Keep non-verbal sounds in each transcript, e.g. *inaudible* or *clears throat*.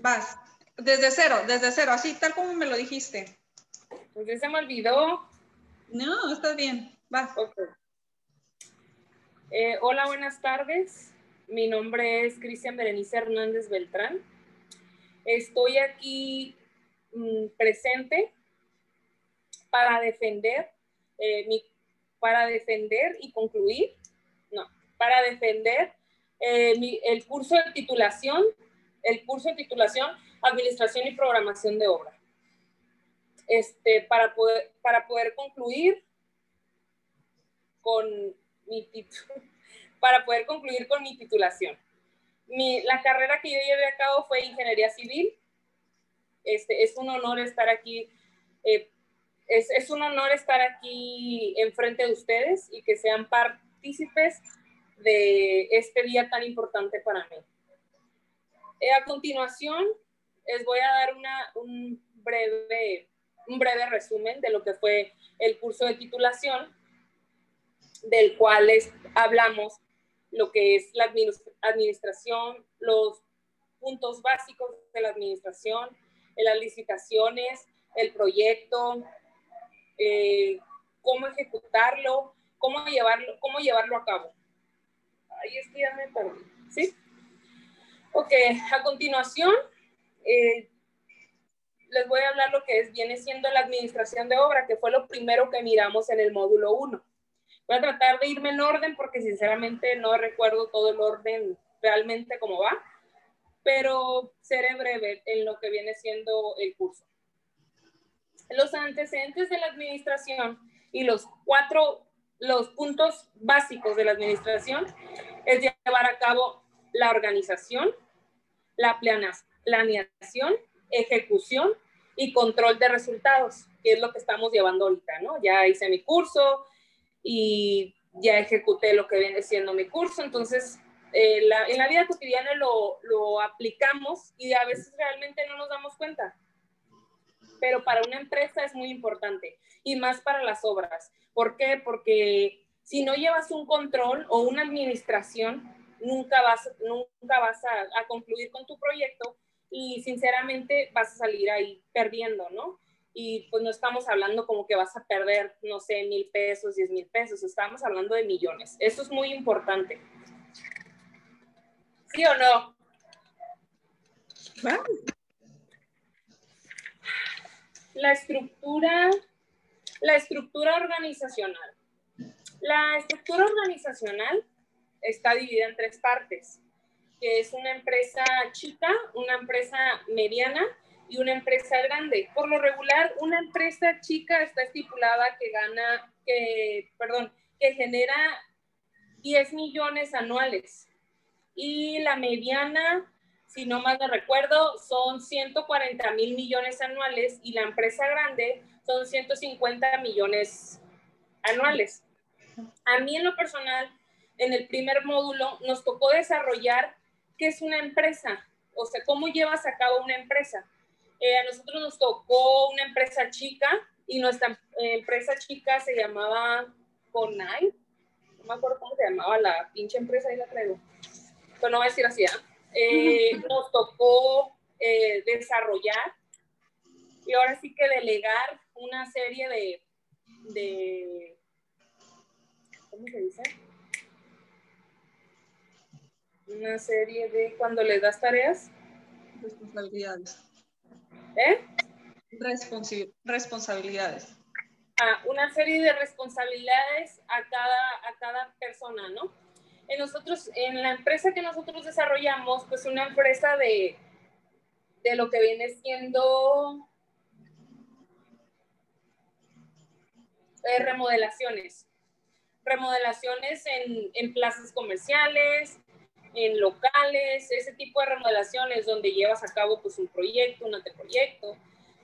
Vas. Desde cero, desde cero, así tal como me lo dijiste. Pues ya se me olvidó. No, estás bien. Vas. Eh, hola, buenas tardes. Mi nombre es Cristian Berenice Hernández Beltrán. Estoy aquí mm, presente para defender eh, mi, para defender y concluir, no, para defender eh, el curso de titulación, el curso de titulación Administración y Programación de Obra. Este, para, poder, para poder concluir con mi *laughs* para poder concluir con mi titulación. Mi, la carrera que yo llevé a cabo fue Ingeniería Civil. Este, es un honor estar aquí eh, es, es, un honor estar aquí enfrente de ustedes y que sean partícipes de este día tan importante para mí. Eh, a continuación, les voy a dar un, breve, un breve resumen de lo que fue el curso de titulación, del cual les hablamos lo que es la administración, los puntos básicos de la administración, las licitaciones, el proyecto, eh, cómo ejecutarlo, cómo llevarlo, cómo llevarlo a cabo. Ahí es que ya me perdí, ¿sí? Ok, a continuación, eh, les voy a hablar lo que es, viene siendo la administración de obra, que fue lo primero que miramos en el módulo 1. Voy a tratar de irme en orden porque sinceramente no recuerdo todo el orden realmente cómo va, pero seré breve en lo que viene siendo el curso los antecedentes de la administración y los cuatro, los puntos básicos de la administración es llevar a cabo la organización, la planeación, ejecución y control de resultados, que es lo que estamos llevando ahorita, ¿no? Ya hice mi curso y ya ejecuté lo que viene siendo mi curso, entonces eh, en la vida cotidiana lo, lo aplicamos y a veces realmente no nos damos cuenta pero para una empresa es muy importante y más para las obras. ¿Por qué? Porque si no llevas un control o una administración, nunca vas, nunca vas a, concluir con tu proyecto y sinceramente vas a salir ahí perdiendo, ¿no? Y pues no estamos hablando como que vas a perder, no sé, mil pesos, diez mil pesos, estamos hablando de millones. Eso es muy importante. ¿Sí o no? la estructura, la estructura organizacional. La estructura organizacional está dividida en tres partes, que es una empresa chica, una empresa mediana y una empresa grande. Por lo regular, una empresa chica está estipulada que gana, que, perdón, que genera 10 millones anuales. Y la mediana si no mal no recuerdo, son 140 mil millones anuales y la empresa grande son 150 millones anuales. A mí en lo personal, en el primer módulo nos tocó desarrollar qué es una empresa, o sea, cómo llevas a cabo una empresa. Eh, a nosotros nos tocó una empresa chica y nuestra eh, empresa chica se llamaba Conai. No me acuerdo cómo se llamaba la pinche empresa, ahí la traigo. Pero no voy a decir así, ¿ah? Eh, *laughs* nos tocó eh, desarrollar y ahora sí que delegar una serie de, de ¿cómo se dice? Una serie de cuando les das tareas. Responsabilidades. ¿Eh? responsabilidades. Ah, una serie de responsabilidades a cada, a cada persona, ¿no? en nosotros, en la empresa que nosotros desarrollamos, pues una empresa de, de lo que viene siendo eh, remodelaciones. Remodelaciones en, en plazas comerciales, en locales, ese tipo de remodelaciones donde llevas a cabo pues un proyecto, un anteproyecto.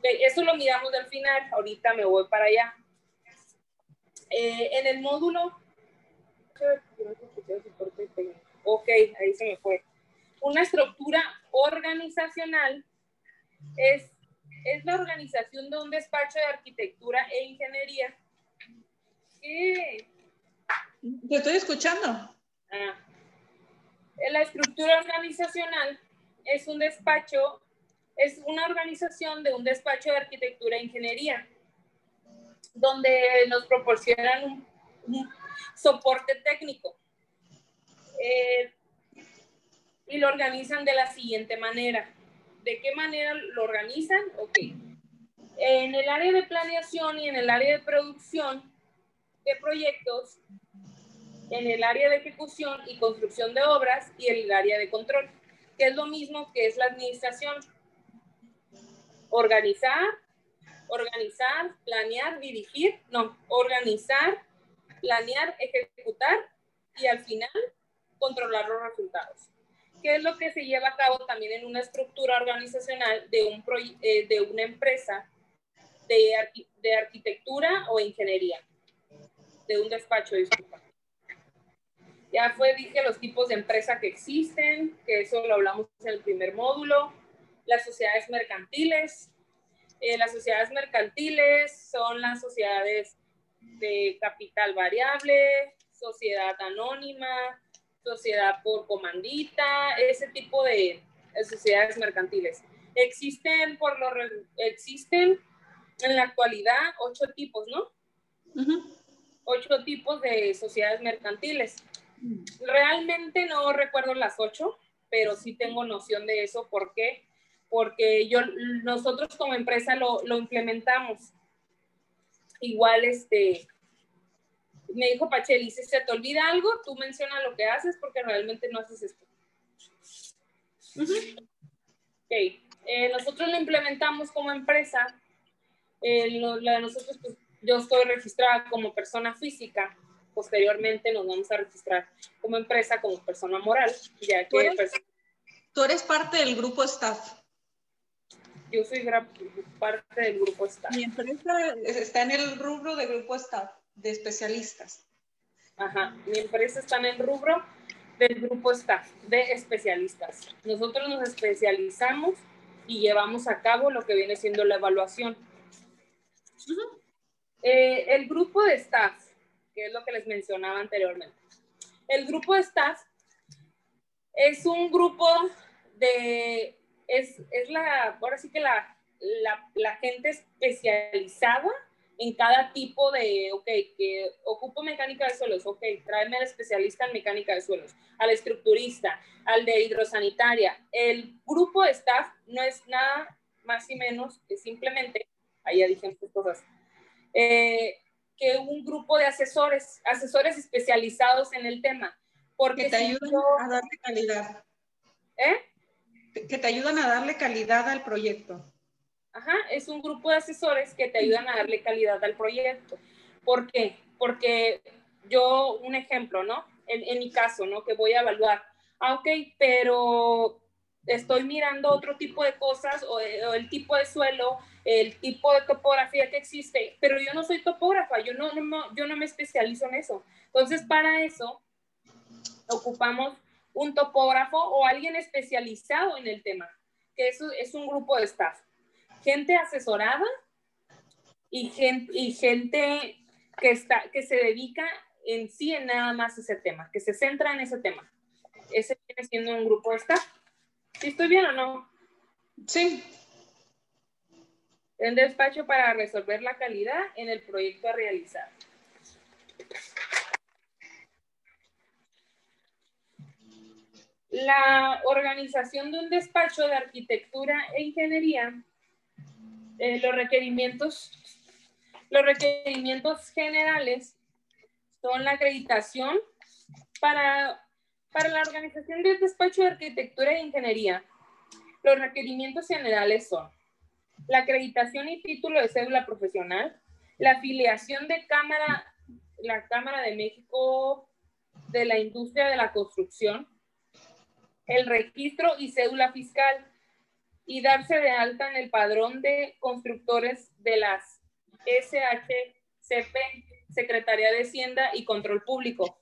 Eso lo miramos del final, ahorita me voy para allá. Eh, en el módulo Ok, ahí se me fue. Una estructura organizacional es, es la organización de un despacho de arquitectura e ingeniería. ¿Qué? Te estoy escuchando. Ah. La estructura organizacional es un despacho es una organización de un despacho de arquitectura e ingeniería, donde nos proporcionan un, soporte técnico. Eh, y lo organizan de la siguiente manera. ¿De qué manera lo organizan? Ok. En el área de planeación y en el área de producción de proyectos, en el área de ejecución y construcción de obras y el área de control, que es lo mismo que es la administración. Organizar, organizar, planear, dirigir, no, organizar, planear, ejecutar y al final controlar los resultados. ¿Qué es lo que se lleva a cabo también en una estructura organizacional de, un eh, de una empresa de, de arquitectura o ingeniería? De un despacho, disculpa. Ya fue, dije, los tipos de empresa que existen, que eso lo hablamos en el primer módulo. Las sociedades mercantiles. Eh, las sociedades mercantiles son las sociedades de capital variable, sociedad anónima, sociedad por comandita, ese tipo de, sociedades mercantiles. Existen, por lo, existen en la actualidad ocho tipos, ¿no? Ocho tipos de sociedades mercantiles. Realmente no recuerdo las ocho, pero sí tengo noción de eso. ¿Por qué? Porque yo, nosotros como empresa lo, implementamos. Igual, este, me dijo Pacheli, si se te olvida algo, tú menciona lo que haces porque realmente no haces esto. Ok, eh, nosotros lo implementamos como empresa. Eh, la de nosotros, pues, yo estoy registrada como persona física posteriormente nos vamos a registrar como empresa, como persona moral, ya que... ¿Tú eres, ¿tú eres parte del grupo staff? Yo soy parte del grupo staff. Mi empresa está en el rubro de grupo staff, de especialistas. Ajá, mi empresa está en el rubro del grupo staff, de especialistas. Nosotros nos especializamos y llevamos a cabo lo que viene siendo la evaluación. Eh, el grupo de staff que es lo que les mencionaba anteriormente. El grupo de staff es un grupo de, es, es la, ahora sí que la, la, la, gente especializada en cada tipo de, ok, que ocupo mecánica de suelos, ok, tráeme al especialista en mecánica de suelos, al estructurista, al de hidrosanitaria. El grupo de staff no es nada más y menos que simplemente, ahí ya dije muchas cosas, eh, que un grupo de asesores, asesores especializados en el tema. Porque que te ayudan a darle calidad. ¿Eh? Que te ayudan a darle calidad al proyecto. Ajá, es un grupo de asesores que te ayudan a darle calidad al proyecto. ¿Por qué? Porque yo, un ejemplo, ¿no? En, en mi caso, ¿no? Que voy a evaluar. Ah, ok, pero estoy mirando otro tipo de cosas o, el tipo de suelo, el tipo de topografía que existe, pero yo no soy topógrafa, yo no, no, yo no me especializo en eso. Entonces, para eso, ocupamos un topógrafo o alguien especializado en el tema, que eso es un grupo de staff. Gente asesorada y gente, y gente que, está, que se dedica en sí en nada más ese tema, que se centra en ese tema. Ese viene siendo un grupo de staff. ¿Sí estoy bien o no? Sí. En despacho para resolver la calidad en el proyecto a realizar. La organización de un despacho de arquitectura e ingeniería, eh, los requerimientos, los requerimientos generales son la acreditación para para la organización del despacho de arquitectura e ingeniería, los requerimientos generales son la acreditación y título de cédula profesional, la afiliación de Cámara, la Cámara de México de la Industria de la Construcción, el registro y cédula fiscal y darse de alta en el padrón de constructores de las SHCP, Secretaría de Hacienda y Control Público.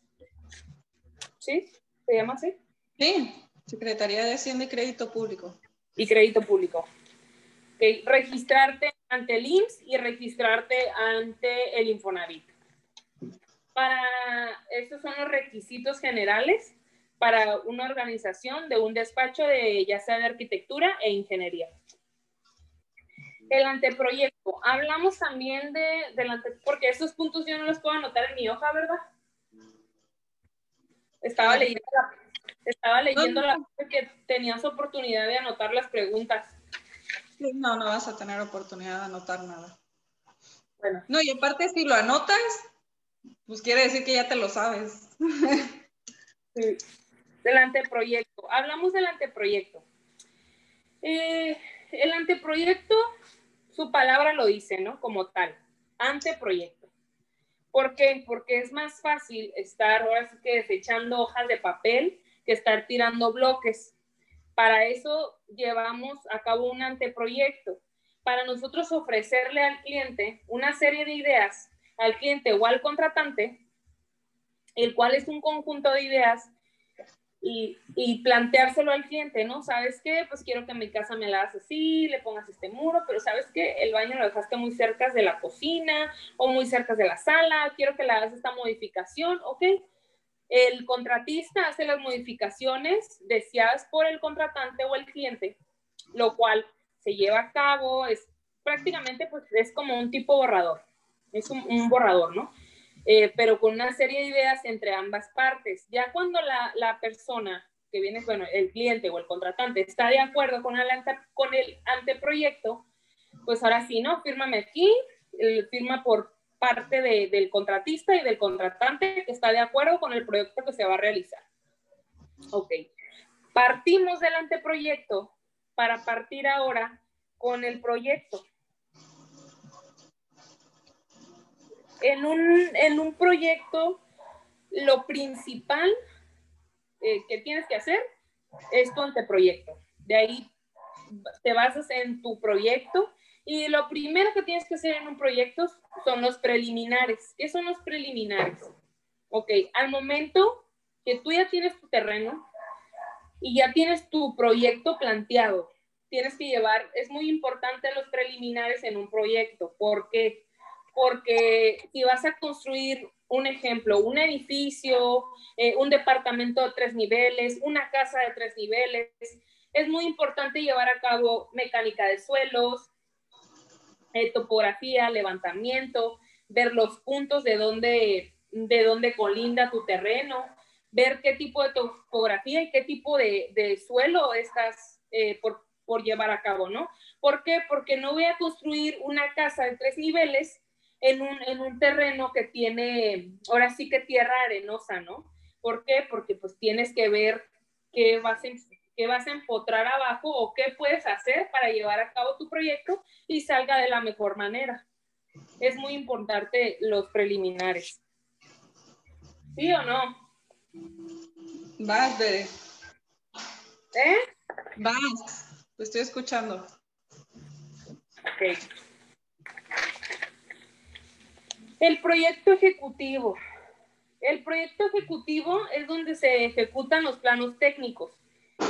¿Sí? ¿Se llama así? Sí, Secretaría de Hacienda y Crédito Público. Y Crédito Público. Okay. Registrarte ante el IMSS y registrarte ante el Infonavit. Para, estos son los requisitos generales para una organización de un despacho de ya sea de arquitectura e ingeniería. El anteproyecto. Hablamos también de, del anteproyecto, porque esos puntos yo no los puedo anotar en mi hoja, ¿verdad? Estaba leyendo la, estaba leyendo la que tenías oportunidad de anotar las preguntas. No, no vas a tener oportunidad de anotar nada. Bueno. No, y aparte si lo anotas, pues quiere decir que ya te lo sabes. *laughs* Sí. Del anteproyecto. Hablamos del anteproyecto. Eh, el anteproyecto, su palabra lo dice, ¿no? Como tal, anteproyecto. ¿Por qué? Porque es más fácil estar ahora sí que desechando hojas de papel que estar tirando bloques. Para eso llevamos a cabo un anteproyecto. Para nosotros ofrecerle al cliente una serie de ideas, al cliente o al contratante, el cual es un conjunto de ideas y, y, planteárselo al cliente, ¿no? ¿Sabes qué? Pues quiero que mi casa me la hagas así, le pongas este muro, pero ¿sabes qué? El baño lo dejaste muy cerca de la cocina o muy cerca de la sala, quiero que le hagas esta modificación, ¿ok? El contratista hace las modificaciones deseadas por el contratante o el cliente, lo cual se lleva a cabo, es prácticamente pues es como un tipo borrador, es un, borrador, ¿no? Eh, pero con una serie de ideas entre ambas partes. Ya cuando la, la, persona que viene, bueno, el cliente o el contratante está de acuerdo con el, ante, con el anteproyecto, pues ahora sí, ¿no? Fírmame aquí, firma por parte de, del contratista y del contratante que está de acuerdo con el proyecto que se va a realizar. Ok. Partimos del anteproyecto para partir ahora con el proyecto. en un, en un proyecto, lo principal eh, que tienes que hacer es tu anteproyecto. De ahí te basas en tu proyecto y lo primero que tienes que hacer en un proyecto son los preliminares. ¿Qué son los preliminares? Ok, al momento que tú ya tienes tu terreno y ya tienes tu proyecto planteado, tienes que llevar, es muy importante los preliminares en un proyecto. ¿Por qué? porque si vas a construir un ejemplo, un edificio, eh, un departamento de tres niveles, una casa de tres niveles, es muy importante llevar a cabo mecánica de suelos, eh, topografía, levantamiento, ver los puntos de donde, de donde colinda tu terreno, ver qué tipo de topografía y qué tipo de, de suelo estás eh, por, por llevar a cabo, ¿no? ¿Por qué? Porque no voy a construir una casa de tres niveles en un, en un terreno que tiene, ahora sí que tierra arenosa, ¿no? ¿Por qué? Porque pues tienes que ver qué vas qué vas a empotrar abajo o qué puedes hacer para llevar a cabo tu proyecto y salga de la mejor manera. Es muy importante los preliminares. ¿Sí o no? Vas, Bede. ¿Eh? Vas, te estoy escuchando. Ok. El proyecto ejecutivo. El proyecto ejecutivo es donde se ejecutan los planos técnicos.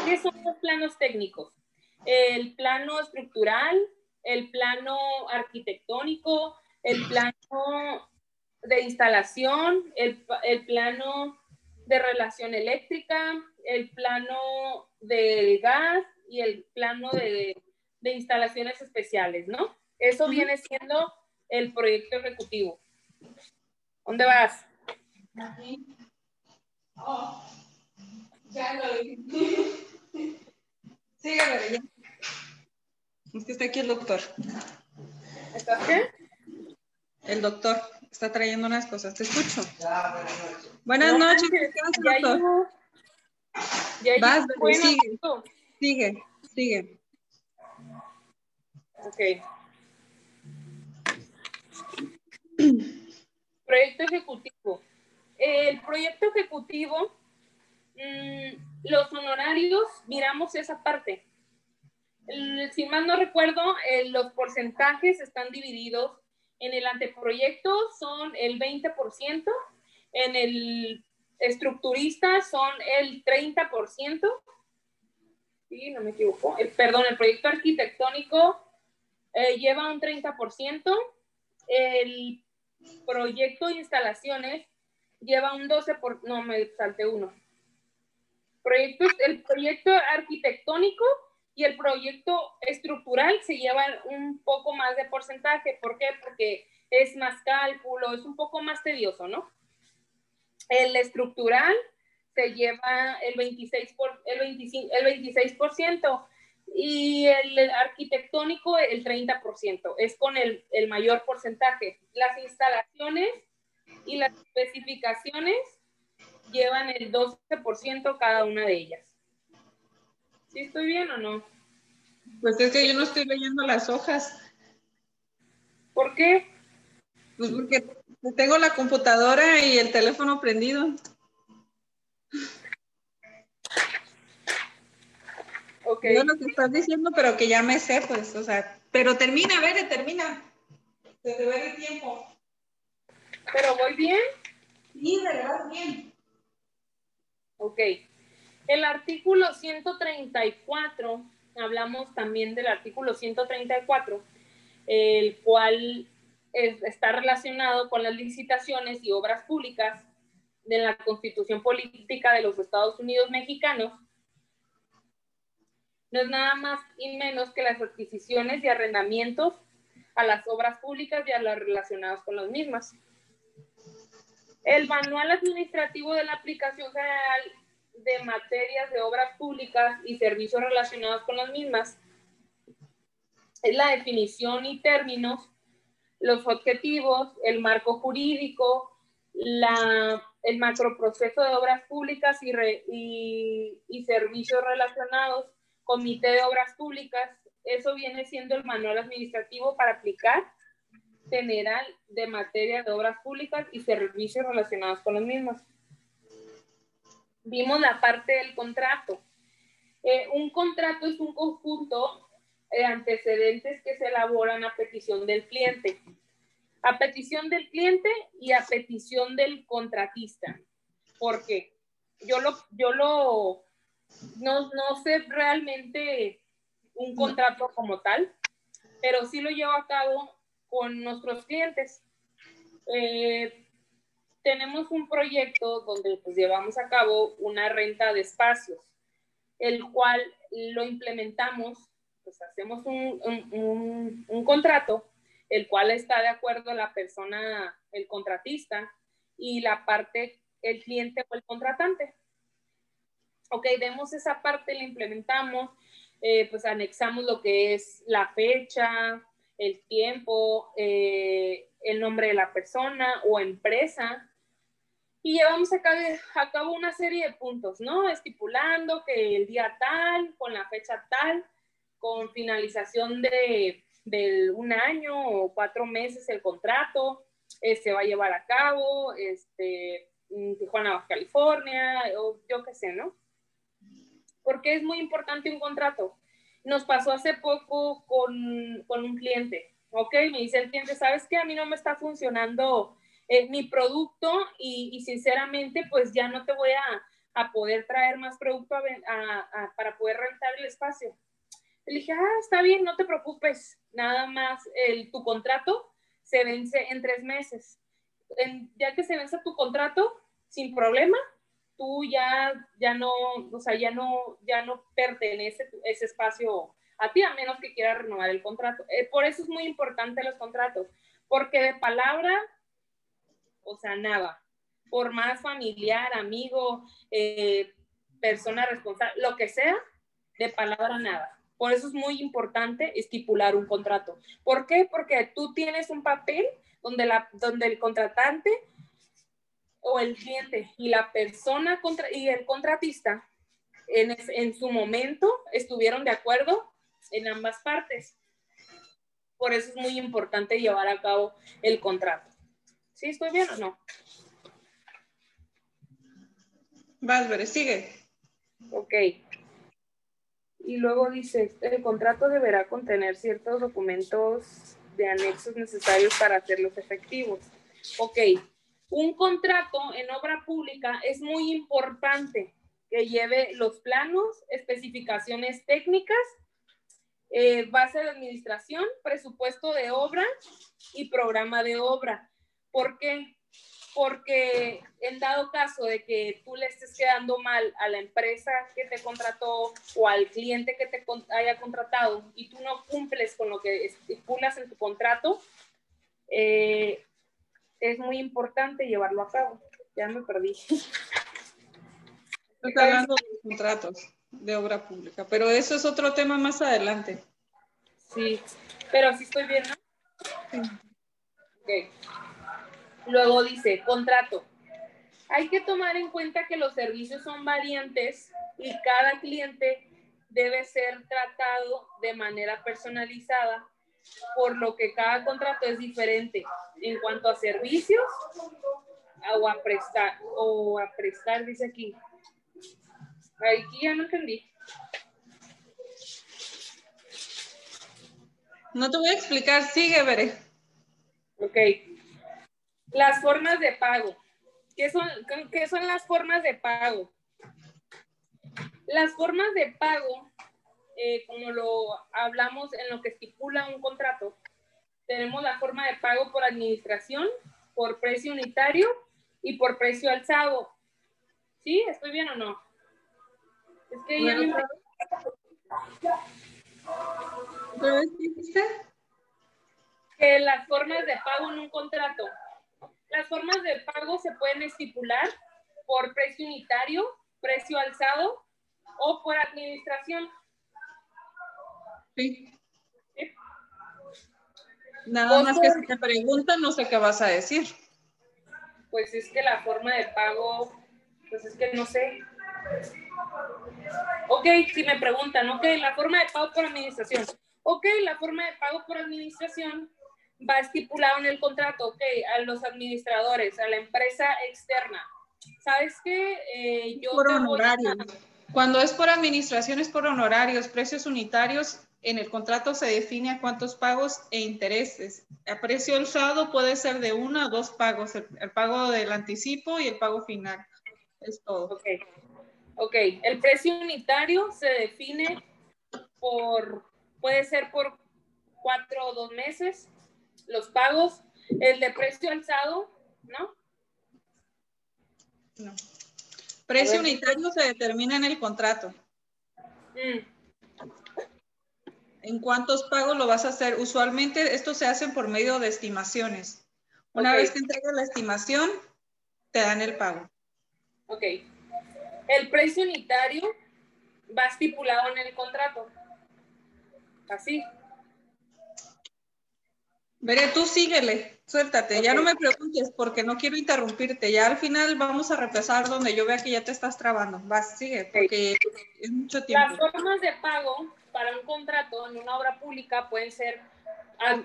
¿Qué son los planos técnicos? El plano estructural, el plano arquitectónico, el plano de instalación, el, el plano de relación eléctrica, el plano del gas y el plano de, de instalaciones especiales, ¿no? Eso viene siendo el proyecto ejecutivo. ¿Dónde vas? Oh, ya lo Sígueme, *laughs* ya. Es que está aquí el doctor. ¿Estás qué? El doctor está trayendo unas cosas. Te escucho. buenas noches. Buenas noches. Ya Vas, sigue. Sigue, sigue. Ok. *clears throat* Proyecto ejecutivo. El proyecto ejecutivo, los honorarios, miramos esa parte. si mal no recuerdo, los porcentajes están divididos. En el anteproyecto son el 20%, en el estructurista son el 30%, sí, no me equivoco, perdón, el proyecto arquitectónico eh, lleva un 30%, el proyecto de instalaciones lleva un 12 por, no, me salté uno. Proyecto, el proyecto arquitectónico Y el proyecto estructural se lleva un poco más de porcentaje. ¿Por qué? Porque es más cálculo, es un poco más tedioso, ¿no? El estructural se lleva el 26%, por, el 25, el 26% y el arquitectónico el 30%. Es con el, el mayor porcentaje. Las instalaciones y las especificaciones llevan el 12% cada una de ellas. ¿Sí estoy bien o no? Pues es que yo no estoy leyendo las hojas. ¿Por qué? Pues porque tengo la computadora y el teléfono prendido. Ok. Yo lo que estás diciendo, pero que ya me sé, pues, o sea, pero termina, ver, termina. Se te ve el tiempo. ¿Pero voy bien? Sí, de verdad, bien. Ok. El artículo 134, hablamos también del artículo 134, el cual está relacionado con las licitaciones y obras públicas de la Constitución Política de los Estados Unidos Mexicanos. No es nada más y menos que las adquisiciones y arrendamientos a las obras públicas y a las relacionadas con las mismas. El manual administrativo de la aplicación general de materias de obras públicas y servicios relacionados con las mismas. Es la definición y términos, los objetivos, el marco jurídico, la, el macroproceso de obras públicas y, servicios relacionados, comité de obras públicas, eso viene siendo el manual administrativo para aplicar general de materia de obras públicas y servicios relacionados con los mismos. Vimos la parte del contrato. Eh, un contrato es un conjunto de antecedentes que se elaboran a petición del cliente. A petición del cliente y a petición del contratista. ¿Por qué? Yo lo, yo lo, no, no sé realmente un contrato como tal, pero sí lo llevo a cabo con nuestros clientes. Eh, tenemos un proyecto donde pues, llevamos a cabo una renta de espacios, el cual lo implementamos, pues hacemos un, un, contrato, el cual está de acuerdo la persona, el contratista, y la parte, el cliente o el contratante. Ok, vemos esa parte, la implementamos, eh, pues anexamos lo que es la fecha, el tiempo, eh, el nombre de la persona o empresa. Y llevamos a cabo, una serie de puntos, ¿no? Estipulando que el día tal, con la fecha tal, con finalización de, un año o cuatro meses el contrato, eh, se va a llevar a cabo, este, en Tijuana, California, o yo qué sé, ¿no? Porque es muy importante un contrato. Nos pasó hace poco con, un cliente, ¿ok? Me dice el cliente, ¿sabes qué? A mí no me está funcionando eh, mi producto y, sinceramente pues ya no te voy a, poder traer más producto para poder rentar el espacio. Le dije, ah, está bien, no te preocupes, nada más el, tu contrato se vence en tres meses. ya que se vence tu contrato, sin problema, tú ya, ya no, o sea, ya no, ya no pertenece ese espacio a ti, a menos que quieras renovar el contrato. Eh, por eso es muy importante los contratos, porque de palabra, o sea, nada. Por más familiar, amigo, eh, persona responsable, lo que sea, de palabra nada. Por eso es muy importante estipular un contrato. ¿Por qué? Porque tú tienes un papel donde, la, donde el contratante o el cliente y la persona contra, y el contratista en, en su momento estuvieron de acuerdo en ambas partes. Por eso es muy importante llevar a cabo el contrato. ¿Sí estoy bien o no? Valverde, sigue. Ok. Y luego dice, el contrato deberá contener ciertos documentos de anexos necesarios para hacerlos efectivos. Ok, un contrato en obra pública es muy importante que lleve los planos, especificaciones técnicas, eh, base de administración, presupuesto de obra y programa de obra. ¿Por qué? porque en dado caso de que tú le estés quedando mal a la empresa que te contrató o al cliente que te haya contratado y tú no cumples con lo que estipulas en tu contrato, eh, es muy importante llevarlo a cabo. Ya me perdí. Estoy hablando de contratos de obra pública, pero eso es otro tema más adelante. Sí, pero sí estoy bien, ¿no? Sí. Luego dice, contrato. Hay que tomar en cuenta que los servicios son variantes y cada cliente debe ser tratado de manera personalizada, por lo que cada contrato es diferente en cuanto a servicios o a prestar, o a prestar, dice aquí. Aquí ya no entendí. No te voy a explicar, sigue, Veré. Ok. Las formas de pago. ¿Qué son, ¿Qué son las formas de pago? Las formas de pago, eh, como lo hablamos en lo que estipula un contrato, tenemos la forma de pago por administración, por precio unitario y por precio alzado. ¿Sí? ¿Estoy bien o no? Es que ya me... Que las formas de pago en un contrato. Las formas de pago se pueden estipular por precio unitario, precio alzado o por administración. Sí. Nada más que si te preguntan, no sé qué vas a decir. Pues es que la forma de pago, pues es que no sé. Ok, si me preguntan, ok, la forma de pago por administración. Ok, la forma de pago por administración va estipulado en el contrato, ok, a los administradores, a la empresa externa. ¿Sabes qué? Eh, yo por honorarios. Cuando es por administración es por honorarios, precios unitarios. En el contrato se define a cuántos pagos e intereses. A precio alzado puede ser de uno a dos pagos, el, pago del anticipo y el pago final. Es todo. Ok. Ok, el precio unitario se define por, puede ser por cuatro o dos meses, los pagos, el de precio alzado, ¿no? No. Precio unitario se determina en el contrato. Mm. ¿En cuántos pagos lo vas a hacer? Usualmente esto se hace por medio de estimaciones. Una vez que entregas la estimación, te dan el pago. Ok. El precio unitario va estipulado en el contrato. Así. Veré, tú síguele, suéltate, ya no me preguntes porque no quiero interrumpirte. Ya al final vamos a repasar donde yo vea que ya te estás trabando. Vas, sigue, porque es mucho tiempo. Las formas de pago para un contrato en una obra pública pueden ser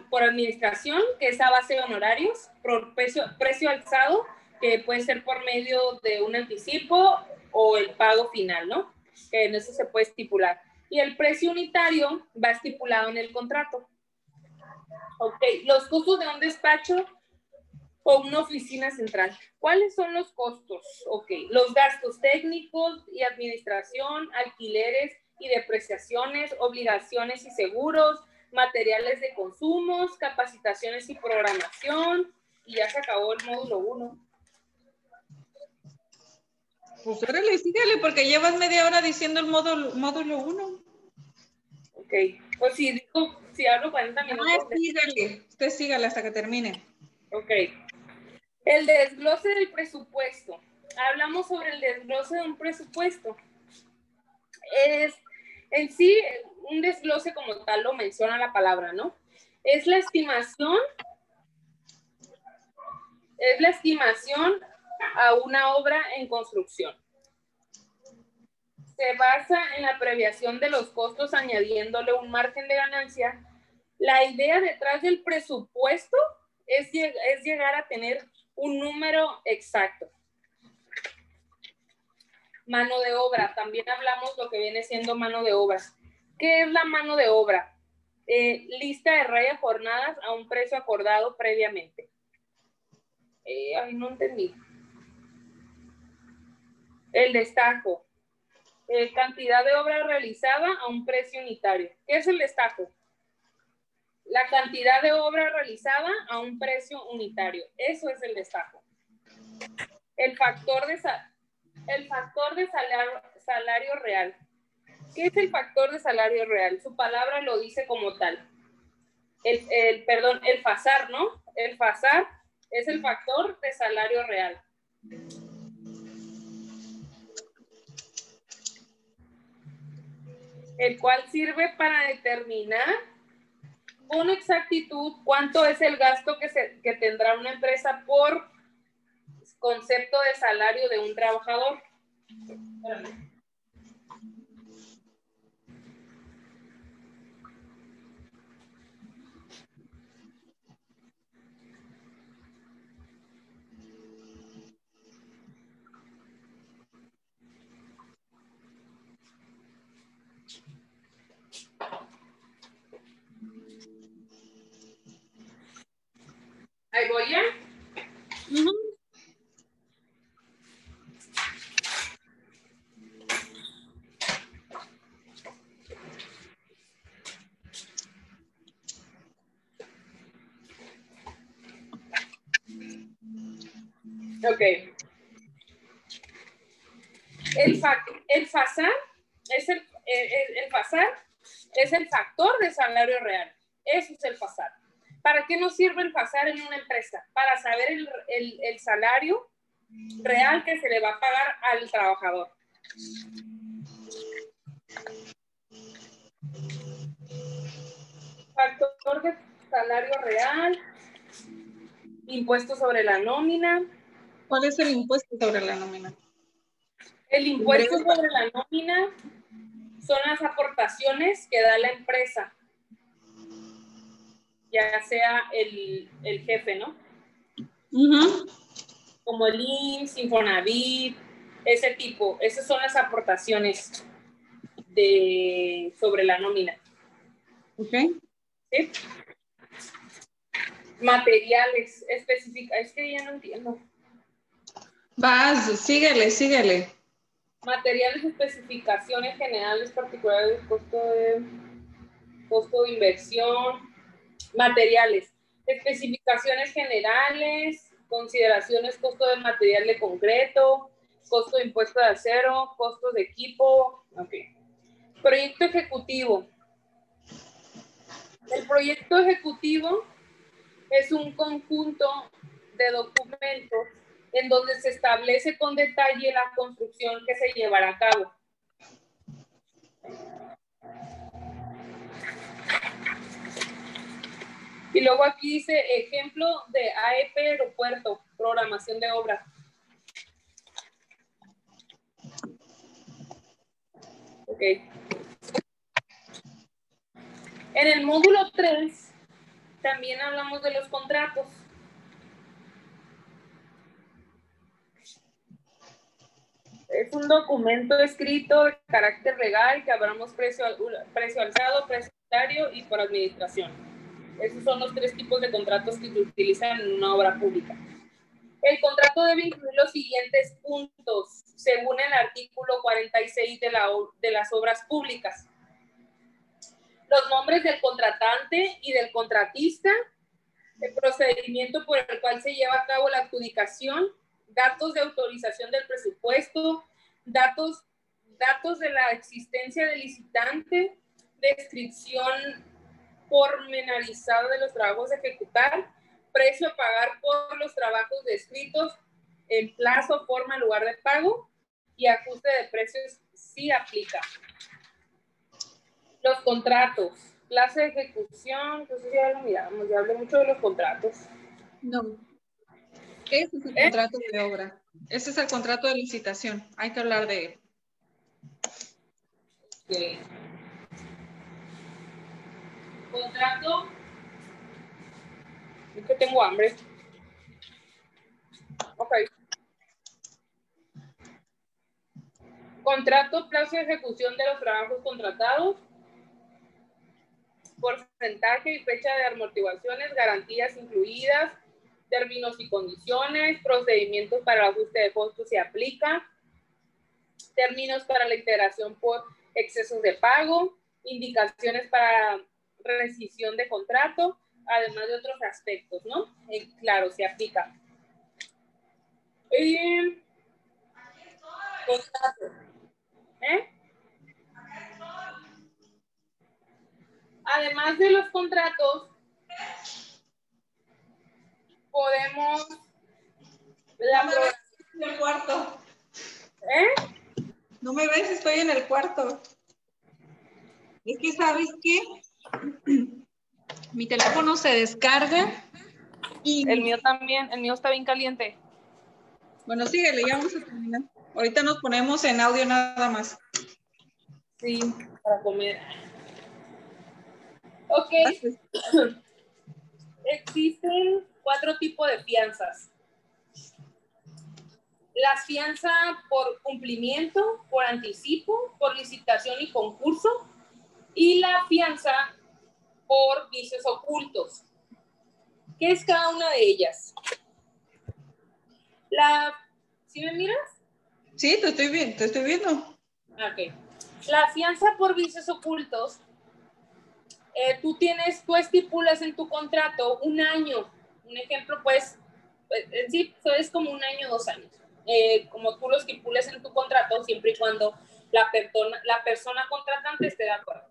por administración, que es a base de honorarios, por precio, precio alzado, que puede ser por medio de un anticipo o el pago final, ¿no? Que en eso se puede estipular. Y el precio unitario va estipulado en el contrato. Ok, los costos de un despacho o una oficina central. ¿Cuáles son los costos? Ok, los gastos técnicos y administración, alquileres y depreciaciones, obligaciones y seguros, materiales de consumos, capacitaciones y programación. Y ya se acabó el módulo 1. Pues órale, síguele, porque llevas media hora diciendo el módulo 1. Módulo ok, pues sí, dijo si hablo 40 minutos. Ah, sígale, usted sígale hasta que termine. Ok. El desglose del presupuesto. Hablamos sobre el desglose de un presupuesto. Es en sí, un desglose como tal lo menciona la palabra, ¿no? Es la estimación, es la estimación a una obra en construcción. Se basa en la previación de los costos añadiéndole un margen de ganancia la idea detrás del presupuesto es, es llegar a tener un número exacto. Mano de obra, también hablamos lo que viene siendo mano de obra. ¿Qué es la mano de obra? Eh, lista de raya jornadas a un precio acordado previamente. Eh, ay, no entendí. El destajo. Eh, cantidad de obra realizada a un precio unitario. ¿Qué es el destajo? la cantidad de obra realizada a un precio unitario. Eso es el destajo. El factor de, el factor de salario, real. ¿Qué es el factor de salario real? Su palabra lo dice como tal. El, el, perdón, el FASAR, ¿no? El FASAR es el factor de salario real. El cual sirve para determinar con exactitud cuánto es el gasto que, se, que tendrá una empresa por concepto de salario de un trabajador. Ahí voy ya. Ok. El, fa el FASAR es el, el, el FASAR es el factor de salario real. Eso es el FASAR. ¿Para qué nos sirve el pasar en una empresa? Para saber el, salario real que se le va a pagar al trabajador. Factor de salario real, impuesto sobre la nómina. ¿Cuál es el impuesto sobre la nómina? El impuesto sobre la nómina son las aportaciones que da la empresa ya sea el, jefe, ¿no? Como el IMSS, Infonavit, ese tipo, esas son las aportaciones de, sobre la nómina. Ok. ¿Sí? Materiales específicos, es que ya no entiendo. Vas, síguele, síguele. Materiales, especificaciones generales particulares, costo de, costo de inversión, Materiales. Especificaciones generales, consideraciones, costo de material de concreto, costo de impuesto de acero, costos de equipo. Ok. Proyecto ejecutivo. El proyecto ejecutivo es un conjunto de documentos en donde se establece con detalle la construcción que se llevará a cabo. Y luego aquí dice ejemplo de AEP aeropuerto, programación de obra. Ok. En el módulo 3 también hablamos de los contratos. Es un documento escrito de carácter legal que hablamos precio, precio alzado, precio y por administración. Esos son los tres tipos de contratos que se utilizan en una obra pública. El contrato debe incluir los siguientes puntos, según el artículo 46 de, la, de las obras públicas. Los nombres del contratante y del contratista, el procedimiento por el cual se lleva a cabo la adjudicación, datos de autorización del presupuesto, datos, datos de la existencia del licitante, descripción pormenorizado de los trabajos a ejecutar, precio a pagar por los trabajos descritos, en plazo, forma, lugar de pago y ajuste de precios si aplica. Los contratos, plazo de ejecución, entonces ya lo miramos, ya hablé mucho de los contratos. No. Ese es el ¿Eh? contrato de obra. Ese es el contrato de licitación. Hay que hablar de él. Okay. Contrato. Es que tengo hambre. Ok. Contrato, plazo de ejecución de los trabajos contratados. Porcentaje y fecha de amortiguaciones, garantías incluidas, términos y condiciones, procedimientos para el ajuste de costos si aplica, términos para la integración por excesos de pago, indicaciones para rescisión de contrato, además de otros aspectos, ¿no? claro, se aplica. Eh, ¿Eh? Además de los contratos, podemos... La no me ves en el cuarto. ¿Eh? No me ves, estoy en el cuarto. Es que, ¿sabes qué? *clears throat* Mi teléfono se descarga y... El mío también, el mío está bien caliente. Bueno, síguele, ya vamos a terminar. Ahorita nos ponemos en audio nada más. Sí, para comer. Ok. *clears throat* Existen cuatro tipos de fianzas. La fianza por cumplimiento, por anticipo, por licitación y concurso y la fianza por vicios ocultos. ¿Qué es cada una de ellas? La, ¿Sí me miras? Sí, te estoy viendo, te estoy viendo. Ok. La fianza por vicios ocultos, eh, tú tienes, tú estipulas en tu contrato un año. Un ejemplo, pues, en sí, es como un año, dos años. Eh, como tú lo estipules en tu contrato, siempre y cuando la, persona, la persona contratante esté de acuerdo.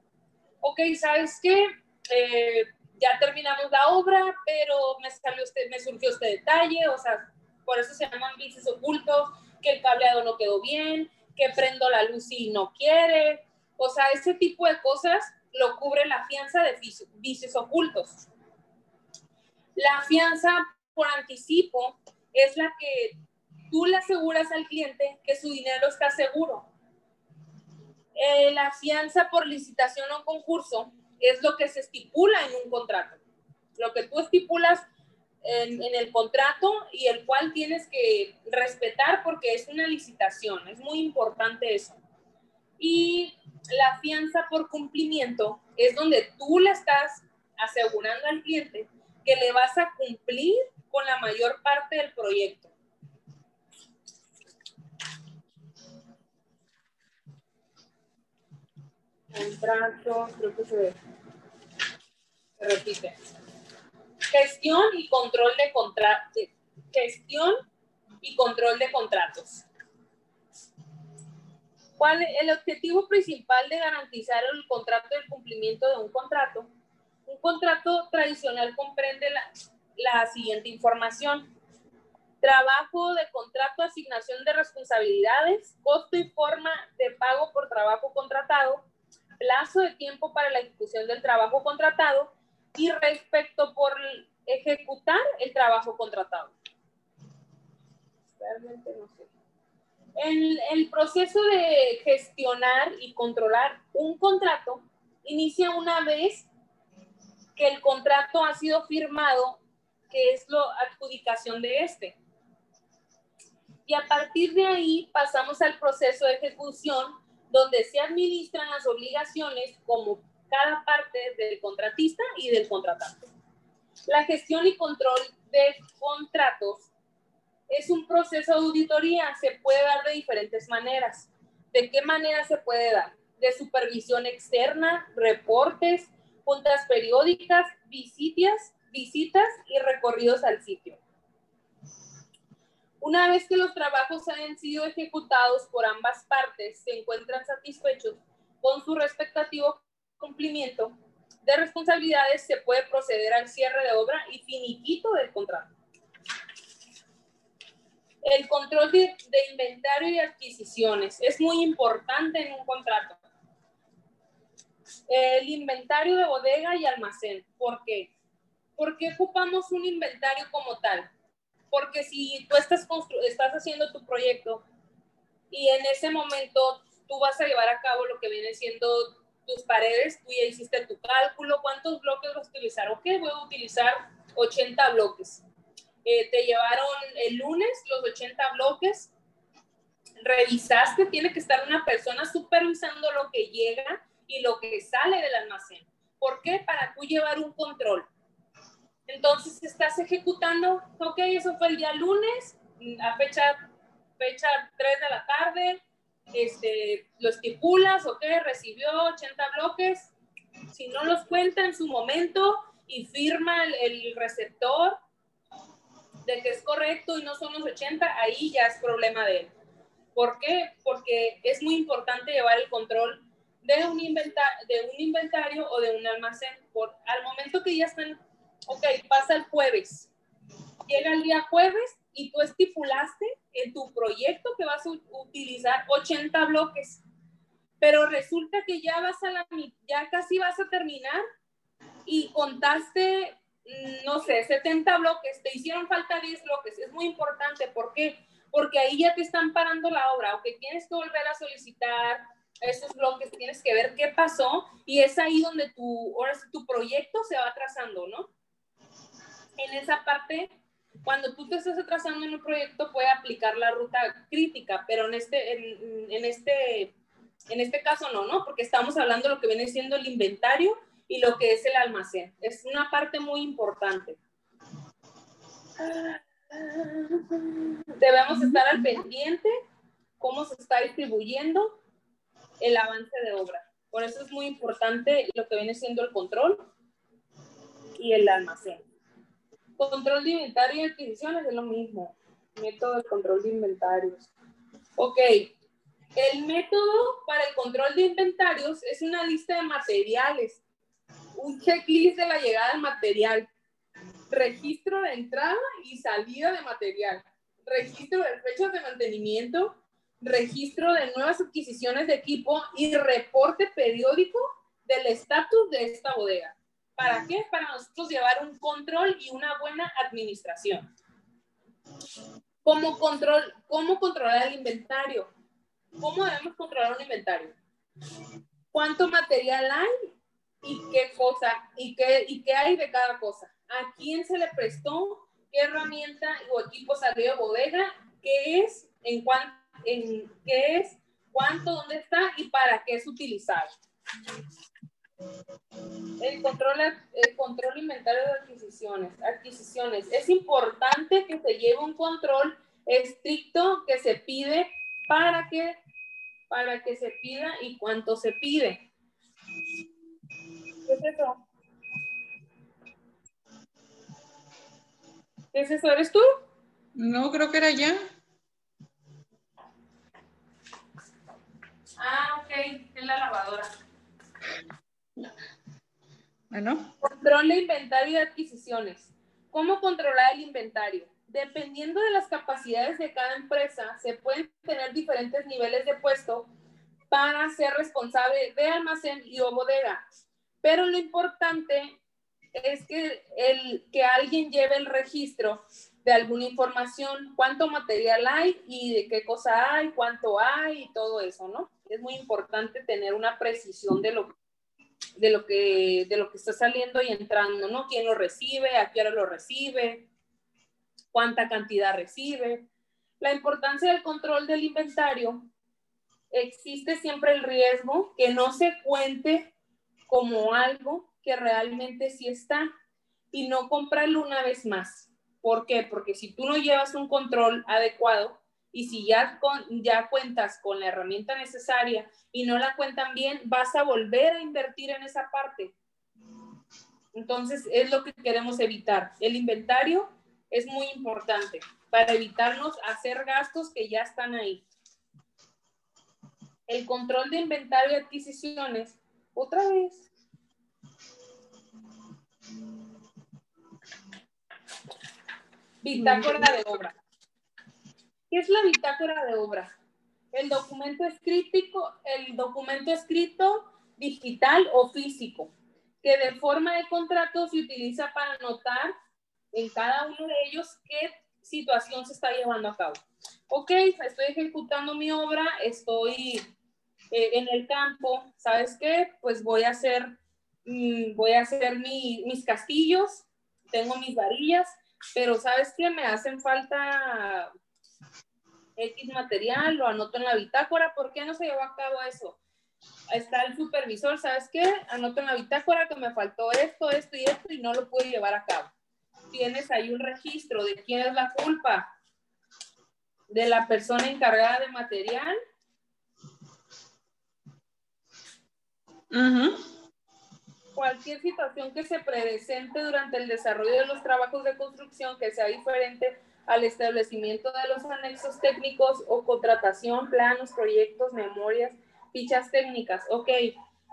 Ok, ¿sabes qué? Eh, ya terminamos la obra, pero me, salió este, me surgió este detalle, o sea, por eso se llaman vicios ocultos, que el cableado no quedó bien, que prendo la luz y no quiere, o sea, ese tipo de cosas lo cubre la fianza de vicios ocultos. La fianza por anticipo es la que tú le aseguras al cliente que su dinero está seguro. Eh, la fianza por licitación o concurso es lo que se estipula en un contrato. Lo que tú estipulas en, en, el contrato y el cual tienes que respetar porque es una licitación. Es muy importante eso. Y la fianza por cumplimiento es donde tú le estás asegurando al cliente que le vas a cumplir con la mayor parte del proyecto. Contrato, creo que se, repite. Gestión y control de contratos. Gestión y control de contratos. ¿Cuál es el objetivo principal de garantizar el contrato y el cumplimiento de un contrato? Un contrato tradicional comprende la, siguiente información. Trabajo de contrato, asignación de responsabilidades, costo y forma de pago por trabajo contratado, plazo de tiempo para la ejecución del trabajo contratado y respecto por ejecutar el trabajo contratado. Realmente no sé. El, el proceso de gestionar y controlar un contrato inicia una vez que el contrato ha sido firmado, que es la adjudicación de este. Y a partir de ahí pasamos al proceso de ejecución, donde se administran las obligaciones como cada parte del contratista y del contratante. La gestión y control de contratos es un proceso de auditoría, se puede dar de diferentes maneras. ¿De qué manera se puede dar? De supervisión externa, reportes, juntas periódicas, visitas, visitas y recorridos al sitio. Una vez que los trabajos hayan sido ejecutados por ambas partes, se encuentran satisfechos con su respectivo cumplimiento de responsabilidades, se puede proceder al cierre de obra y finiquito del contrato. El control de, inventario y adquisiciones es muy importante en un contrato. El inventario de bodega y almacén. ¿Por qué? ¿Por qué ocupamos un inventario como tal? Porque si tú estás, estás haciendo tu proyecto y en ese momento tú vas a llevar a cabo lo que viene siendo tus paredes, tú ya hiciste tu cálculo, cuántos bloques vas a utilizar. Ok, voy a utilizar 80 bloques. Eh, te llevaron el lunes los 80 bloques, revisaste, tiene que estar una persona supervisando lo que llega y lo que sale del almacén. ¿Por qué? Para tú llevar un control. Entonces estás ejecutando, ok, eso fue el día lunes, a fecha, fecha 3 de la tarde, este, lo estipulas, ok, recibió 80 bloques, si no los cuenta en su momento y firma el receptor, de que es correcto y no son los 80, ahí ya es problema de él. ¿Por qué? Porque es muy importante llevar el control de un, inventario o de un almacén. Por, al momento que ya están, ok, pasa el jueves, llega el día jueves y tú estipulaste en tu proyecto que vas a utilizar 80 bloques, pero resulta que ya vas a la, ya casi vas a terminar y contaste, mm, no sé, 70 bloques, te hicieron falta 10 bloques. Es muy importante, ¿por qué? Porque ahí ya te están parando la obra, o que tienes que volver a solicitar esos bloques, tienes que ver qué pasó y es ahí donde tu, ahora tu proyecto se va atrasando, ¿no? En esa parte cuando tú te estás atrasando en un proyecto puede aplicar la ruta crítica, pero en este, en, este, en este caso no, ¿no? Porque estamos hablando de lo que viene siendo el inventario y lo que es el almacén. Es una parte muy importante. Debemos estar al pendiente cómo se está distribuyendo el avance de obra. Por eso es muy importante lo que viene siendo el control y el almacén. Control de inventario y adquisiciones es lo mismo. Método de control de inventarios. Ok. El método para el control de inventarios es una lista de materiales. Un checklist de la llegada del material. Registro de entrada y salida de material. Registro de fechas de mantenimiento. Registro de nuevas adquisiciones de equipo y reporte periódico del estatus de esta bodega. ¿Para qué? Para nosotros llevar un control y una buena administración. ¿Cómo, control, cómo controlar el inventario? ¿Cómo debemos controlar un inventario? ¿Cuánto material hay y qué cosa y qué, y qué hay de cada cosa? ¿A quién se le prestó? ¿Qué herramienta o equipo salió de bodega? ¿Qué es? ¿En, cuán, en qué es? ¿Cuánto? ¿Dónde está? ¿Y para qué es utilizado? El control, el control inventario de adquisiciones. Adquisiciones. Es importante que se lleve un control estricto que se pide para que, para que se pida y cuánto se pide. ¿Qué es eso? ¿Qué es eso? ¿Eres tú? No, creo que era ya. Ah, ok. Es la lavadora. Bueno. Control de inventario y adquisiciones. ¿Cómo controlar el inventario? Dependiendo de las capacidades de cada empresa, se pueden tener diferentes niveles de puesto para ser responsable de almacén y o bodega. Pero lo importante es que, el, que alguien lleve el registro de alguna información, cuánto material hay y de qué cosa hay, cuánto hay y todo eso, ¿no? Es muy importante tener una precisión de lo, de lo que, de lo que está saliendo y entrando, ¿no? ¿Quién lo recibe? ¿A qué lo recibe? ¿Cuánta cantidad recibe? La importancia del control del inventario. Existe siempre el riesgo que no se cuente como algo que realmente sí está y no comprarlo una vez más. ¿Por qué? Porque si tú no llevas un control adecuado, y si ya, con, ya cuentas con la herramienta necesaria y no la cuentan bien, vas a volver a invertir en esa parte. Entonces, es lo que queremos evitar. El inventario es muy importante para evitarnos hacer gastos que ya están ahí. El control de inventario y adquisiciones, otra vez. Bitácora de obra. ¿Qué es la bitácora de obra? El documento escrito, el documento escrito digital o físico, que de forma de contrato se utiliza para anotar en cada uno de ellos qué situación se está llevando a cabo. Ok, estoy ejecutando mi obra, estoy eh, en el campo, ¿sabes qué? Pues voy a hacer, mm, voy a hacer mis castillos, tengo mis varillas, pero ¿sabes qué? Me hacen falta X material, lo anoto en la bitácora, ¿por qué no se llevó a cabo eso? Está el supervisor, ¿sabes qué? Anoto en la bitácora que me faltó esto, esto y esto y no lo pude llevar a cabo. Tienes ahí un registro de quién es la culpa, de la persona encargada de material. cualquier situación que se presente durante el desarrollo de los trabajos de construcción que sea diferente al establecimiento de los anexos técnicos o contratación, planos, proyectos, memorias, fichas técnicas. Ok,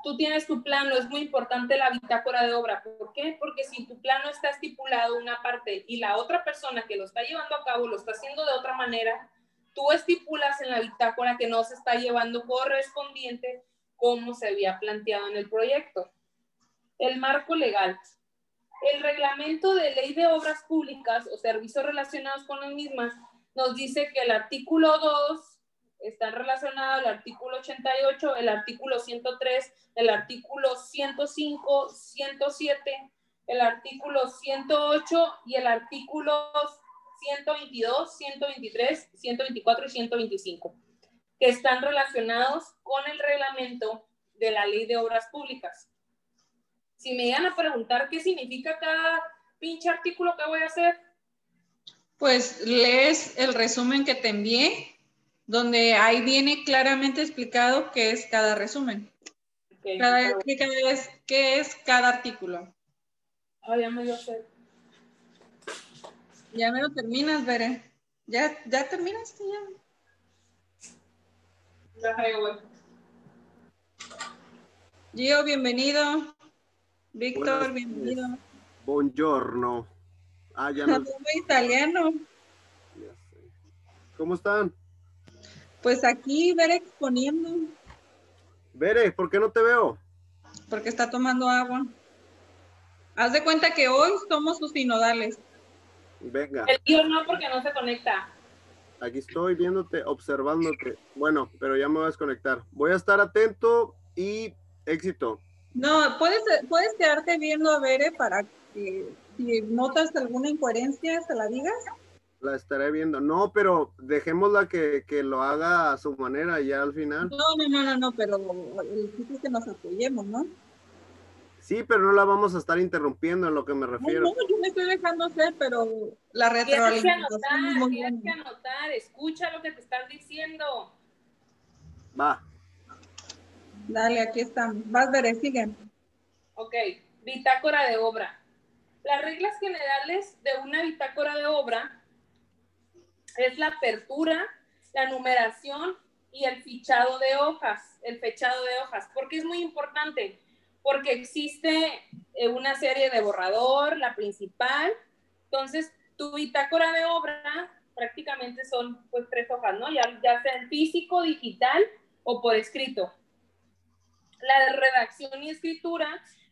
tú tienes tu plano, es muy importante la bitácora de obra. ¿Por qué? Porque si tu plano está estipulado una parte y la otra persona que lo está llevando a cabo lo está haciendo de otra manera, tú estipulas en la bitácora que no se está llevando correspondiente como se había planteado en el proyecto. El marco legal. El reglamento de ley de obras públicas o servicios relacionados con las mismas nos dice que el artículo 2 están relacionados el artículo 88, el artículo 103, el artículo 105, 107, el artículo 108 y el artículo 122, 123, 124 y 125, que están relacionados con el reglamento de la ley de obras públicas. Si me iban a preguntar qué significa cada pinche artículo que voy a hacer. Pues lees el resumen que te envié donde ahí viene claramente explicado qué es cada resumen. cada, qué, es, cada artículo. Ah, ya me dio sed. Ya me lo terminas, Bere. ¿Ya, ya terminaste ya? Gio, bienvenido. Víctor, bienvenido. Buongiorno. Ah, ya no. italiano. ¿Cómo están? Pues aquí, Bere exponiendo. Bere, ¿por qué no te veo? Porque está tomando agua. Haz de cuenta que hoy somos sus sinodales. Venga. El tío no, porque no se conecta. Aquí estoy viéndote, observándote. Bueno, pero ya me voy a desconectar. Voy a estar atento y éxito. No, puedes, puedes quedarte viendo a Bere para que si notas alguna incoherencia se la digas la estaré viendo. No, pero dejémosla que, que lo haga a su manera ya al final. No, no, no, no, no, pero el chiste es que nos apoyemos, ¿no? Sí, pero no la vamos a estar interrumpiendo en lo que me refiero. No, no yo me estoy dejando hacer, pero la retroalimentación es muy Tienes que anotar, escucha lo que te están diciendo. Va. Dale, aquí estamos. Vas, Veré, sigue. Ok, bitácora de obra. Las reglas generales de una bitácora de obra es la apertura, la numeración y el fichado de hojas, el fechado de hojas. porque es muy importante? Porque existe eh, una serie de borrador, la principal. Entonces, tu bitácora de obra prácticamente son pues tres hojas, ¿no? Ya, ya sea en físico, digital o por escrito. La redacción y escritura,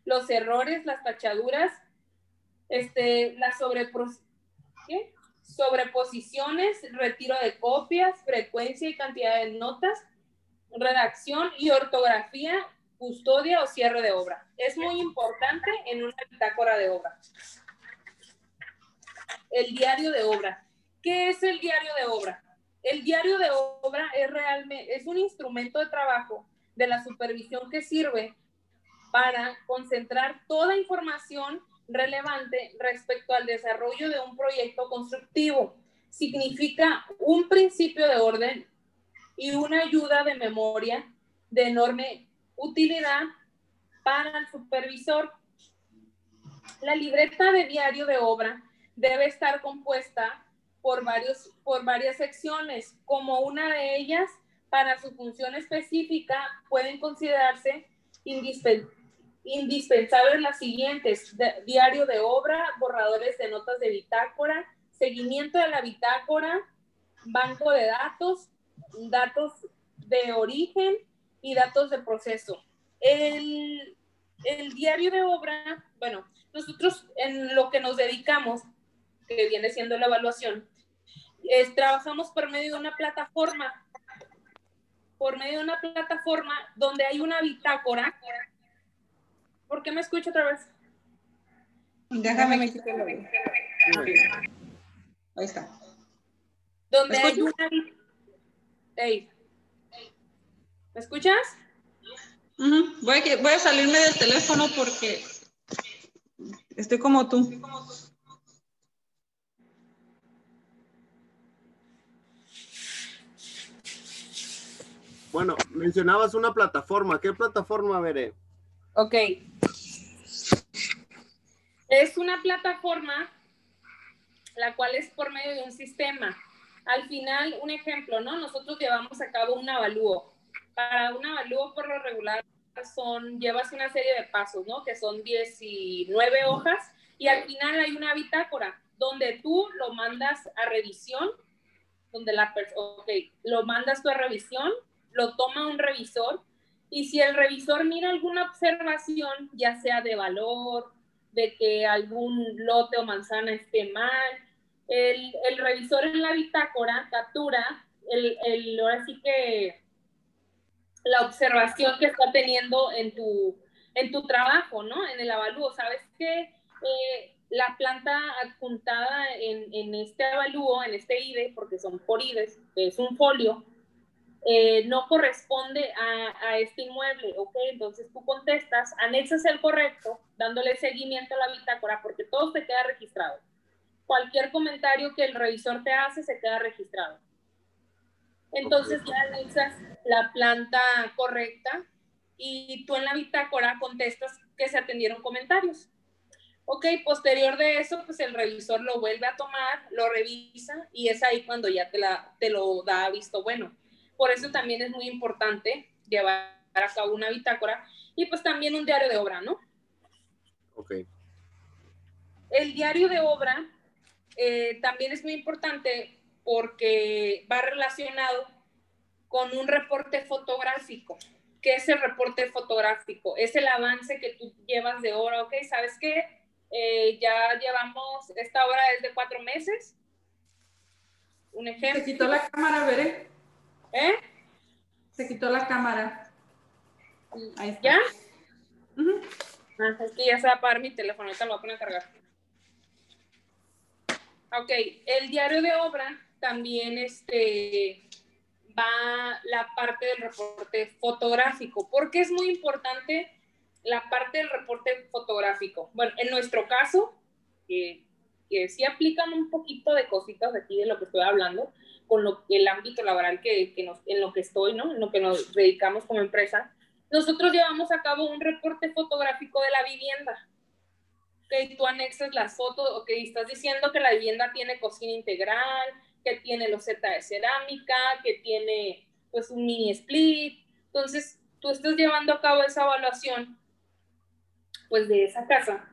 los errores, las tachaduras, este, la sobre... ¿Qué? sobreposiciones, retiro de copias, frecuencia y cantidad de notas, redacción y ortografía, custodia o cierre de obra. Es muy importante en una bitácora de obra. El diario de obra. ¿Qué es el diario de obra? El diario de obra es realmente es un instrumento de trabajo de la supervisión que sirve para concentrar toda información relevante respecto al desarrollo de un proyecto constructivo. Significa un principio de orden y una ayuda de memoria de enorme utilidad para el supervisor. La libreta de diario de obra debe estar compuesta por, varios, por varias secciones, como una de ellas, para su función específica, pueden considerarse indispensables indispensables las siguientes, diario de obra, borradores de notas de bitácora, seguimiento de la bitácora, banco de datos, datos de origen y datos de proceso. El, diario de obra, bueno, nosotros en lo que nos dedicamos, que viene siendo la evaluación, trabajamos por medio de una plataforma, por medio de una plataforma donde hay una bitácora ¿Por qué me escucho otra vez? Déjame quitarlo. Ahí está. Donde hay una... Hey. ¿Me escuchas? voy, a, voy a salirme del teléfono porque estoy como tú. Bueno, mencionabas una plataforma. ¿Qué plataforma, Veré? Ok. Es una plataforma la cual es por medio de un sistema. Al final, un ejemplo, ¿no? Nosotros llevamos a cabo un avalúo. Para un avalúo por lo regular son, llevas una serie de pasos, ¿no? Que son 19 hojas y al final hay una bitácora donde tú lo mandas a revisión, donde la persona, ok, lo mandas tú a revisión, lo toma un revisor y si el revisor mira alguna observación, ya sea de valor, de que algún lote o manzana esté mal, el, el revisor en la bitácora captura el, el, ahora sí que la observación que está teniendo en tu, en tu trabajo, ¿no? En el avalúo. ¿Sabes que eh, la planta adjuntada en, en, este avalúo, en este IDE, porque son por IDES, es un folio, eh, no corresponde a, a, este inmueble, ¿ok? Entonces tú contestas, anexas el correcto, dándole seguimiento a la bitácora, porque todo se queda registrado. Cualquier comentario que el revisor te hace se queda registrado. Entonces ya anexas la planta correcta y tú en la bitácora contestas que se atendieron comentarios. Ok, posterior de eso, pues el revisor lo vuelve a tomar, lo revisa y es ahí cuando ya te, la, te lo da visto bueno. Por eso también es muy importante llevar a cabo una bitácora y pues también un diario de obra, ¿no? Ok. El diario de obra eh, también es muy importante porque va relacionado con un reporte fotográfico. ¿Qué es el reporte fotográfico? Es el avance que tú llevas de hora, ¿ok? ¿Sabes qué? Eh, ya llevamos, esta hora es de cuatro meses. Un ejemplo. Se quitó la cámara, veré. ¿Eh? Se quitó la cámara. Ahí está. ¿Ya? Uh -huh. ah, es que ya se va a apagar mi teléfono, ahorita lo voy a poner a cargar. Ok, el diario de obra también este, va la parte del reporte fotográfico. porque es muy importante la parte del reporte fotográfico? Bueno, en nuestro caso, que, que sí aplican un poquito de cositas aquí de lo que estoy hablando, con lo, el ámbito laboral que, que nos, en lo que estoy, ¿no? En lo que nos dedicamos como empresa, nosotros llevamos a cabo un reporte fotográfico de la vivienda ok, tú anexas las fotos, ok, estás diciendo que la vivienda tiene cocina integral, que tiene loseta de cerámica, que tiene pues un mini split. Entonces, tú estás llevando a cabo esa evaluación pues de esa casa.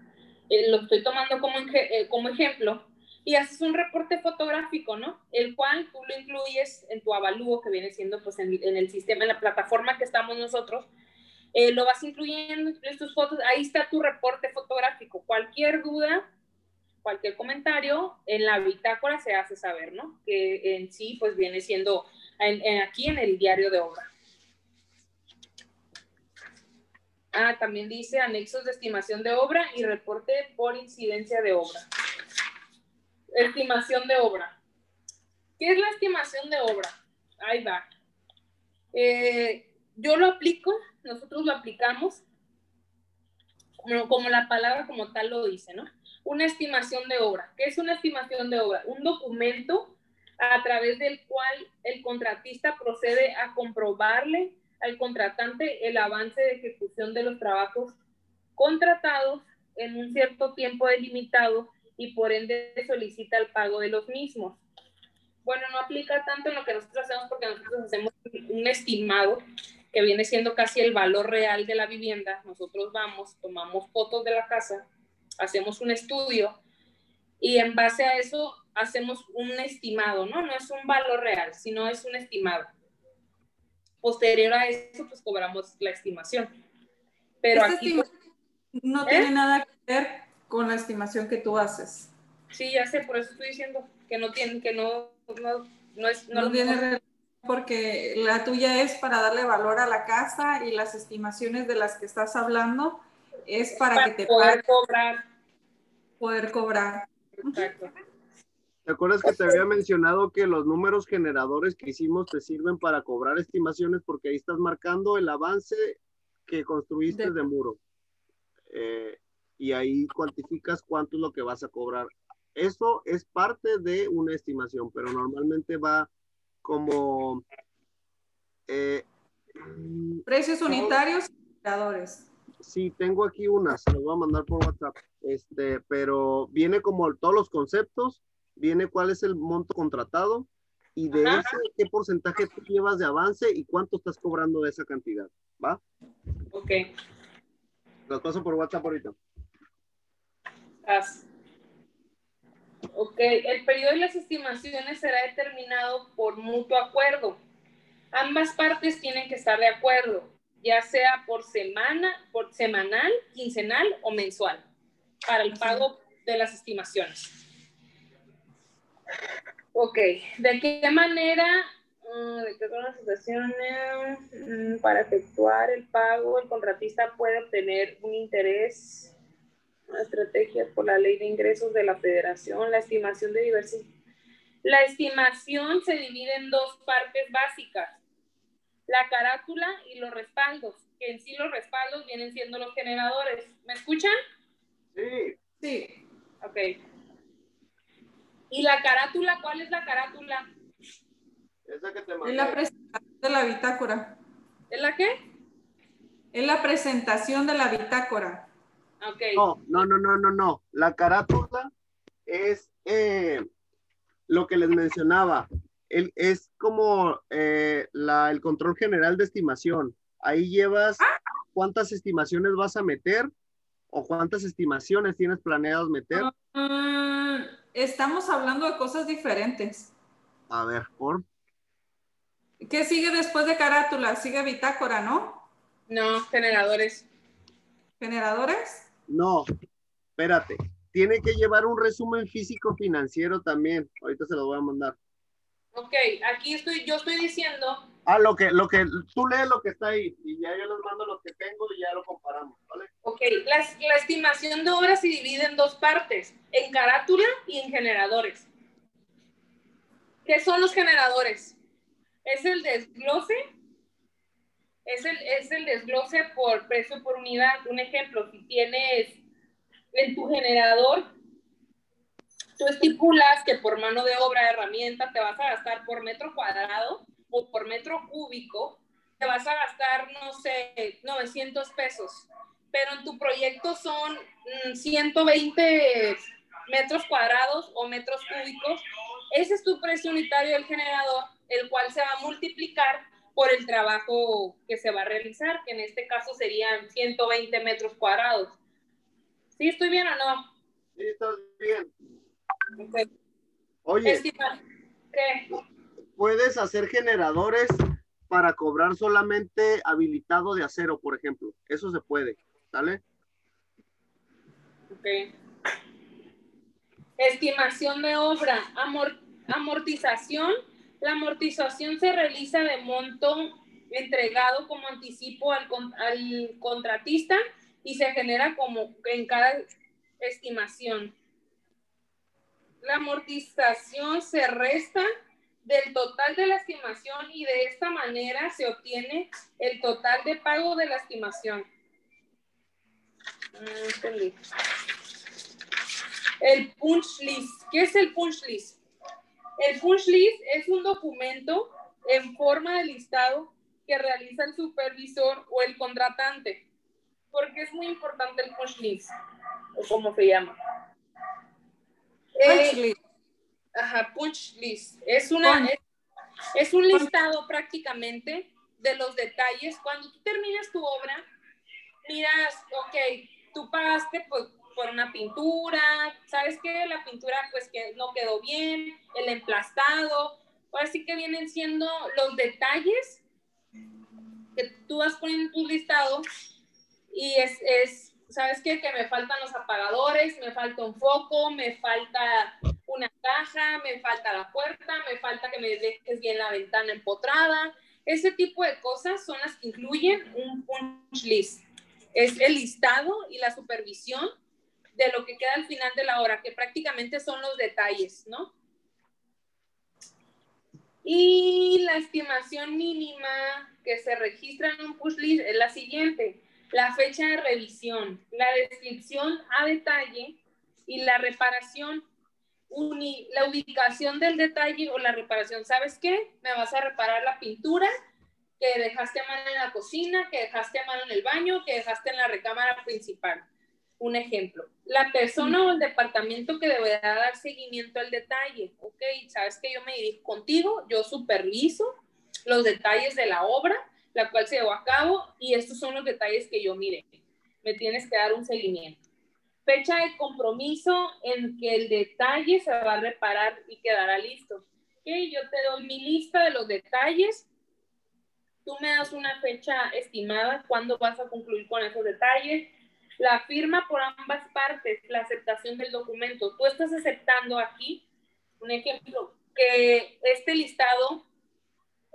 Eh, lo estoy tomando como, eh, como ejemplo y haces un reporte fotográfico, ¿no? El cual tú lo incluyes en tu avalúo que viene siendo pues en, en el sistema, en la plataforma que estamos nosotros eh, lo vas incluyendo, en tus fotos, ahí está tu reporte fotográfico. Cualquier duda, cualquier comentario, en la bitácora se hace saber, ¿no? Que en sí, pues viene siendo en, en, aquí en el diario de obra. Ah, también dice anexos de estimación de obra y reporte por incidencia de obra. Estimación de obra. ¿Qué es la estimación de obra? Ahí va. Eh, yo lo aplico nosotros lo aplicamos como, como la palabra como tal lo dice, ¿no? Una estimación de obra. ¿Qué es una estimación de obra? Un documento a través del cual el contratista procede a comprobarle al contratante el avance de ejecución de los trabajos contratados en un cierto tiempo delimitado y por ende solicita el pago de los mismos. Bueno, no aplica tanto en lo que nosotros hacemos porque nosotros hacemos un estimado que viene siendo casi el valor real de la vivienda, nosotros vamos, tomamos fotos de la casa, hacemos un estudio y en base a eso hacemos un estimado, ¿no? No es un valor real, sino es un estimado. Posterior a eso, pues cobramos la estimación. Pero Esta aquí... Pues, no ¿eh? tiene nada que ver con la estimación que tú haces. Sí, ya sé, por eso estoy diciendo que no tiene, que no, no, no es... No, no tiene relación porque la tuya es para darle valor a la casa y las estimaciones de las que estás hablando es para, para que te poder cobrar. Poder cobrar. Exacto. ¿Te acuerdas que te había mencionado que los números generadores que hicimos te sirven para cobrar estimaciones porque ahí estás marcando el avance que construiste de, de muro? Eh, y ahí cuantificas cuánto es lo que vas a cobrar. Eso es parte de una estimación, pero normalmente va como... Eh, Precios unitarios y indicadores. Sí, tengo aquí una, se las voy a mandar por WhatsApp. Este, pero viene como todos los conceptos, viene cuál es el monto contratado y de ese qué porcentaje tú llevas de avance y cuánto estás cobrando de esa cantidad, ¿va? Ok. Las paso por WhatsApp ahorita. Ok, el periodo de las estimaciones será determinado por mutuo acuerdo. Ambas partes tienen que estar de acuerdo, ya sea por semana, por semanal, quincenal o mensual, para el pago de las estimaciones. Ok, ¿de qué manera, mm, de qué son las mm, para efectuar el pago, el contratista puede obtener un interés, estrategia por la ley de ingresos de la federación, la estimación de diversos. La estimación se divide en dos partes básicas, la carátula y los respaldos, que en sí los respaldos vienen siendo los generadores. ¿Me escuchan? Sí. Sí. Ok. ¿Y la carátula? ¿Cuál es la carátula? Esa que te Es la presentación de la bitácora. ¿Es la qué? Es la presentación de la bitácora. Ok. No, no, no, no, no, no. La carátula es eh, lo que les mencionaba. El, es como eh, la, el control general de estimación. Ahí llevas cuántas estimaciones vas a meter o cuántas estimaciones tienes planeadas meter. Mm, estamos hablando de cosas diferentes. A ver, por. ¿Qué sigue después de carátula? Sigue bitácora, ¿no? No, generadores. ¿Generadores? No, espérate. Tiene que llevar un resumen físico financiero también. Ahorita se lo voy a mandar. Ok, aquí estoy, yo estoy diciendo. Ah, lo que, lo que, tú lees lo que está ahí y ya yo les mando lo que tengo y ya lo comparamos, ¿vale? Ok, la, la estimación de obra se divide en dos partes, en carátula y en generadores. ¿Qué son los generadores? Es el desglose, es el, es el desglose por precio por unidad. Un ejemplo, si tienes en tu generador tú estipulas que por mano de obra, herramienta, te vas a gastar por metro cuadrado o por metro cúbico, te vas a gastar, no sé, 900 pesos. Pero en tu proyecto son 120 mm, metros cuadrados o metros cúbicos. Ese es tu precio unitario del generador, el cual se va a multiplicar por el trabajo que se va a realizar, que en este caso serían 120 metros cuadrados. ¿Sí estoy bien o no? Sí, estás bien. Okay. Oye, ¿Qué? puedes hacer generadores para cobrar solamente habilitado de acero, por ejemplo. Eso se puede, ¿sale? Ok. Estimación de obra, amortización. La amortización se realiza de monto entregado como anticipo al, contratista y se genera como en cada estimación la amortización se resta del total de la estimación y de esta manera se obtiene el total de pago de la estimación. Ah, el punch list. ¿Qué es el punch list? El punch list es un documento en forma de listado que realiza el supervisor o el contratante. Porque es muy importante el punch list, o como se llama. Punch list. Ajá, punch list. Es, una, es, es, un listado prácticamente de los detalles. Cuando tú terminas tu obra, miras, ok, tú pagaste pues, por una pintura, ¿sabes qué? La pintura pues que no quedó bien, el emplastado, ahora sí que vienen siendo los detalles que tú vas poniendo en tu listado y es, es ¿sabes qué? Que me faltan los apagadores, me falta un foco, me falta una caja, me falta la puerta, me falta que me dejes bien la ventana empotrada. Ese tipo de cosas son las que incluyen un punch list. Es el listado y la supervisión de lo que queda al final de la hora, que prácticamente son los detalles, ¿no? Y la estimación mínima que se registra en un push list es la siguiente la fecha de revisión, la descripción a detalle y la reparación, la ubicación del detalle o la reparación. ¿Sabes qué? Me vas a reparar la pintura que dejaste mano en la cocina, que dejaste mano en el baño, que dejaste en la recámara principal. Un ejemplo, la persona o el departamento que deberá dar seguimiento al detalle, ok, sabes que yo me dirijo contigo, yo superviso los detalles de la obra, la cual se llevó a cabo, y estos son los detalles que yo mire. Me tienes que dar un seguimiento. Fecha de compromiso en que el detalle se va a reparar y quedará listo. Ok, yo te doy mi lista de los detalles tú me das una fecha estimada, cuándo vas a concluir con esos detalles. La firma por ambas partes, la aceptación del documento. Tú estás aceptando aquí, un ejemplo, que este listado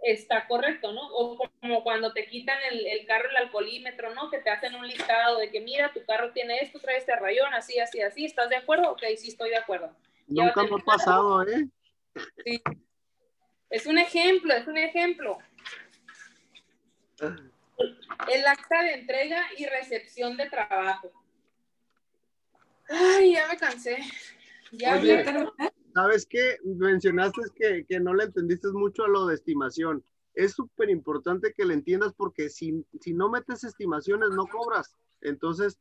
está correcto, ¿no? O como cuando te quitan el, el, carro, el alcoholímetro, ¿no? Que te hacen un listado de que, mira, tu carro tiene esto, trae este rayón, así, así, así. ¿Estás de acuerdo? Ok, sí, estoy de acuerdo. Nunca me ha pasado, ¿eh? Sí. Es un ejemplo, es un ejemplo. El acta de entrega y recepción de trabajo. Ay, ya me cansé. Ya Oye, ¿Sabes qué? Mencionaste que, que, no le entendiste mucho a lo de estimación. Es súper importante que le entiendas porque si, si no metes estimaciones no cobras. Entonces,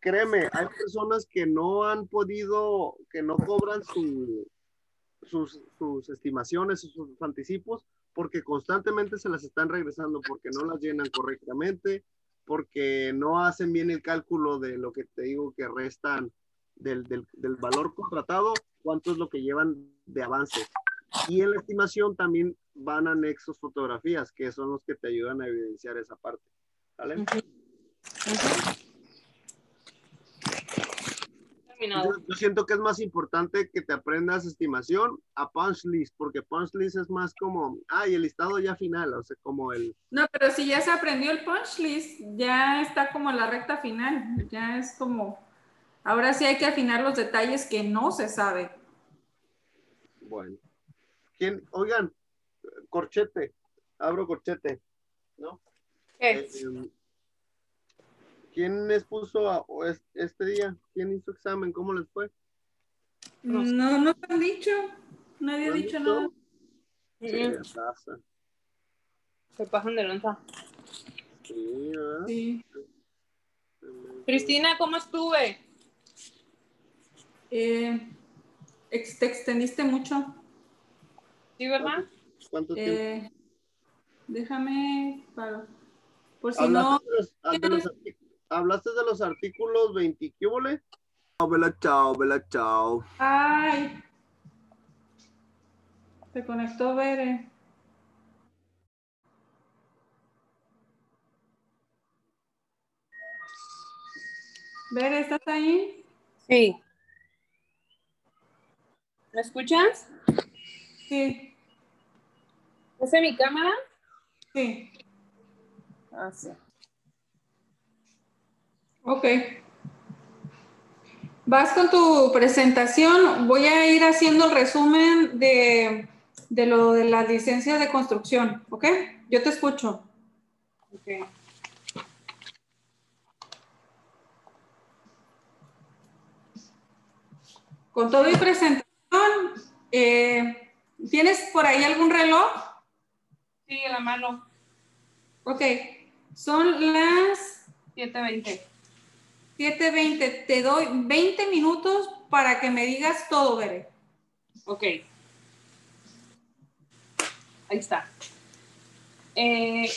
créeme, hay personas que no han podido, que no cobran su, sus, sus estimaciones, sus anticipos, porque constantemente se las están regresando, porque no las llenan correctamente, porque no hacen bien el cálculo de lo que te digo que restan del, del, del valor contratado, cuánto es lo que llevan de avance. Y en la estimación también van anexos fotografías, que son los que te ayudan a evidenciar esa parte. ¿Vale? Uh -huh. Uh -huh. Yo, yo, siento que es más importante que te aprendas estimación a punch list, porque punch list es más como, ah, y el listado ya final, o sea, como el... No, pero si ya se aprendió el punch list, ya está como la recta final, ya es como, ahora sí hay que afinar los detalles que no se sabe. Bueno. ¿Quién? Oigan, corchete, abro corchete, ¿no? ¿Qué? Eh, ¿Quién les puso a, este día? ¿Quién hizo examen? ¿Cómo les fue? No, no, no te han dicho. Nadie ha dicho nada. Sí, pasa. Se pasan de lanza. Sí, ¿verdad? Sí. Cristina, ¿cómo estuve? Eh, ex- te extendiste mucho. ¿Sí, verdad? ¿Cuánto tiempo? Eh, déjame para, por si no. ¿Hablaste, de los, de los artic- ¿Hablaste de los artículos 20? ¿Qué hubo? Chao, Bela, chao, Bela, chao. Ay. Se conectó Bere. Bere, ¿estás ahí? Sí. ¿Me escuchas? Sí, ¿Puse mi cámara? sí. Ah, sí. Ok. Vas con tu presentación. Voy a ir haciendo el resumen de, de lo de las licencias de construcción, ¿ok? Yo te escucho. Ok. Con todo y presentación, eh, ¿tienes por ahí algún reloj? Sí, en la mano. Ok, son las 720. 7.20. Te doy 20 minutos para que me digas todo, Bere. Ok. Ahí está. Eh,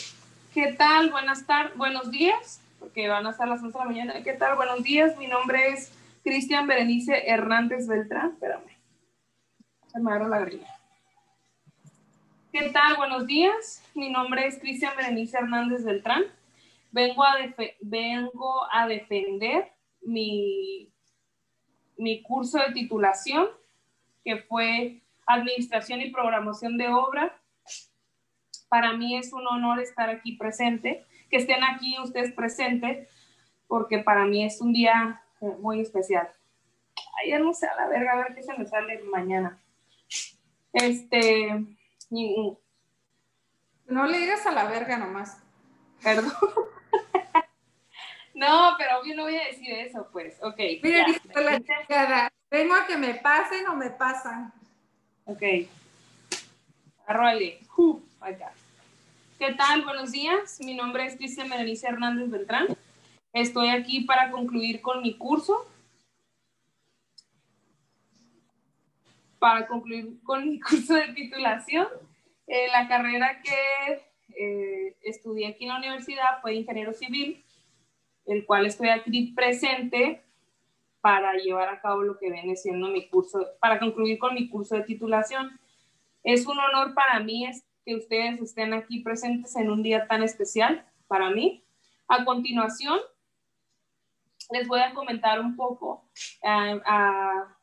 ¿Qué tal? Buenas tardes, buenos días, porque van a estar las 11 de la mañana. ¿Qué tal? Buenos días. Mi nombre es Cristian Berenice Hernández Beltrán. Espérame. Se me agarra la grilla. ¿Qué tal? Buenos días. Mi nombre es Cristian Berenice Hernández Beltrán. Vengo a, vengo a defender mi, mi curso de titulación, que fue Administración y Programación de Obra. Para mí es un honor estar aquí presente, que estén aquí ustedes presentes, porque para mí es un día muy especial. Ayer no sé a la verga, a ver qué se me sale mañana. Este, No le digas a la verga nomás. perdón. *laughs* no, pero obvio no voy a decir eso, pues. Ok. Mira, ya. la chingada, Vengo a que me pasen o me pasan. Ok. Arroyle. Uh, acá. ¿Qué tal? Buenos días. Mi nombre es Cristian Berenice Hernández Beltrán. Estoy aquí para concluir con mi curso. Para concluir con mi *laughs* curso de titulación. Eh, la carrera que eh, estudié aquí en la universidad fue ingeniero civil, el cual estoy aquí presente para llevar a cabo lo que viene siendo mi curso, para concluir con mi curso de titulación. Es un honor para mí que ustedes estén aquí presentes en un día tan especial para mí. A continuación, les voy a comentar un poco. Eh, a,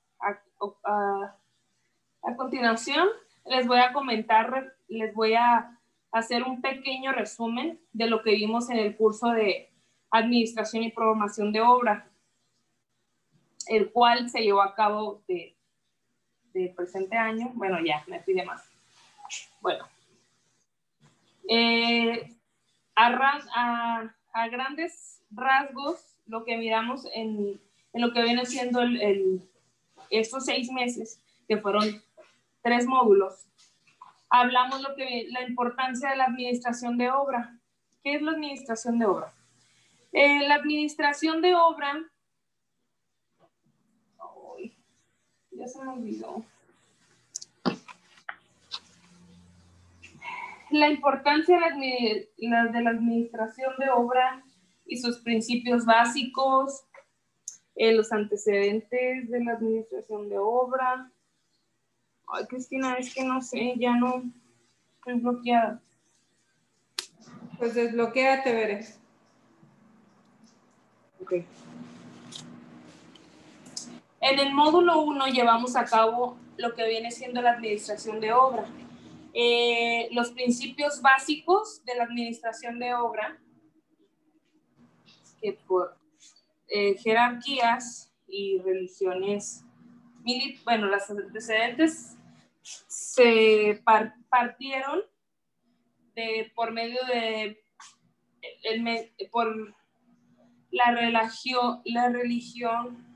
a, continuación, les voy a comentar, les voy a hacer un pequeño resumen de lo que vimos en el curso de Administración y Programación de Obra, el cual se llevó a cabo de, de presente año. Bueno, ya, me pide más. Bueno, eh, a, grandes rasgos, lo que miramos en, en lo que viene siendo el, estos seis meses, que fueron tres módulos, hablamos lo que la importancia de la administración de obra. ¿Qué es la administración de obra? Eh, la administración de obra, ya se me olvidó. la importancia de la, administración de obra y sus principios básicos, eh, los antecedentes de la administración de obra. Ay, Cristina, es que no sé, ya no estoy bloqueada. Pues desbloqueate, veré. Ok. En el módulo 1 llevamos a cabo lo que viene siendo la administración de obra. Eh, los principios básicos de la administración de obra, que por eh, jerarquías y religiones, bueno, las antecedentes se partieron de, por medio de por la religión, la religión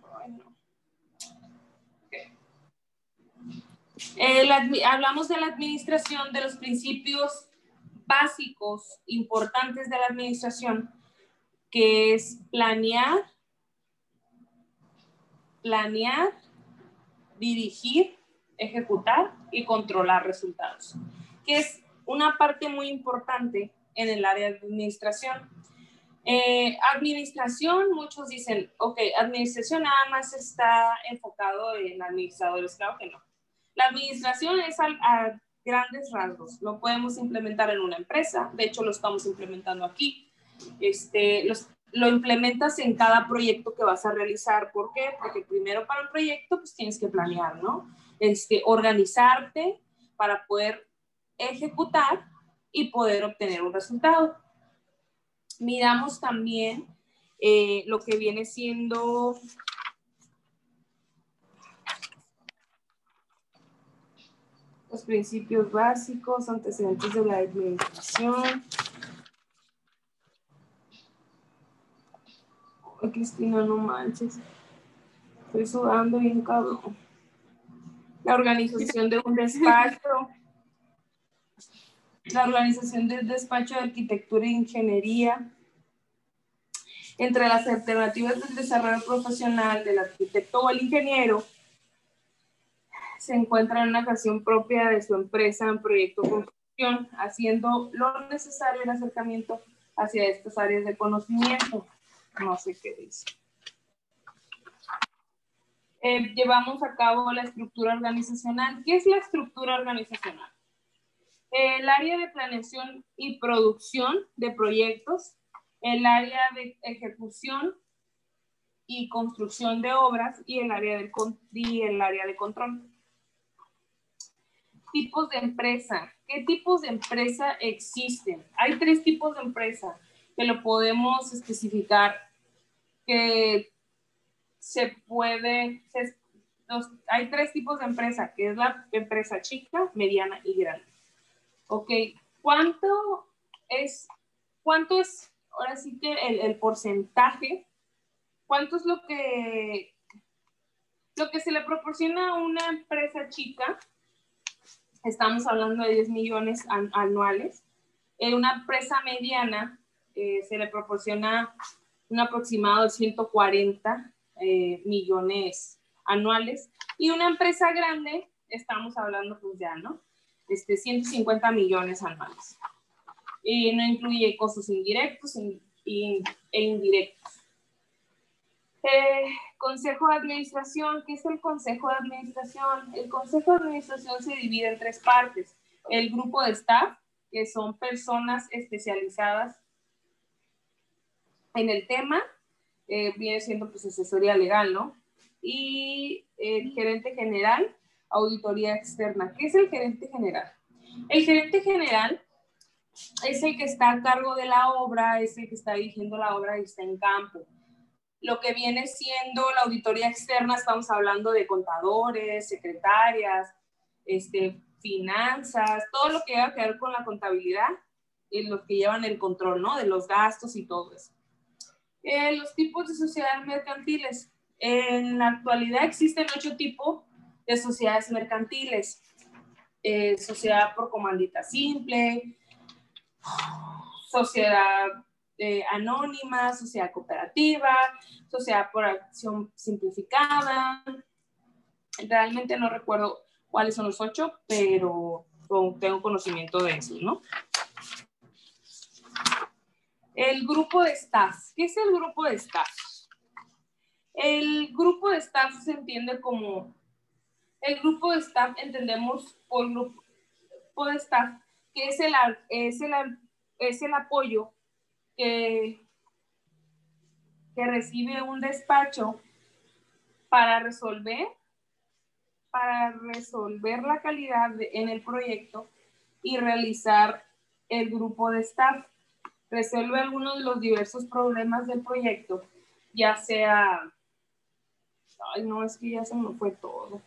hablamos de la administración, de los principios básicos importantes de la administración, que es planear, planear, dirigir, ejecutar y controlar resultados, que es una parte muy importante en el área de administración. Eh, administración, muchos dicen, ok, administración nada más está enfocado en administradores, claro que no. La administración es a, grandes rasgos. Lo podemos implementar en una empresa. De hecho, lo estamos implementando aquí. Este, lo implementas en cada proyecto que vas a realizar. ¿Por qué? Porque primero para un proyecto pues tienes que planear, ¿no? Este, organizarte para poder ejecutar y poder obtener un resultado. Miramos también eh, lo que viene siendo los principios básicos, antecedentes de la administración. Ay, Cristina, no manches. Estoy sudando bien cabrón. La organización de un despacho. La organización del despacho de arquitectura e ingeniería. Entre las alternativas del desarrollo profesional del arquitecto o el ingeniero, se encuentra en una creación propia de su empresa en proyecto construcción, haciendo lo necesario el acercamiento hacia estas áreas de conocimiento. No sé qué dice. Eh, llevamos a cabo la estructura organizacional. ¿Qué es la estructura organizacional? el área de planeación y producción de proyectos, el área de ejecución y construcción de obras y el área, del, y el área de control tipos de empresa. ¿Qué tipos de empresa existen? Hay tres tipos de empresa que lo podemos especificar que se puede, hay tres tipos de empresa, que es la empresa chica, mediana y grande. Ok, ¿cuánto es, cuánto es, ahora sí que el, porcentaje, cuánto es lo que, lo que se le proporciona a una empresa chica estamos hablando de 10 millones anuales, En una empresa mediana eh, se le proporciona un aproximado de 140 eh, millones anuales y una empresa grande, estamos hablando pues ya, ¿no? Este, 150 millones anuales. Y no incluye costos indirectos e indirectos. Eh, consejo de Administración, ¿qué es el Consejo de Administración? El Consejo de Administración se divide en tres partes. El grupo de staff, que son personas especializadas en el tema, eh, viene siendo pues asesoría legal, ¿no? Y el gerente general, auditoría externa. ¿Qué es el gerente general? El gerente general es el que está a cargo de la obra, es el que está dirigiendo la obra y está en campo. Lo que viene siendo la auditoría externa, estamos hablando de contadores, secretarias, este, finanzas, todo lo que va que ver con la contabilidad y los que llevan el control, ¿no? De los gastos y todo eso. Eh, los tipos de sociedades mercantiles. En la actualidad existen ocho tipos de sociedades mercantiles. Eh, sociedad por comandita simple, sociedad eh, anónima, sociedad cooperativa, sociedad por acción simplificada. Realmente no recuerdo cuáles son los ocho, pero tengo conocimiento de eso, ¿no? El grupo de staff. ¿Qué es el grupo de staff? El grupo de staff se entiende como, el grupo de staff entendemos por grupo de staff, que es el, es el, es el apoyo que, que recibe un despacho para resolver, para resolver la calidad en el proyecto y realizar el grupo de staff. Resuelve algunos de los diversos problemas del proyecto, ya sea, ay no, es que ya se me fue todo.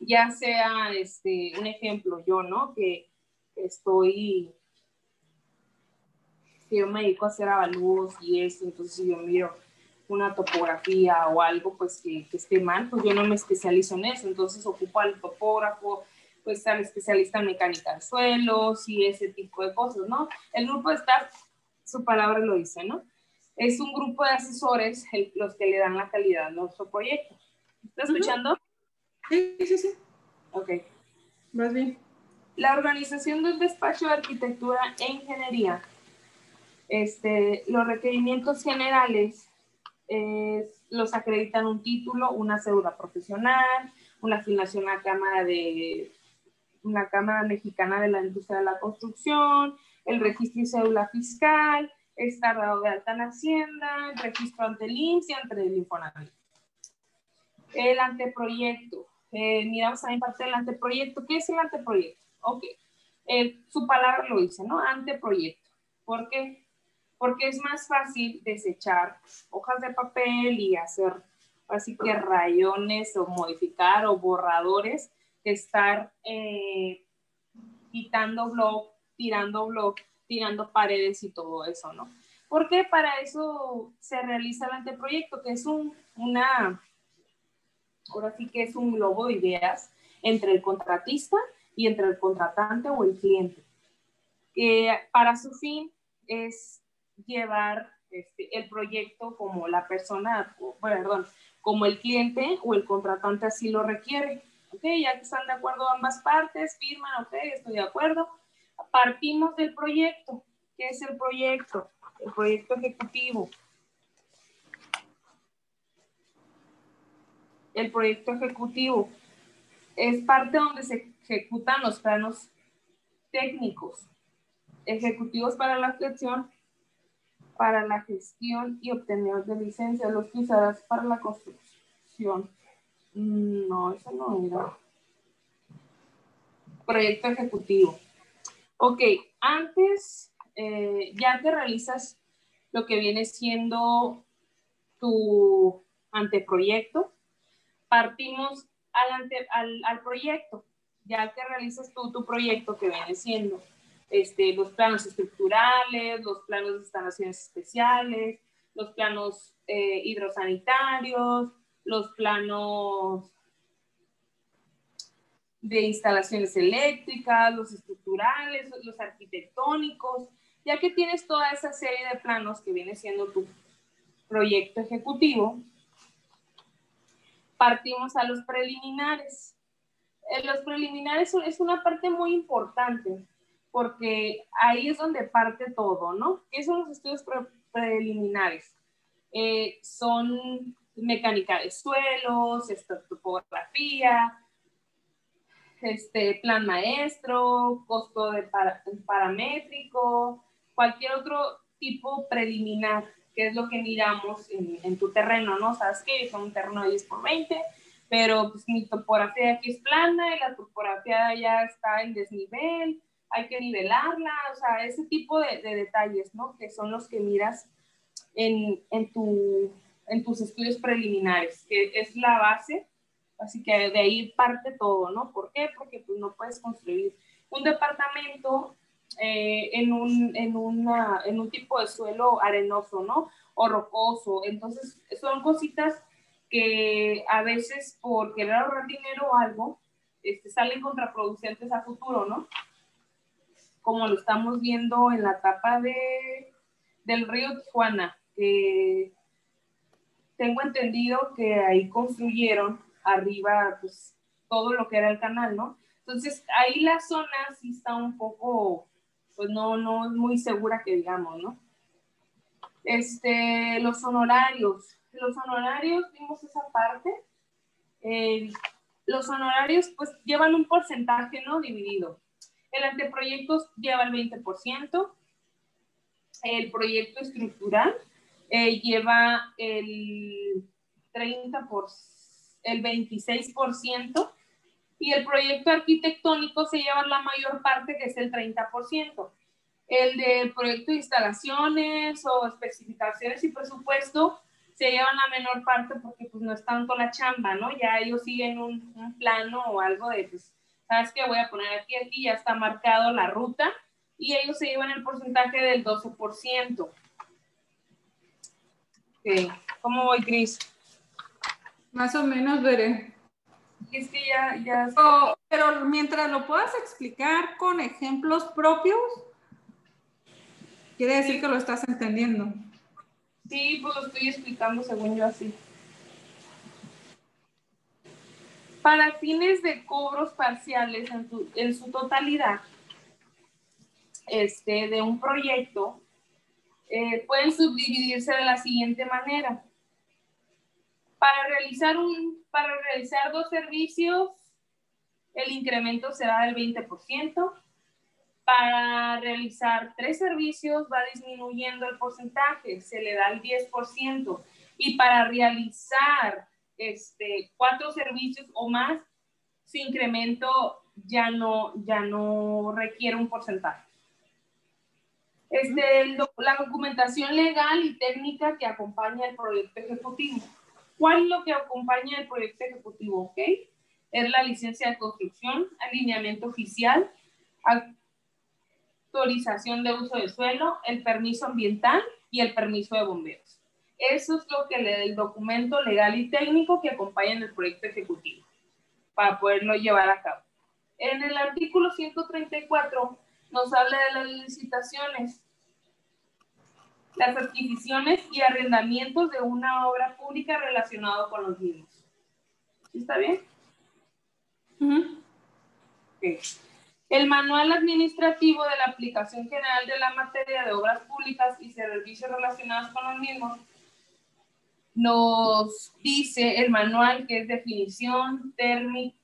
Ya sea, este, un ejemplo, yo, ¿no? Que estoy que yo me dedico a hacer avalúos y eso, entonces si yo miro una topografía o algo pues que, que, esté mal, pues yo no me especializo en eso, entonces ocupo al topógrafo, pues al especialista en mecánica de suelos y ese tipo de cosas, ¿no? El grupo de staff, su palabra lo dice, ¿no? Es un grupo de asesores los que le dan la calidad a nuestro proyecto. ¿Estás escuchando? Sí, sí, sí. Ok. Más bien. La organización del despacho de arquitectura e ingeniería este, los requerimientos generales los acreditan un título, una cédula profesional, una afiliación a la Cámara de una Cámara Mexicana de la Industria de la Construcción, el registro y cédula fiscal, estar dado de alta en Hacienda, el registro ante el IMSS y ante el Infonavit. El anteproyecto. Eh, miramos también parte del anteproyecto. ¿Qué es el anteproyecto? Ok. Eh, su palabra lo dice, ¿no? Anteproyecto. ¿Por qué? porque es más fácil desechar hojas de papel y hacer así que rayones o modificar o borradores que estar eh, quitando blog, tirando blog, tirando paredes y todo eso, ¿no? Porque para eso se realiza el anteproyecto, que es un, una, ahora sí que es un globo de ideas entre el contratista y entre el contratante o el cliente. Que para su fin es llevar este, el proyecto como la persona, perdón, como el cliente o el contratante así lo requiere. Ok, ya que están de acuerdo ambas partes, firman, ok, estoy de acuerdo. Partimos del proyecto. ¿Qué es el proyecto? El proyecto ejecutivo. El proyecto ejecutivo es parte donde se ejecutan los planos técnicos, ejecutivos para la gestión para la gestión y obtener de licencia, los que para la construcción. Mm, no, eso no era. Proyecto ejecutivo. Ok, antes, eh, ya que realizas lo que viene siendo tu anteproyecto, partimos al, al, al proyecto, ya que realizas tú tu proyecto que viene siendo este, los planos estructurales, los planos de instalaciones especiales, los planos eh, hidrosanitarios, los planos de instalaciones eléctricas, los estructurales, los arquitectónicos, ya que tienes toda esa serie de planos que viene siendo tu proyecto ejecutivo, partimos a los preliminares. En los preliminares es una parte muy importante porque ahí es donde parte todo, ¿no? ¿Qué son los estudios preliminares? Eh, son mecánica de suelos, topografía, este, plan maestro, costo de paramétrico, cualquier otro tipo preliminar, que es lo que miramos en, tu terreno, ¿no? Sabes que es un terreno de 10 por 20, pero pues, mi topografía aquí es plana y la topografía ya está en desnivel, hay que nivelarla, o sea, ese tipo de, detalles, ¿no? Que son los que miras en, en, tu, en tus estudios preliminares, que es la base Así que de ahí parte todo, ¿no? ¿Por qué? Porque pues no puedes construir un departamento eh, en, un, en, una, en un tipo de suelo arenoso, ¿no? O rocoso. Entonces, son cositas que a veces por querer ahorrar dinero o algo, este, salen contraproducentes a futuro, ¿no? Como lo estamos viendo en la etapa de, del río Tijuana, que tengo entendido que ahí construyeron arriba, pues todo lo que era el canal, ¿no? Entonces, ahí la zona sí está un poco, pues no, no es muy segura que digamos, ¿no? Este, los honorarios. Los honorarios, vimos esa parte. Eh, los honorarios, pues llevan un porcentaje, ¿no? Dividido. El anteproyecto lleva el 20%. El proyecto estructural eh, lleva el 30% el 26%, y el proyecto arquitectónico se lleva la mayor parte, que es el 30%. El del proyecto de instalaciones o especificaciones y presupuesto se llevan la menor parte porque pues no es tanto la chamba, ¿no? Ya ellos siguen un, un plano o algo de, pues, ¿sabes qué? Voy a poner aquí, aquí, ya está marcado la ruta y ellos se llevan el porcentaje del 12%. Ok, ¿cómo voy, Cris? Más o menos veré. Es que ya, ya... pero mientras lo puedas explicar con ejemplos propios, quiere decir que lo estás entendiendo. Sí, pues lo estoy explicando según yo así. Para fines de cobros parciales en, en su totalidad, este, de un proyecto, eh, pueden subdividirse de la siguiente manera. Para realizar, un, para realizar dos servicios, el incremento será del 20%. Para realizar tres servicios va disminuyendo el porcentaje, se le da el 10%. Y para realizar este, cuatro servicios o más, su incremento ya no, ya no requiere un porcentaje. Este, la documentación legal y técnica que acompaña el proyecto ejecutivo. ¿Cuál es lo que acompaña el proyecto ejecutivo? ¿Ok? Es la licencia de construcción, alineamiento oficial, autorización de uso de suelo, el permiso ambiental y el permiso de bomberos. Eso es lo que le da el documento legal y técnico que acompaña en el proyecto ejecutivo para poderlo llevar a cabo. En el artículo 134 nos habla de las licitaciones las adquisiciones y arrendamientos de una obra pública relacionado con los mismos. ¿Está bien? El manual administrativo de la aplicación general de la materia de obras públicas y servicios relacionados con los mismos nos dice el manual que es definición, términos,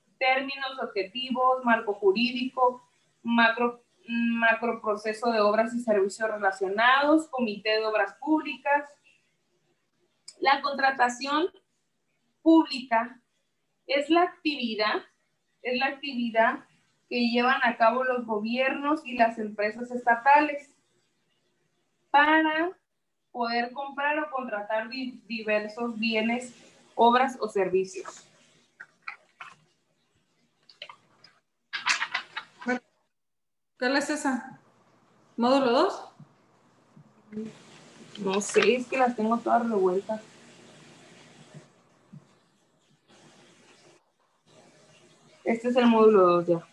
objetivos, marco jurídico, macro macroproceso de obras y servicios relacionados, comité de obras públicas. La contratación pública es la actividad, es la actividad que llevan a cabo los gobiernos y las empresas estatales para poder comprar o contratar diversos bienes, obras o servicios. ¿Cuál es esa? ¿Módulo 2? No sé, es que las tengo todas revueltas. Este es el módulo 2 ya.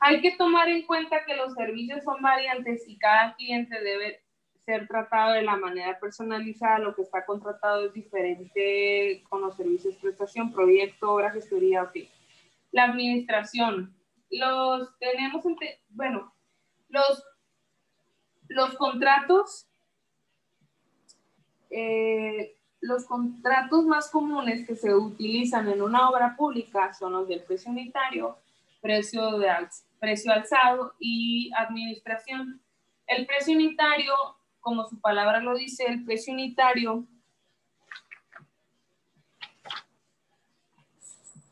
Hay que tomar en cuenta que los servicios son variantes y cada cliente debe ser tratado de la manera personalizada. Lo que está contratado es diferente con los servicios de prestación, proyecto, obra, gestoría, ok. La administración. Los tenemos, bueno, los, los contratos, eh, los contratos más comunes que se utilizan en una obra pública son los del precio unitario, precio, de precio alzado y administración. El precio unitario, como su palabra lo dice, el precio unitario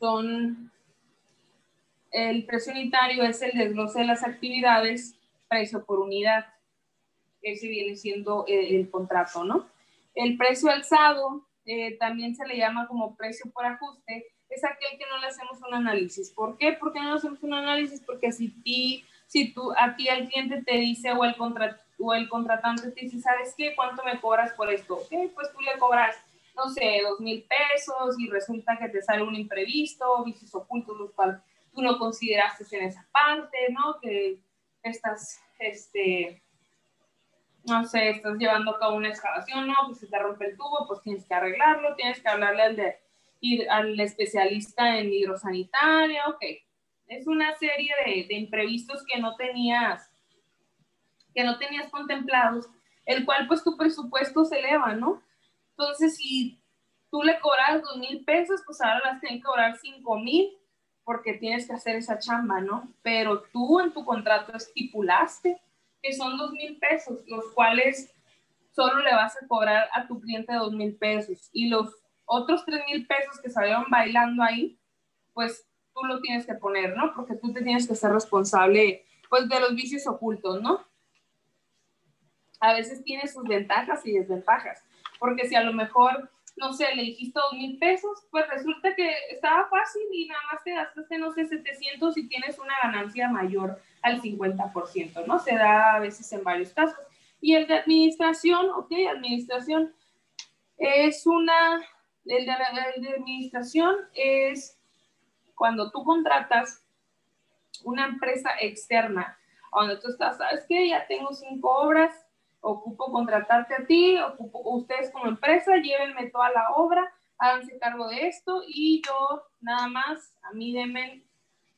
son, el precio unitario es el desglose de las actividades, precio por unidad. Ese viene siendo el, el contrato, ¿no? El precio alzado eh, también se le llama como precio por ajuste, es aquel que no le hacemos un análisis. ¿Por qué? ¿Por qué no le hacemos un análisis? Porque si, ti, si tú, a ti el cliente te dice o el, o el contratante te dice, ¿sabes qué? ¿Cuánto me cobras por esto? Ok, pues tú le cobras, no sé, dos mil pesos y resulta que te sale un imprevisto, vicios ocultos, los cuales tú no consideraste en esa parte, ¿no? Que estás, este, no sé, estás llevando a cabo una excavación, no, pues se te rompe el tubo, pues tienes que arreglarlo, tienes que hablarle al, de, al especialista en hidrosanitaria, ok. Es una serie de, de, imprevistos que no tenías, que no tenías contemplados, el cual pues tu presupuesto se eleva, ¿no? Entonces, si tú le cobras dos mil pesos, pues ahora las tienes que cobrar cinco mil porque tienes que hacer esa chamba, ¿no? Pero tú en tu contrato estipulaste que son dos mil pesos, los cuales solo le vas a cobrar a tu cliente dos mil pesos y los otros tres mil pesos que salieron bailando ahí, pues tú lo tienes que poner, ¿no? Porque tú te tienes que ser responsable, pues, de los vicios ocultos, ¿no? A veces tiene sus ventajas y desventajas, porque si a lo mejor, no sé, le dijiste dos mil pesos, pues resulta que estaba fácil y nada más te gastaste, no sé, 700 y tienes una ganancia mayor al 50%, ¿no? Se da a veces en varios casos. Y el de administración, ok, administración es una, el de, administración es cuando tú contratas una empresa externa, donde tú estás, ¿sabes qué? Ya tengo cinco obras, ocupo contratarte a ti, ocupo, ustedes como empresa, llévenme toda la obra, háganse cargo de esto y yo nada más, a mí denme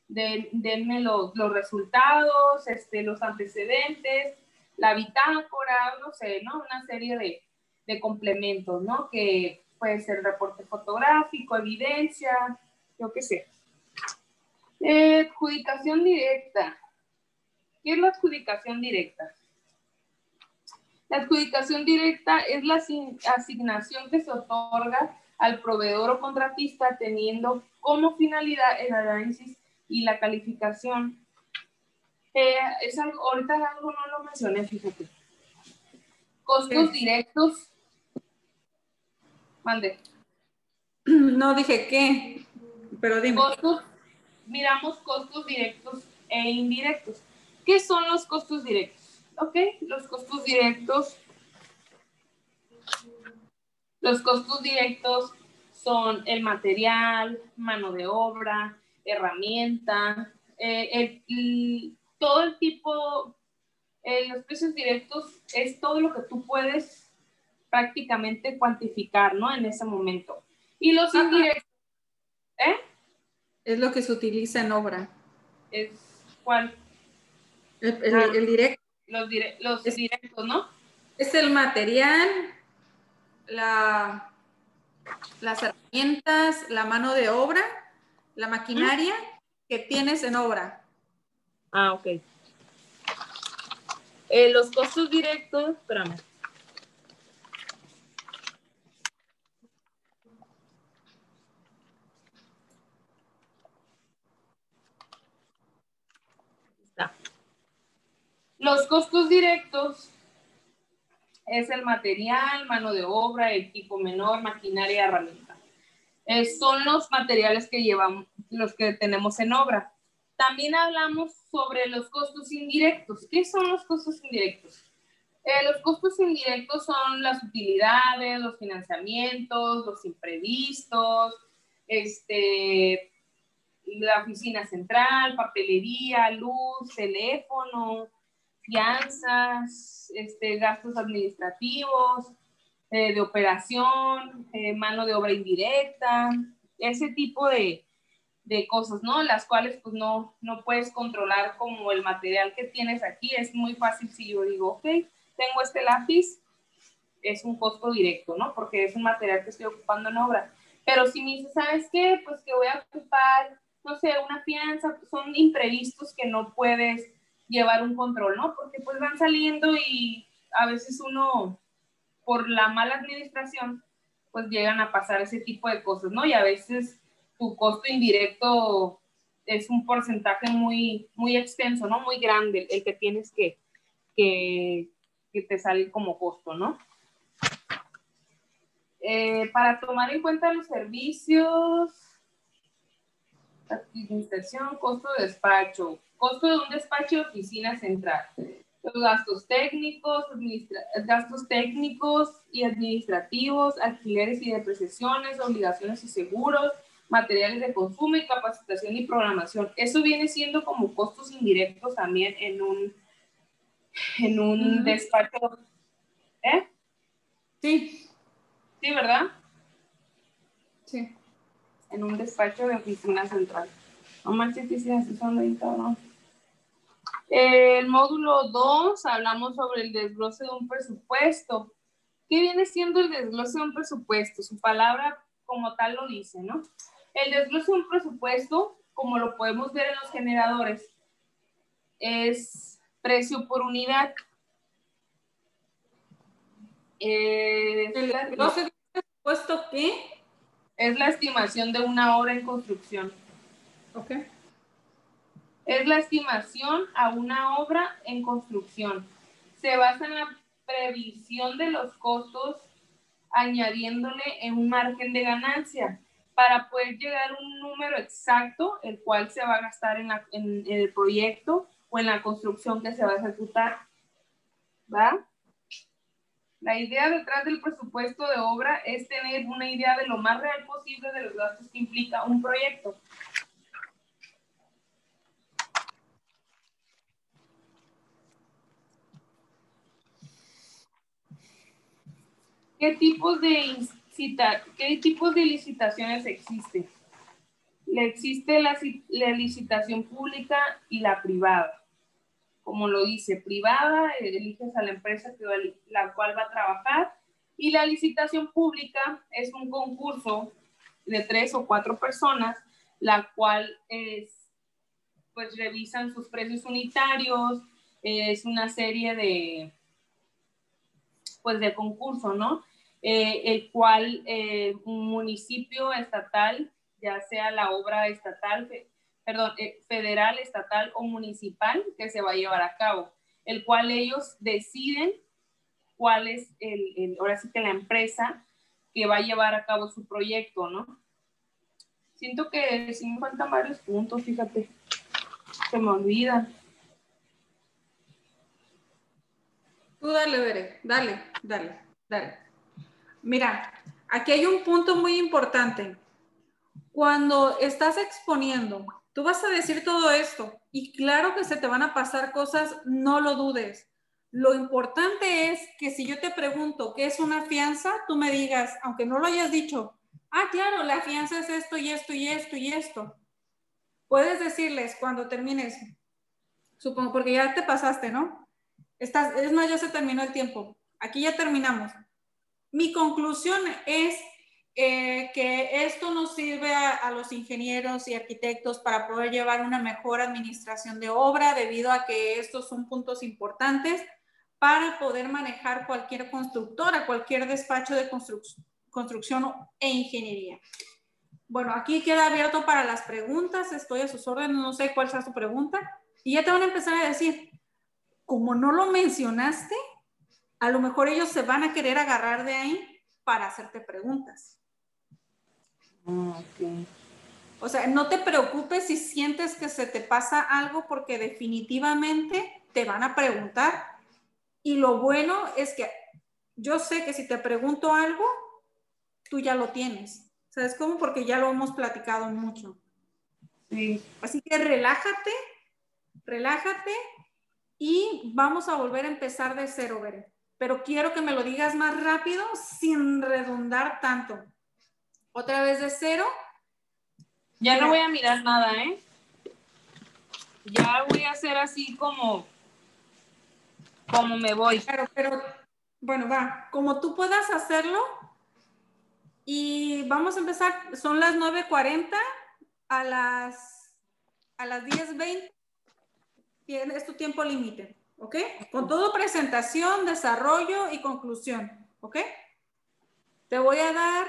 denme los, los, resultados, este, los antecedentes, la bitácora, no sé, ¿no? Una serie de, de complementos, ¿no? Que puede ser reporte fotográfico, evidencia, yo qué sé. Eh, adjudicación directa. ¿Qué es la adjudicación directa? La adjudicación directa es la asignación que se otorga al proveedor o contratista teniendo como finalidad el análisis y la calificación. Eh, es algo, ahorita algo no lo mencioné, fíjate. Costos directos. Mande. *clears throat* No dije qué, pero dime. Costos, miramos costos directos e indirectos. ¿Qué son los costos directos? Ok, los costos directos. Los costos directos son el material, mano de obra, herramienta, eh, todo el tipo, eh, los precios directos es todo lo que tú puedes prácticamente cuantificar, ¿no? En ese momento. Y los indirectos, ¿eh? Es lo que se utiliza en obra. ¿Es cuál? El, ah. directo. Los, los directos, ¿no? Es el material, la, las herramientas, la mano de obra la maquinaria que tienes en obra. Ah, ok. Eh, los costos directos, espérame. Los costos directos es el material, mano de obra, equipo menor, maquinaria, herramienta. Eh, son los materiales que llevamos, los que tenemos en obra. También hablamos sobre los costos indirectos. ¿Qué son los costos indirectos? Eh, los costos indirectos son las utilidades, los financiamientos, los imprevistos, este, la oficina central, papelería, luz, teléfono, fianzas, este, gastos administrativos, eh, de operación, eh, mano de obra indirecta, ese tipo de, de, cosas, ¿no? Las cuales pues no, no puedes controlar como el material que tienes aquí. Es muy fácil si yo digo, ok, tengo este lápiz, es un costo directo, ¿no? Porque es un material que estoy ocupando en obra. Pero si me dices, ¿sabes qué? Pues que voy a ocupar, no sé, una fianza, son imprevistos que no puedes llevar un control, ¿no? Porque pues van saliendo y a veces uno, por la mala administración, pues llegan a pasar ese tipo de cosas, ¿no? Y a veces tu costo indirecto es un porcentaje muy, muy extenso, ¿no? Muy grande el que tienes que, que, te sale como costo, ¿no? Eh, para tomar en cuenta los servicios, administración, costo de despacho, costo de un despacho de oficina central, los gastos técnicos, gastos técnicos y administrativos, alquileres y depreciaciones, obligaciones y seguros, materiales de consumo y capacitación y programación. Eso viene siendo como costos indirectos también en un, en un despacho. ¿Eh? Sí. Sí, ¿verdad? Sí. En un despacho de oficina central. No manches, si son 20 ¿no? El módulo 2, hablamos sobre el desglose de un presupuesto. ¿Qué viene siendo el desglose de un presupuesto? Su palabra como tal lo dice, ¿no? El desglose de un presupuesto, como lo podemos ver en los generadores, es precio por unidad. ¿El desglose de un presupuesto qué? Es la estimación de una hora en construcción. Ok. Es la estimación a una obra en construcción. Se basa en la previsión de los costos añadiéndole un margen de ganancia para poder llegar a un número exacto, el cual se va a gastar en, en el proyecto o en la construcción que se va a ejecutar. ¿Va? La idea detrás del presupuesto de obra es tener una idea de lo más real posible de los gastos que implica un proyecto. ¿Qué tipos de, qué tipos de licitaciones existen? Existe la, licitación pública y la privada como lo dice, privada, eliges a la empresa que la cual va a trabajar y la licitación pública es un concurso de tres o cuatro personas, la cual es, pues revisan sus precios unitarios, es una serie de, pues de concurso, ¿no? Eh, el cual eh, un municipio estatal, ya sea la obra estatal, perdón, eh, federal, estatal o municipal que se va a llevar a cabo, el cual ellos deciden cuál es el, ahora sí que la empresa que va a llevar a cabo su proyecto, ¿no? Siento que sí me faltan varios puntos, fíjate, se me olvidan. Tú dale, Bere, dale, dale, dale. Mira, aquí hay un punto muy importante. Cuando estás exponiendo Tú vas a decir todo esto y claro que se te van a pasar cosas, no lo dudes. Lo importante es que si yo te pregunto qué es una fianza, tú me digas, aunque no lo hayas dicho, ah, claro, la fianza es esto y esto y esto y esto. Puedes decirles cuando termines, supongo, porque ya te pasaste, ¿no? Estás, es más, ya se terminó el tiempo. Aquí ya terminamos. Mi conclusión es eh, que esto nos sirve a, los ingenieros y arquitectos para poder llevar una mejor administración de obra, debido a que estos son puntos importantes para poder manejar cualquier constructora, cualquier despacho de construcción e ingeniería. Bueno, aquí queda abierto para las preguntas, estoy a sus órdenes, no sé cuál sea su pregunta. Y ya te van a empezar a decir, como no lo mencionaste, a lo mejor ellos se van a querer agarrar de ahí para hacerte preguntas. Ah, o sea, no te preocupes si sientes que se te pasa algo porque definitivamente te van a preguntar. Y lo bueno es que yo sé que si te pregunto algo, tú ya lo tienes. ¿Sabes cómo? Porque ya lo hemos platicado mucho. Así que relájate, relájate y vamos a volver a empezar de cero, Beren. Pero quiero que me lo digas más rápido sin redundar tanto. Otra vez de cero. Ya no voy a mirar nada, ¿eh? Ya voy a hacer así como, como me voy. Claro, pero bueno, va, como tú puedas hacerlo. Y vamos a empezar, son las 9.40 a las, a las 10.20 es tu tiempo límite, ¿ok? Con todo presentación, desarrollo y conclusión, ¿ok? Te voy a dar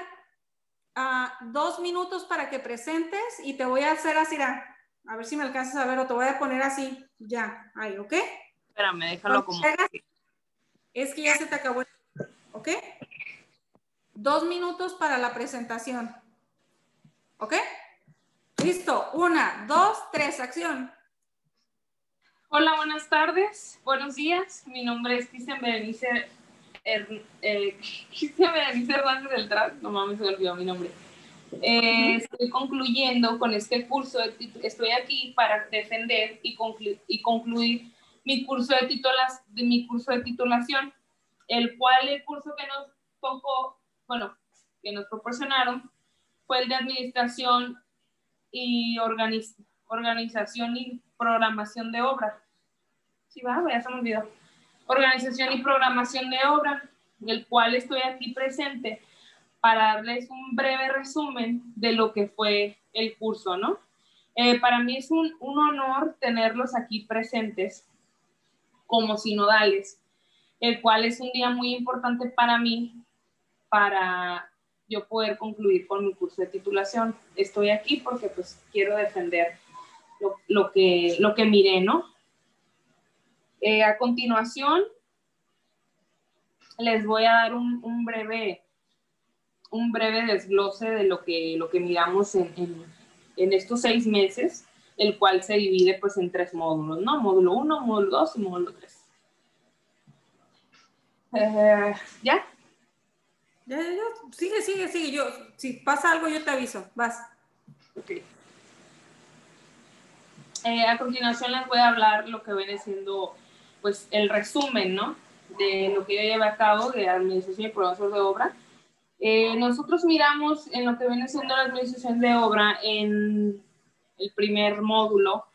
uh, dos minutos para que presentes y te voy a hacer así, a ver si me alcanzas a ver o te voy a poner así, ya, ahí, ¿ok? Espérame, déjalo como... Es que ya se te acabó, ¿ok? Dos minutos para la presentación, ¿ok? Listo, una, dos, tres, acción. Hola, buenas tardes, buenos días. Mi nombre es Cristian Berenice, eh, *laughs* Cristian Berenice Hernández del TRAS, no mames, se me olvidó mi nombre. Eh, estoy concluyendo con este curso, estoy aquí para defender y, y concluir mi curso de, titulas, de mi curso de titulación, el cual el curso que nos tocó, bueno, que nos proporcionaron fue el de administración y organización y programación de obra. Organización y programación de obra, del cual estoy aquí presente para darles un breve resumen de lo que fue el curso, ¿no? Eh, para mí es un, un, honor tenerlos aquí presentes como sinodales, el cual es un día muy importante para mí, para yo poder concluir con mi curso de titulación. Estoy aquí porque pues quiero defender lo, lo que, lo que miré, ¿no? Eh, a continuación, les voy a dar un, breve, un breve desglose de lo que, lo que miramos en, estos seis meses, el cual se divide pues en tres módulos, ¿no? Módulo 1, módulo 2 y módulo 3. Eh, ¿Ya? Ya, ya, ya. Sigue, sigue, sigue. Yo, si pasa algo, yo te aviso. Vas. Ok. Eh, a continuación les voy a hablar lo que viene siendo pues el resumen, ¿no? De lo que yo llevé a cabo de administración y programación de obra. Eh, nosotros miramos en lo que viene siendo la administración de obra en el primer módulo,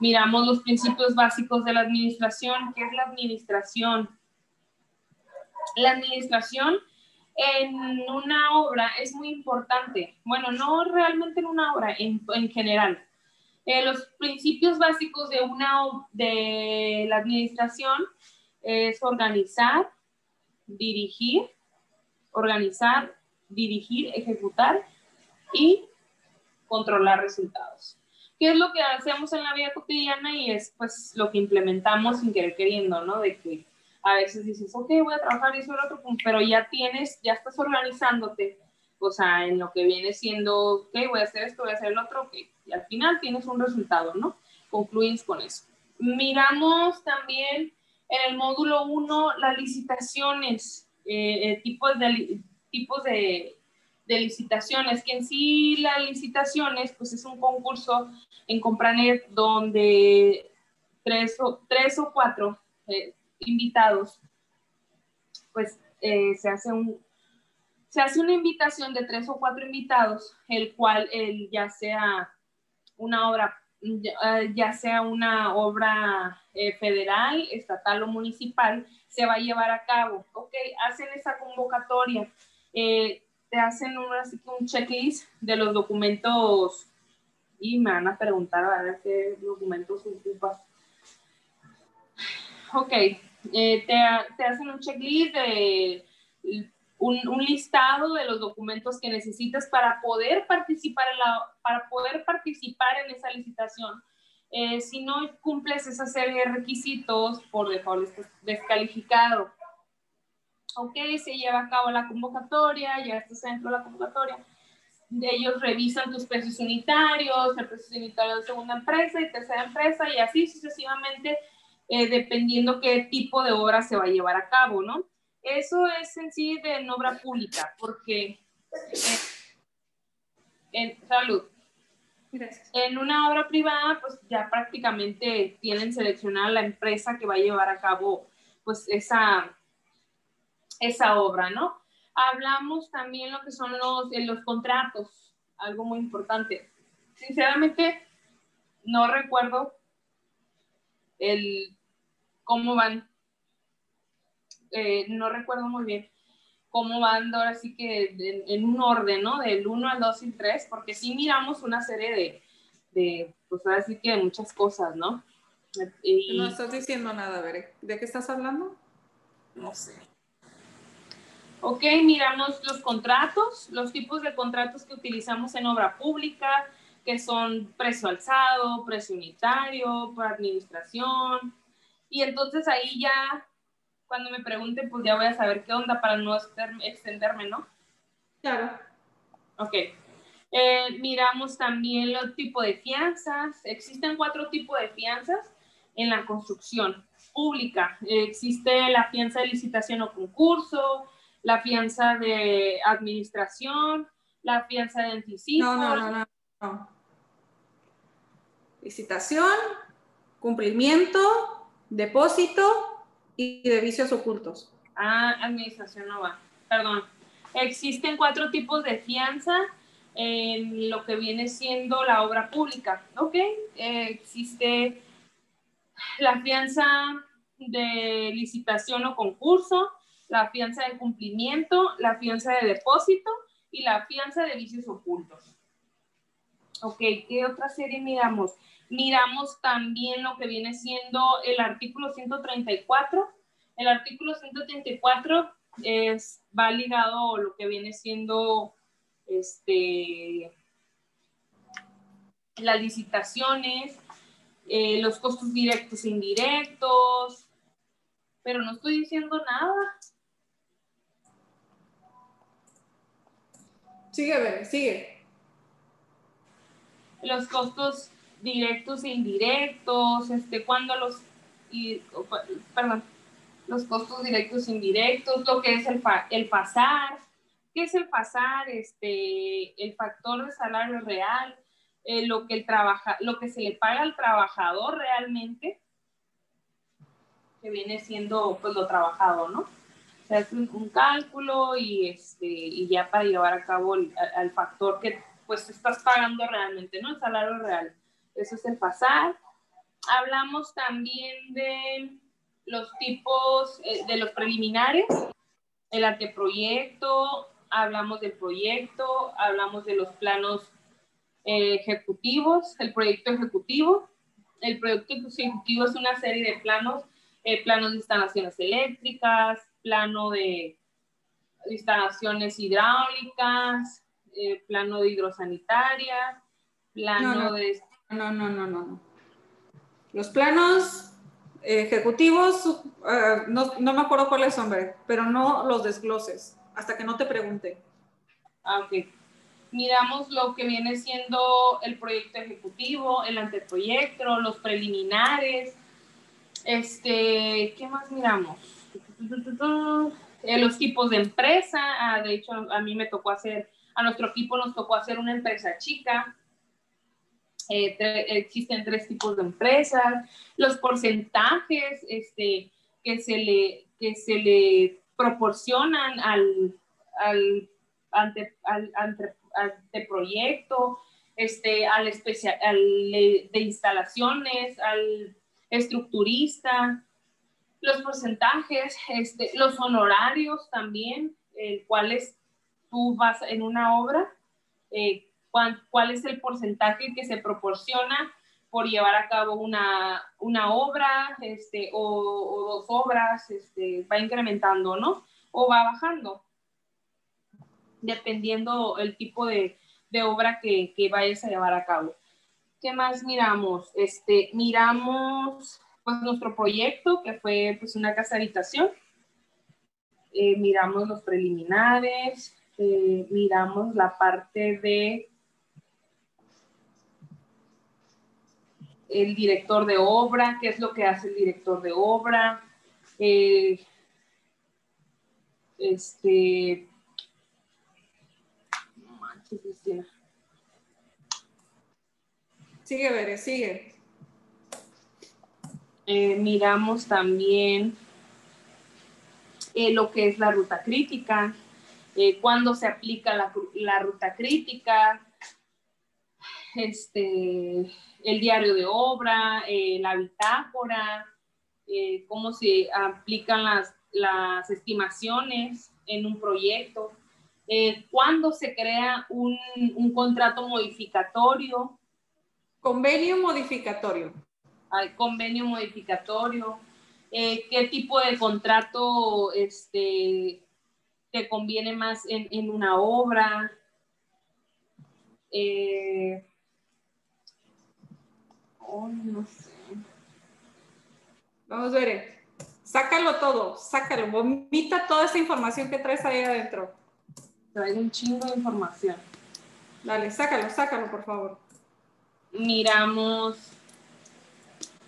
miramos los principios básicos de la administración, ¿qué es la administración? La administración en una obra es muy importante. Bueno, no realmente en una obra, en, en general. Eh, los principios básicos de, una, de la administración es organizar, dirigir, organizar, dirigir, ejecutar y controlar resultados. ¿Qué es lo que hacemos en la vida cotidiana? Y es pues lo que implementamos sin querer queriendo, ¿no? De que a veces dices, ok, voy a trabajar y eso el otro, pero ya tienes, ya estás organizándote, o sea, en lo que viene siendo, ok, voy a hacer esto, voy a hacer el otro, ok, y al final tienes un resultado, ¿no? Concluyes con eso. Miramos también en el módulo 1 las licitaciones, eh, eh, tipos, de, tipos de, licitaciones, que en sí las licitaciones, pues es un concurso en Compranet donde tres o, tres o cuatro eh, invitados, pues se hace un, se hace una invitación de tres o cuatro invitados, el cual el, ya sea una obra, ya, sea una obra eh, federal, estatal o municipal, se va a llevar a cabo. Ok, hacen esa convocatoria, eh, te hacen un, un checklist de los documentos y me van a preguntar a ver qué documentos ocupas. Ok, eh, te, te, hacen un checklist de un, listado de los documentos que necesitas para poder participar en, para poder participar en esa licitación. Eh, si no cumples esa serie de requisitos, por default estás descalificado. Ok, se lleva a cabo la convocatoria, ya estás dentro de la convocatoria. Ellos revisan tus precios unitarios, el precio unitario de segunda empresa y tercera empresa, y así sucesivamente, eh, dependiendo qué tipo de obra se va a llevar a cabo, ¿no? Eso es en sí de obra pública, porque en, salud. Gracias. En una obra privada, pues ya prácticamente tienen seleccionada la empresa que va a llevar a cabo pues esa, esa obra, ¿no? Hablamos también lo que son los, los contratos, algo muy importante. Sinceramente, no recuerdo el cómo van, eh, no recuerdo muy bien cómo van ahora sí que en, un orden, ¿no? Del 1 al 2 y 3, porque sí miramos una serie de, de pues ahora sí que de muchas cosas, ¿no? Y, no estás diciendo nada, ver, ¿de qué estás hablando? No sé. Ok, miramos los contratos, los tipos de contratos que utilizamos en obra pública, que son precio alzado, precio unitario, por administración. Y entonces ahí ya cuando me pregunten, pues ya voy a saber qué onda para no extenderme, ¿no? Claro. Ok. Eh, miramos también los tipos de fianzas. Existen cuatro tipos de fianzas en la construcción pública. existe la fianza de licitación o concurso, la fianza de administración, la fianza de anticipo. No, no, no, no. no. Licitación, cumplimiento, depósito y de vicios ocultos. Ah, administración no va. Perdón. Existen cuatro tipos de fianza en lo que viene siendo la obra pública. Ok, existe la fianza de licitación o concurso, la fianza de cumplimiento, la fianza de depósito y la fianza de vicios ocultos. Ok, ¿qué otra serie miramos? Miramos también lo que viene siendo el artículo 134. El artículo 134 es, va ligado a lo que viene siendo este, las licitaciones, eh, los costos directos e indirectos, pero no estoy diciendo nada. Sigue, sigue. Los costos directos e indirectos, este, cuando los, y, perdón, los costos directos e indirectos, lo que es el, el pasar, qué es el pasar, este, el factor de salario real, eh, lo, que el trabaja, lo que se le paga al trabajador realmente, que viene siendo pues lo trabajado, ¿no? Se hace un, cálculo y, este, y ya para llevar a cabo el, factor que pues estás pagando realmente, ¿no? El salario real eso es el pasar. Hablamos también de los tipos, eh, de los preliminares, el anteproyecto, hablamos del proyecto, hablamos de los planos eh, ejecutivos, el proyecto ejecutivo. El proyecto ejecutivo es una serie de planos, eh, planos de instalaciones eléctricas, plano de instalaciones hidráulicas, plano de hidrosanitaria, plano de no, no, no, no. Los planos ejecutivos, eh, no, me acuerdo cuáles son, pero no los desgloses, hasta que no te pregunte. Ah, ok. Miramos lo que viene siendo el proyecto ejecutivo, el anteproyecto, los preliminares. Este, ¿qué más miramos? Eh, los tipos de empresa. Ah, de hecho, a mí me tocó hacer, a nuestro equipo nos tocó hacer una empresa chica eh, existen tres tipos de empresas, los porcentajes este, que, se le, que se le proporcionan al, al, ante, al, anteproyecto, este, al, especial, al de instalaciones, al estructurista, los porcentajes, este, los honorarios también, el cuales tú vas en una obra, eh, cuál, es el porcentaje que se proporciona por llevar a cabo una, obra este, o, dos obras, este, va incrementando, ¿no? O va bajando, dependiendo el tipo de, obra que, que, vayas a llevar a cabo. ¿Qué más miramos? Este, miramos pues, nuestro proyecto, que fue pues, una casa habitación. Eh, miramos los preliminares, eh, miramos la parte de el director de obra, qué es lo que hace el director de obra, eh, este, no manches, Sigue, Bere, sigue. Eh, miramos también eh, lo que es la ruta crítica, eh, cuándo se aplica la, la, ruta crítica, este, el diario de obra, la bitácora, cómo se aplican las, las estimaciones en un proyecto, cuándo se crea un, un contrato modificatorio. Convenio modificatorio. Hay convenio modificatorio. Eh, ¿Qué tipo de contrato este, te conviene más en, en una obra? Eh, oh, no sé. Vamos a ver. Sácalo todo, sácalo, vomita toda esa información que traes ahí adentro. Traigo un chingo de información. Dale, sácalo, sácalo, por favor. Miramos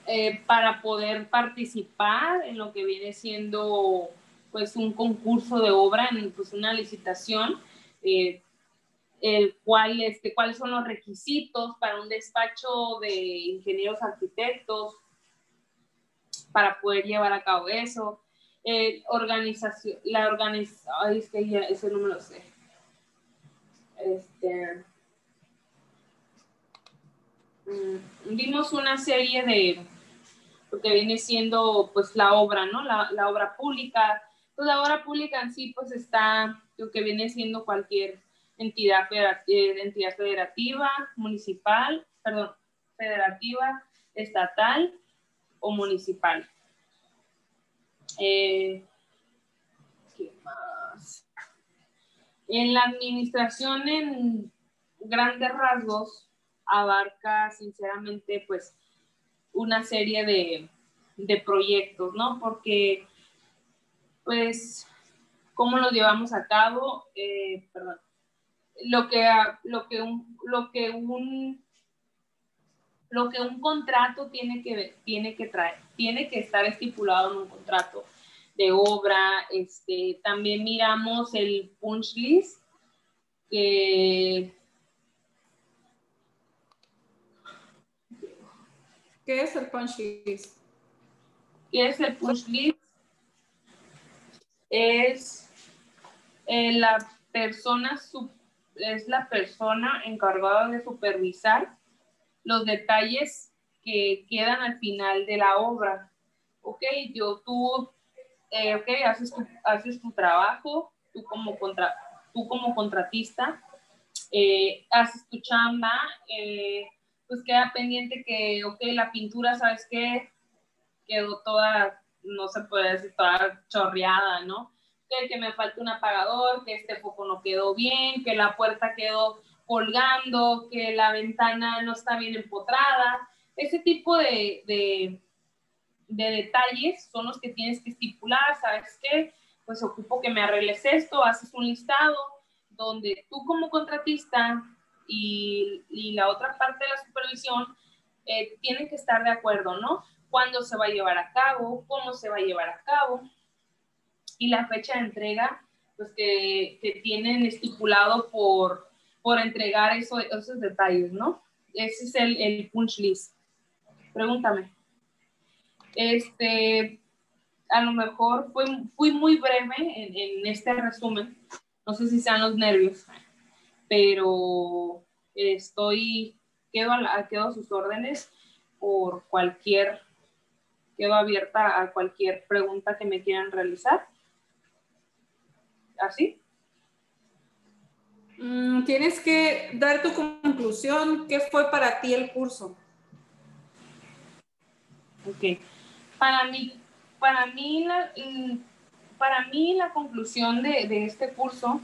eh, para poder participar en lo que viene siendo pues un concurso de obra, en pues una licitación, eh, el cual, este, cuáles son los requisitos para un despacho de ingenieros arquitectos para poder llevar a cabo eso. Eh, organización, la organización, ay, es que ya ese no me lo sé. Este, mm, vimos una serie de, lo que viene siendo pues la obra, ¿no? La, la obra pública. Pues la obra pública en sí pues está lo que viene siendo cualquier entidad, eh, entidad federativa, municipal, perdón, federativa, estatal o municipal. Eh, ¿Qué más? En la administración, en grandes rasgos, abarca sinceramente pues una serie de, de proyectos, ¿no? Porque, pues, ¿cómo los llevamos a cabo? Eh, perdón. Lo que, lo que un, lo que un lo que un contrato tiene que, tiene que traer, tiene que estar estipulado en un contrato de obra. Este, también miramos el punch list, que ¿Qué es el punch list? ¿Qué es el punch list? Es eh, la persona es la persona encargada de supervisar los detalles que quedan al final de la obra. Ok, yo tú, eh, ok, haces tu, haces tu trabajo, tú como, contra, tú como contratista, eh, haces tu chamba, eh, pues queda pendiente que, ok, la pintura, ¿sabes qué? Quedó toda, no se puede decir, toda chorreada, ¿no? Que, que me falta un apagador, que este foco no quedó bien, que la puerta quedó colgando, que la ventana no está bien empotrada. Ese tipo de, de, de detalles son los que tienes que estipular, ¿sabes qué? Pues ocupo que me arregles esto, haces un listado donde tú como contratista y, la otra parte de la supervisión eh, tienen que estar de acuerdo, ¿no? Cuándo se va a llevar a cabo, cómo se va a llevar a cabo y la fecha de entrega, pues que, que tienen estipulado por, por entregar eso, esos detalles, ¿no? Ese es el, el punch list. Pregúntame. Este, a lo mejor fue, fui muy breve en, en este resumen. No sé si sean los nervios pero estoy, quedo a, quedo a sus órdenes por cualquier, quedo abierta a cualquier pregunta que me quieran realizar. ¿Así? Mm, tienes que dar tu conclusión. ¿Qué fue para ti el curso? Ok. Para mí, para mí, la, mm, para mí la conclusión de, de este curso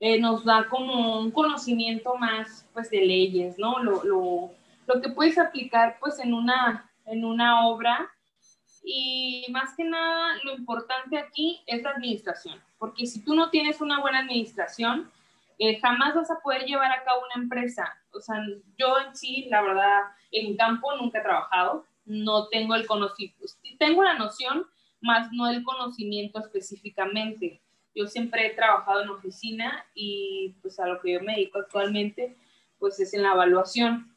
eh, nos da como un conocimiento más pues de leyes, ¿no? Lo, lo, lo, que puedes aplicar pues en una, en una obra y más que nada lo importante aquí es la administración, porque si tú no tienes una buena administración, eh, jamás vas a poder llevar a cabo una empresa. O sea, yo en sí, la verdad, en campo nunca he trabajado, no tengo el conocimiento, tengo la noción, más no el conocimiento específicamente. Yo siempre he trabajado en oficina y pues a lo que yo me dedico actualmente, pues es en la evaluación,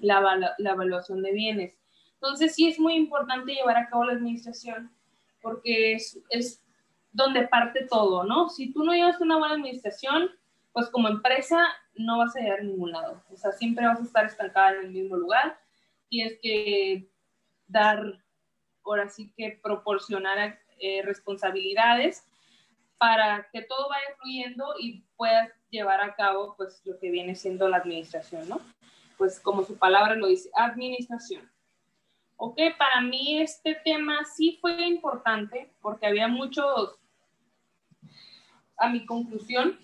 la, la evaluación de bienes. Entonces sí es muy importante llevar a cabo la administración porque es, es donde parte todo, ¿no? Si tú no llevas una buena administración, pues como empresa no vas a llegar a ningún lado. O sea, siempre vas a estar estancada en el mismo lugar. Tienes que dar, ahora sí que proporcionar eh, responsabilidades para que todo vaya fluyendo y puedas llevar a cabo pues lo que viene siendo la administración, ¿no? Pues como su palabra lo dice, administración. Ok, para mí este tema sí fue importante porque había muchos, a mi conclusión,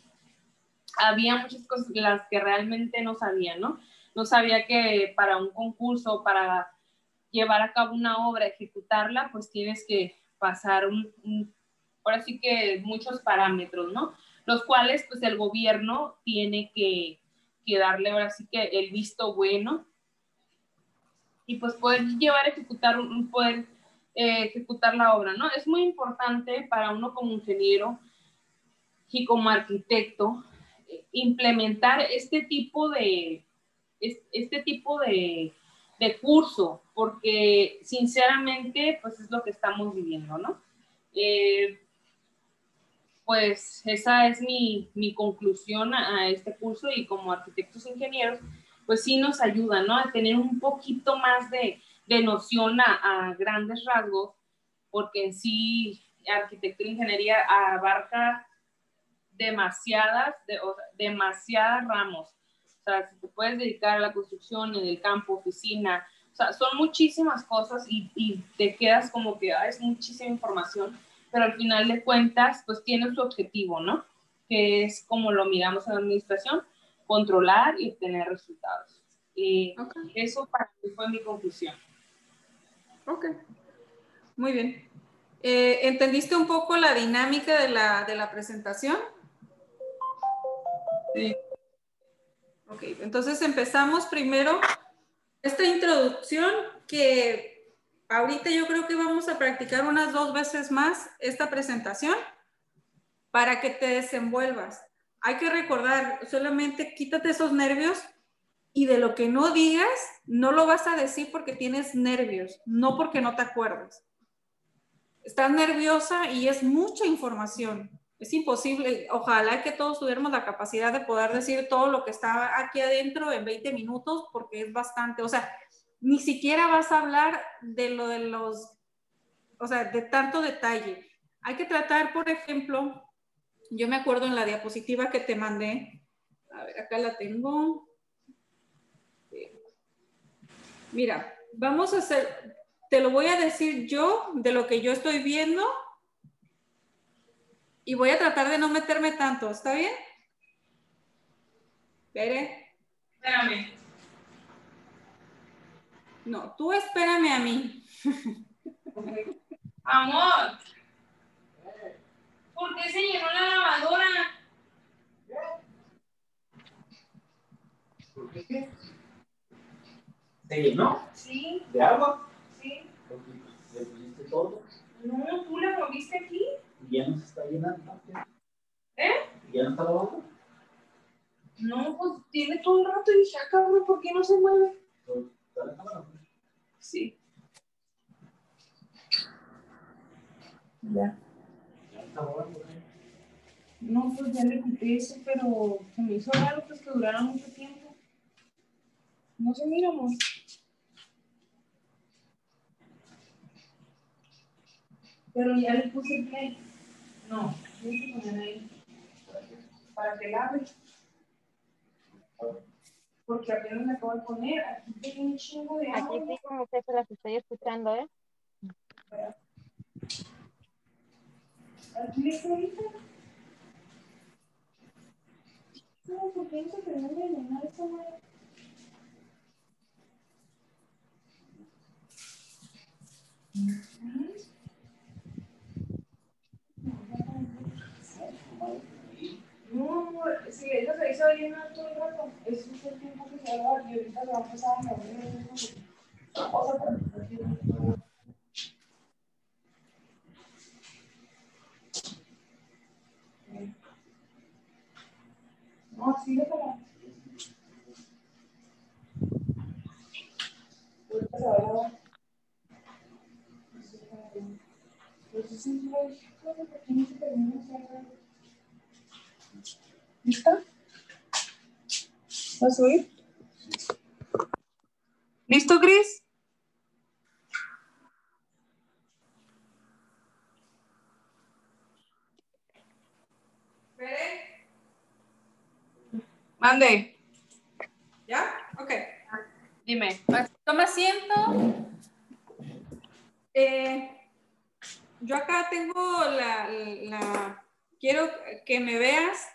había muchas cosas las que realmente no sabía, ¿no? No sabía que para un concurso, para llevar a cabo una obra, ejecutarla, pues tienes que pasar un, ahora sí que muchos parámetros, ¿no? Los cuales pues el gobierno tiene que, que darle ahora sí que el visto bueno y pues poder llevar a ejecutar, poder eh, ejecutar la obra, ¿no? Es muy importante para uno como ingeniero y como arquitecto implementar este tipo de, este tipo de, de curso, porque sinceramente, pues es lo que estamos viviendo, ¿no? Eh, pues esa es mi, mi conclusión a, este curso y como arquitectos ingenieros, pues sí nos ayuda, ¿no? A tener un poquito más de, de noción a, a, grandes rasgos, porque en sí arquitectura e ingeniería abarca demasiadas, de, o sea, demasiadas ramos. O sea, si te puedes dedicar a la construcción en el campo, oficina, o sea, son muchísimas cosas y, y te quedas como que ah, es muchísima información, pero al final de cuentas, pues tiene su objetivo, ¿no? Que es como lo miramos en la administración, controlar y obtener resultados. Y okay. eso para mí fue mi conclusión. Ok, muy bien. Eh, ¿Entendiste un poco la dinámica de la, de la presentación? Sí. Ok, entonces empezamos primero esta introducción que ahorita yo creo que vamos a practicar unas dos veces más esta presentación para que te desenvuelvas. Hay que recordar, solamente quítate esos nervios y de lo que no digas, no lo vas a decir porque tienes nervios, no porque no te acuerdas. Estás nerviosa y es mucha información es imposible, ojalá que todos tuviéramos la capacidad de poder decir todo lo que está aquí adentro en 20 minutos, porque es bastante, o sea, ni siquiera vas a hablar de lo de los, o sea, de tanto detalle. Hay que tratar, por ejemplo, yo me acuerdo en la diapositiva que te mandé, a ver, acá la tengo. Mira, vamos a hacer, te lo voy a decir yo de lo que yo estoy viendo y voy a tratar de no meterme tanto, ¿está bien? Pere. Espérame. No, tú espérame a mí. *laughs* Amor. ¿Por qué se llenó la lavadora? ¿Por qué ¿Se llenó? Sí. ¿De agua? Sí. ¿Le pusiste todo? No, tú la moviste aquí. ¿Y ya no se está llenando? ¿Eh? ¿Y ya no está lavando? No, pues tiene todo el rato y ah, cabrón, ¿por qué no se mueve? ¿Está la cámara? Sí. Ya. No, pues ya le quité eso, pero se me hizo raro pues que durara mucho tiempo. No se mira, amor. Pero ya le puse el play. No, tienes que poner ahí. Para que la abre. Porque apenas me acabo de poner. Aquí tengo un chingo de agua. Aquí sí, como que se las estoy escuchando, ¿eh? Amor, si ella se hizo bien todo el rato, eso es el tiempo que se va a y ahorita le va a mismo. Amor, sigue ¿Vas a ¿Listo, Cris? Mande. ¿Ya? Ok. Dime. Toma asiento. Eh, yo acá tengo la, la- quiero que me veas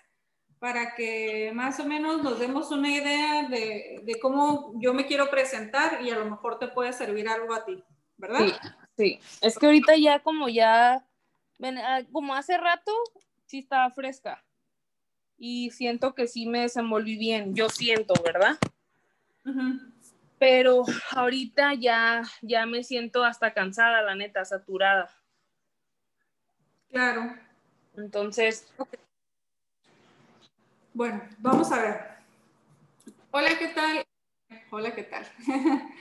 para que más o menos nos demos una idea de, de cómo yo me quiero presentar y a lo mejor te puede servir algo a ti, ¿verdad? Sí, sí. Es que ahorita ya como ya, ah, como hace rato, sí estaba fresca. Y siento que sí me desenvolví bien. Yo siento, ¿verdad? Pero ahorita ya, ya me siento hasta cansada, la neta, saturada. Claro. Entonces, Bueno, vamos a ver. Hola, ¿qué tal? Hola, ¿qué tal? *laughs*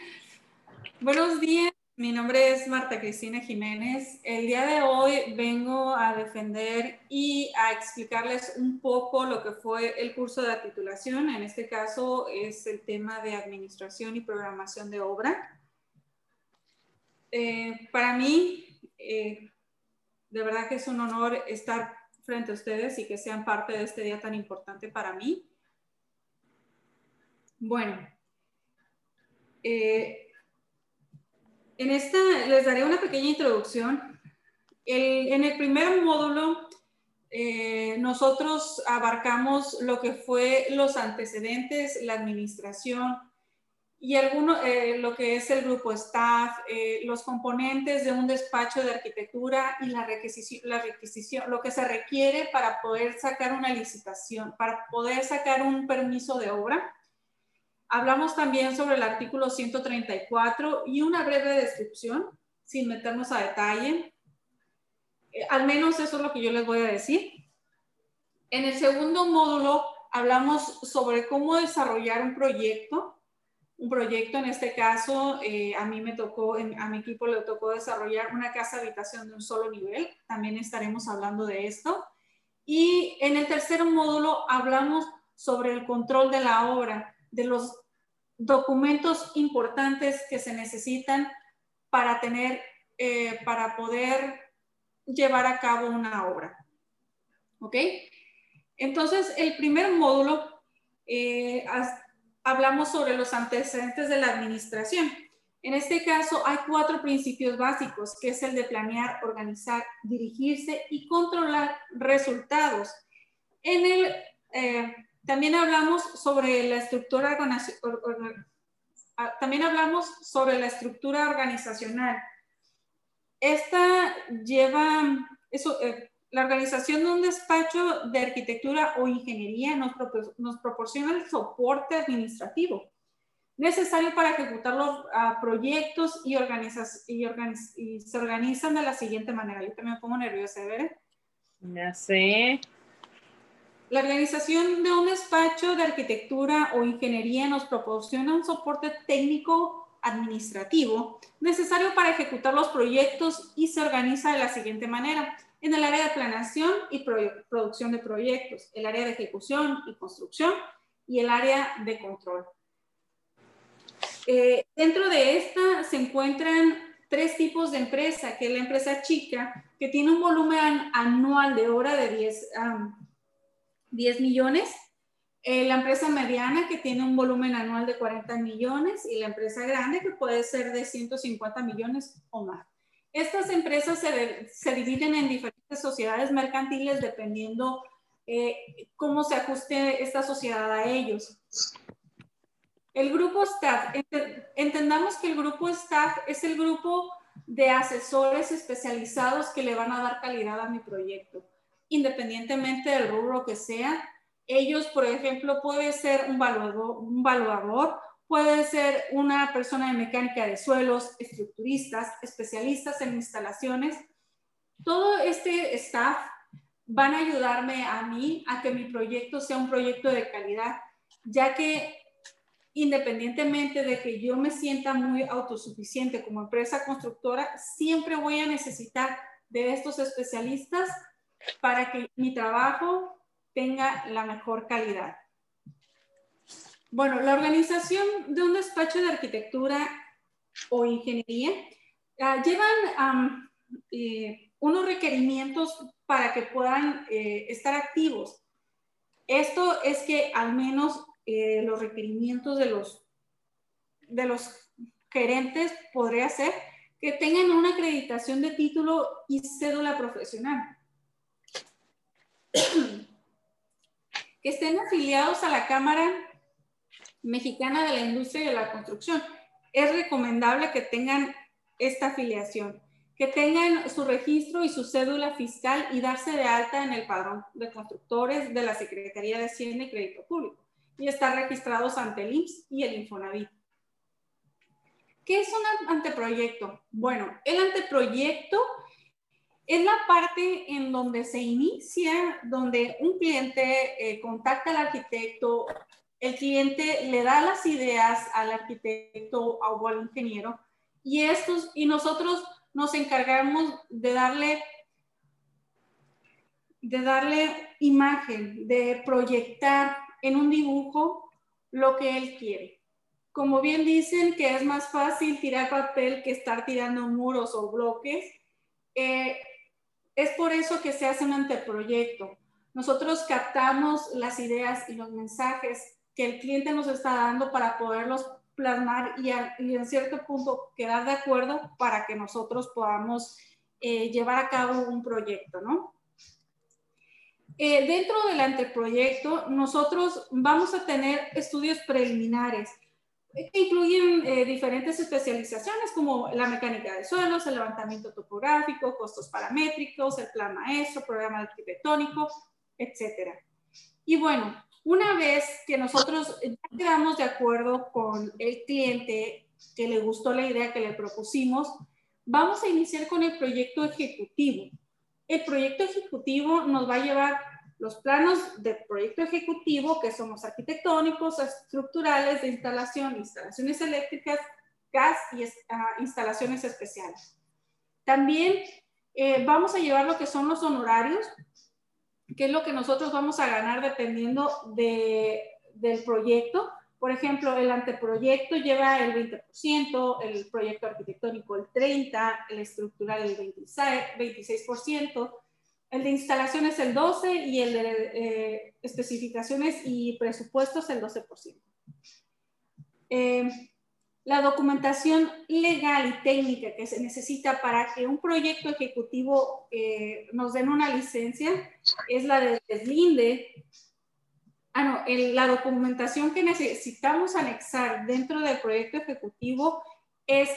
Buenos días, mi nombre es Marta Cristina Jiménez. El día de hoy vengo a defender y a explicarles un poco lo que fue el curso de titulación. En este caso es el tema de administración y programación de obra. Eh, para mí, eh, de verdad que es un honor estar frente a ustedes y que sean parte de este día tan importante para mí. Bueno, eh, en esta les daré una pequeña introducción. En el primer módulo, eh, nosotros abarcamos lo que fue los antecedentes, la administración y alguno, eh, lo que es el grupo staff, eh, los componentes de un despacho de arquitectura y la requisición, lo que se requiere para poder sacar una licitación, para poder sacar un permiso de obra. Hablamos también sobre el artículo 134 y una breve descripción, sin meternos a detalle. Eh, al menos eso es lo que yo les voy a decir. En el segundo módulo hablamos sobre cómo desarrollar un proyecto. Un proyecto, en este caso, eh, a mí me tocó, a mi equipo le tocó desarrollar una casa habitación de un solo nivel. También estaremos hablando de esto. Y en el tercer módulo hablamos sobre el control de la obra, de los documentos importantes que se necesitan para tener, eh, para poder llevar a cabo una obra. ¿Ok? Entonces, el primer módulo, eh, hablamos sobre los antecedentes de la administración. En este caso, hay cuatro principios básicos, que es el de planear, organizar, dirigirse y controlar resultados. En el, eh, también hablamos sobre la estructura organizacional. También hablamos sobre la estructura organizacional. Esta lleva, eso, eh, la organización de un despacho de arquitectura o ingeniería nos, nos proporciona el soporte administrativo necesario para ejecutar los ah, proyectos y, organizas- y, organiz- y se organizan de la siguiente manera. Yo también me pongo nerviosa, ¿ver? ya sé. La organización de un despacho de arquitectura o ingeniería nos proporciona un soporte técnico administrativo necesario para ejecutar los proyectos y se organiza de la siguiente manera. En el área de planeación y producción de proyectos, el área de ejecución y construcción y el área de control. Eh, dentro de esta se encuentran tres tipos de empresa, que es la empresa chica, que tiene un volumen anual de hora de 10, am, 10 millones, eh, la empresa mediana que tiene un volumen anual de 40 millones y la empresa grande que puede ser de 150 millones o más. Estas empresas se, se dividen en diferentes sociedades mercantiles dependiendo eh, cómo se ajuste esta sociedad a ellos. El grupo staff, ente- entendamos que el grupo staff es el grupo de asesores especializados que le van a dar calidad a mi proyecto, independientemente del rubro que sea. Ellos, por ejemplo, puede ser un valuador, un valuador, puede ser una persona de mecánica de suelos, estructuristas, especialistas en instalaciones. Todo este staff van a ayudarme a mí a que mi proyecto sea un proyecto de calidad, ya que independientemente de que yo me sienta muy autosuficiente como empresa constructora, siempre voy a necesitar de estos especialistas para que mi trabajo tenga la mejor calidad. Bueno, la organización de un despacho de arquitectura o ingeniería ah, llevan eh, unos requerimientos para que puedan eh, estar activos. Esto es que al menos eh, los requerimientos de los, de los gerentes podría ser que tengan una acreditación de título y cédula profesional. *coughs* que estén afiliados a la Cámara Mexicana de la Industria y de la Construcción. Es recomendable que tengan esta afiliación, que tengan su registro y su cédula fiscal y darse de alta en el padrón de constructores de la Secretaría de Hacienda y Crédito Público y estar registrados ante el IMSS y el Infonavit. ¿Qué es un anteproyecto? Bueno, el anteproyecto es la parte en donde se inicia, donde un cliente eh, contacta al arquitecto, el cliente le da las ideas al arquitecto o al ingeniero y, estos, y nosotros nos encargamos de darle, de darle imagen, de proyectar en un dibujo lo que él quiere. Como bien dicen que es más fácil tirar papel que estar tirando muros o bloques, eh, es por eso que se hace un anteproyecto. Nosotros captamos las ideas y los mensajes que el cliente nos está dando para poderlos plasmar y, en cierto punto quedar de acuerdo para que nosotros podamos eh, llevar a cabo un proyecto, ¿no? Eh, dentro del anteproyecto, nosotros vamos a tener estudios preliminares incluyen eh, diferentes especializaciones como la mecánica de suelos, el levantamiento topográfico, costos paramétricos, el plan maestro, programa arquitectónico, etc. Y bueno, una vez que nosotros quedamos de acuerdo con el cliente, que le gustó la idea que le propusimos, vamos a iniciar con el proyecto ejecutivo. El proyecto ejecutivo nos va a llevar los planos de proyecto ejecutivo, que son los arquitectónicos, estructurales, de instalación, instalaciones eléctricas, gas y ah, instalaciones especiales. También eh, vamos a llevar lo que son los honorarios, que es lo que nosotros vamos a ganar dependiendo de, del proyecto. Por ejemplo, el anteproyecto lleva el 20%, el proyecto arquitectónico el 30%, el estructural el 26%, 26% el de instalaciones el 12 y el de eh, especificaciones y presupuestos el 12%. Eh, la documentación legal y técnica que se necesita para que un proyecto ejecutivo eh, nos den una licencia es la de deslinde. Ah, no, la documentación que necesitamos anexar dentro del proyecto ejecutivo es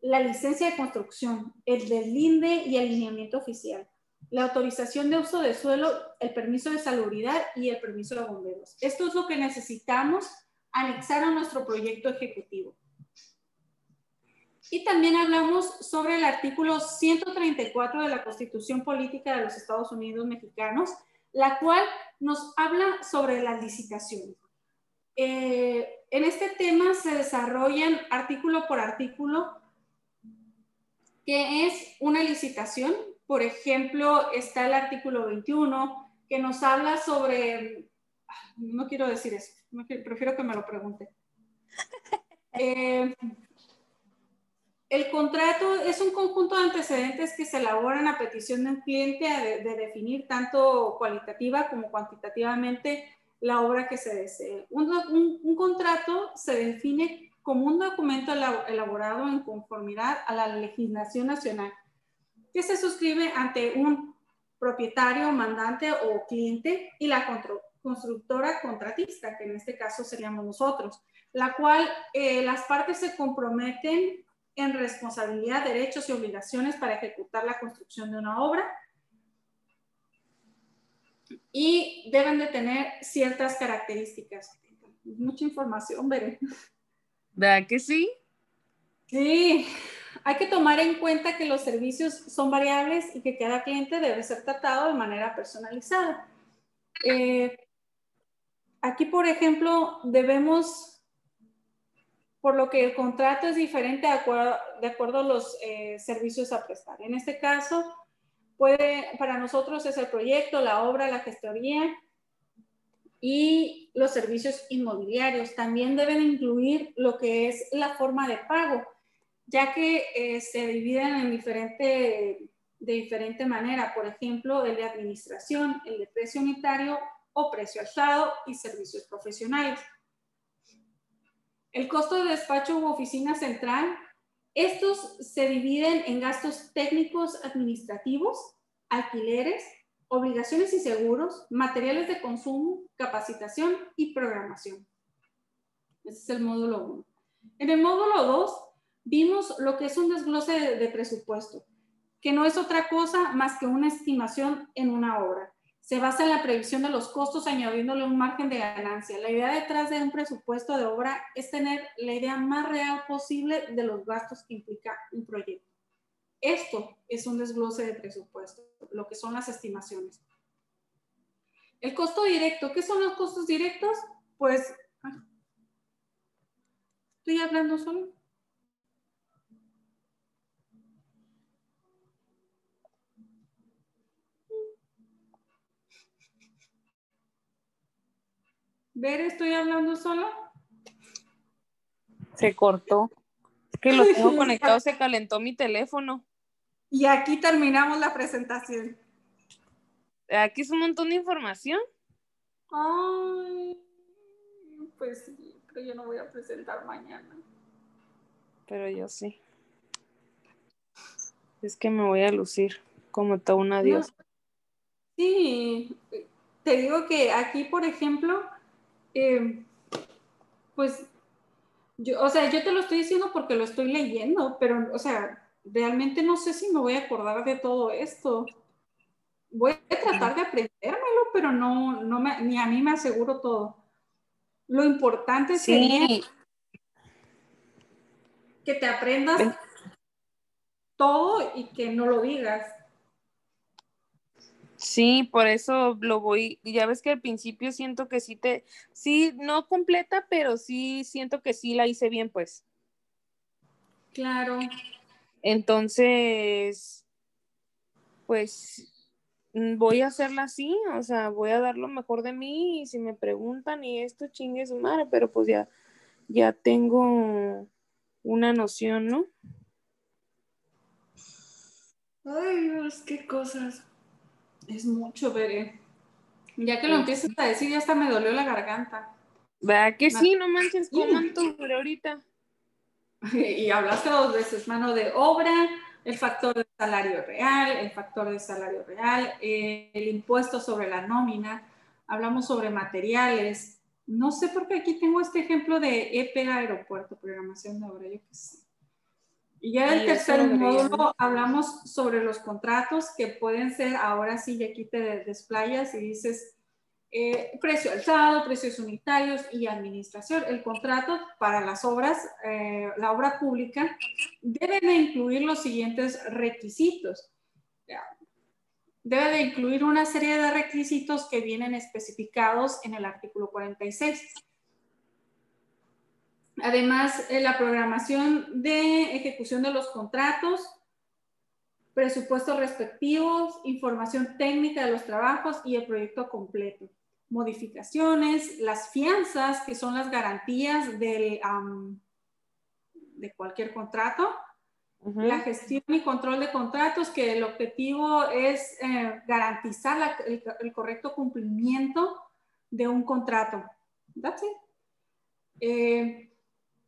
la licencia de construcción, el deslinde y el lineamiento oficial la autorización de uso de suelo, el permiso de salubridad y el permiso de bomberos. Esto es lo que necesitamos anexar a nuestro proyecto ejecutivo. Y también hablamos sobre el artículo 134 de la Constitución Política de los Estados Unidos Mexicanos, la cual nos habla sobre las licitaciones. Eh, en este tema se desarrollan artículo por artículo qué es una licitación, por ejemplo, está el artículo 21 que nos habla sobre, no quiero decir eso, prefiero que me lo pregunte. *laughs* Eh, el contrato es un conjunto de antecedentes que se elaboran a petición de un cliente de, definir tanto cualitativa como cuantitativamente la obra que se desee. un, contrato se define como un documento elaborado en conformidad a la legislación nacional que se suscribe ante un propietario, mandante o cliente y la constructora contratista, que en este caso seríamos nosotros, la cual eh, las partes se comprometen en responsabilidad, derechos y obligaciones para ejecutar la construcción de una obra y deben de tener ciertas características. Mucha información, veré. ¿Verdad que sí? Sí, hay que tomar en cuenta que los servicios son variables y que cada cliente debe ser tratado de manera personalizada. Eh, aquí, por ejemplo, debemos, por lo que el contrato es diferente de acuerdo, de acuerdo a los eh, servicios a prestar. En este caso, Puede, para nosotros es el proyecto, la obra, la gestoría y los servicios inmobiliarios. También deben incluir lo que es la forma de pago, ya que eh, se dividen en diferente, de diferente manera. Por ejemplo, el de administración, el de precio unitario o precio alzado y servicios profesionales. El costo de despacho u oficina central, estos se dividen en gastos técnicos administrativos, alquileres, obligaciones y seguros, materiales de consumo, capacitación y programación. Ese es el módulo 1. En el módulo 2 vimos lo que es un desglose de, de presupuesto, que no es otra cosa más que una estimación en una obra se basa en la previsión de los costos añadiéndole un margen de ganancia. La idea detrás de un presupuesto de obra es tener la idea más real posible de los gastos que implica un proyecto. Esto es un desglose de presupuesto, lo que son las estimaciones. El costo directo, ¿qué son los costos directos? Pues, ah, estoy hablando solo. Ver, estoy hablando solo. Se cortó. Es que lo tengo conectado, se calentó mi teléfono. Y aquí terminamos la presentación. Aquí es un montón de información. Ay, pues sí, pero yo no voy a presentar mañana. Pero yo sí. Es que me voy a lucir como toda una diosa. Sí, te digo que aquí, por ejemplo, eh, pues, yo, o sea, yo te lo estoy diciendo porque lo estoy leyendo, pero, o sea, realmente no sé si me voy a acordar de todo esto. Voy a tratar de aprendérmelo, pero no, no me, ni a mí me aseguro todo. Lo importante sería que te aprendas todo y que no lo digas. Sí, por eso lo voy, ya ves que al principio siento que sí te, sí, no completa, pero sí siento que sí la hice bien, pues. Claro. Entonces, pues mm, voy a hacerla así, o sea, voy a dar lo mejor de mí y si me preguntan y esto chingue su madre, pero pues ya, ya tengo una noción, ¿no? Ay, Dios, qué cosas. Es mucho, Bere. Ya que lo empiezas a decir, ya hasta me dolió la garganta. ¿Verdad que sí? No manches, coman pero ahorita. *laughs* Y hablaste dos veces, mano de obra, el factor de salario real, el factor de salario real, eh, el impuesto sobre la nómina, hablamos sobre materiales. No sé por qué aquí tengo este ejemplo de EP Aeropuerto, programación de obra, yo qué sé. Y ya el tercer módulo hablamos sobre los contratos que pueden ser, ahora sí, y aquí te desplayas y dices eh, precio alzado, precios unitarios y administración. El contrato para las obras, eh, la obra pública, debe de incluir los siguientes requisitos. Debe de incluir una serie de requisitos que vienen especificados en el artículo 46 Además, eh, la programación de ejecución de los contratos, presupuestos respectivos, información técnica de los trabajos y el proyecto completo. Modificaciones, las fianzas, que son las garantías del, de cualquier contrato. La gestión y control de contratos, que el objetivo es eh, garantizar el, correcto cumplimiento de un contrato. That's it. Eh,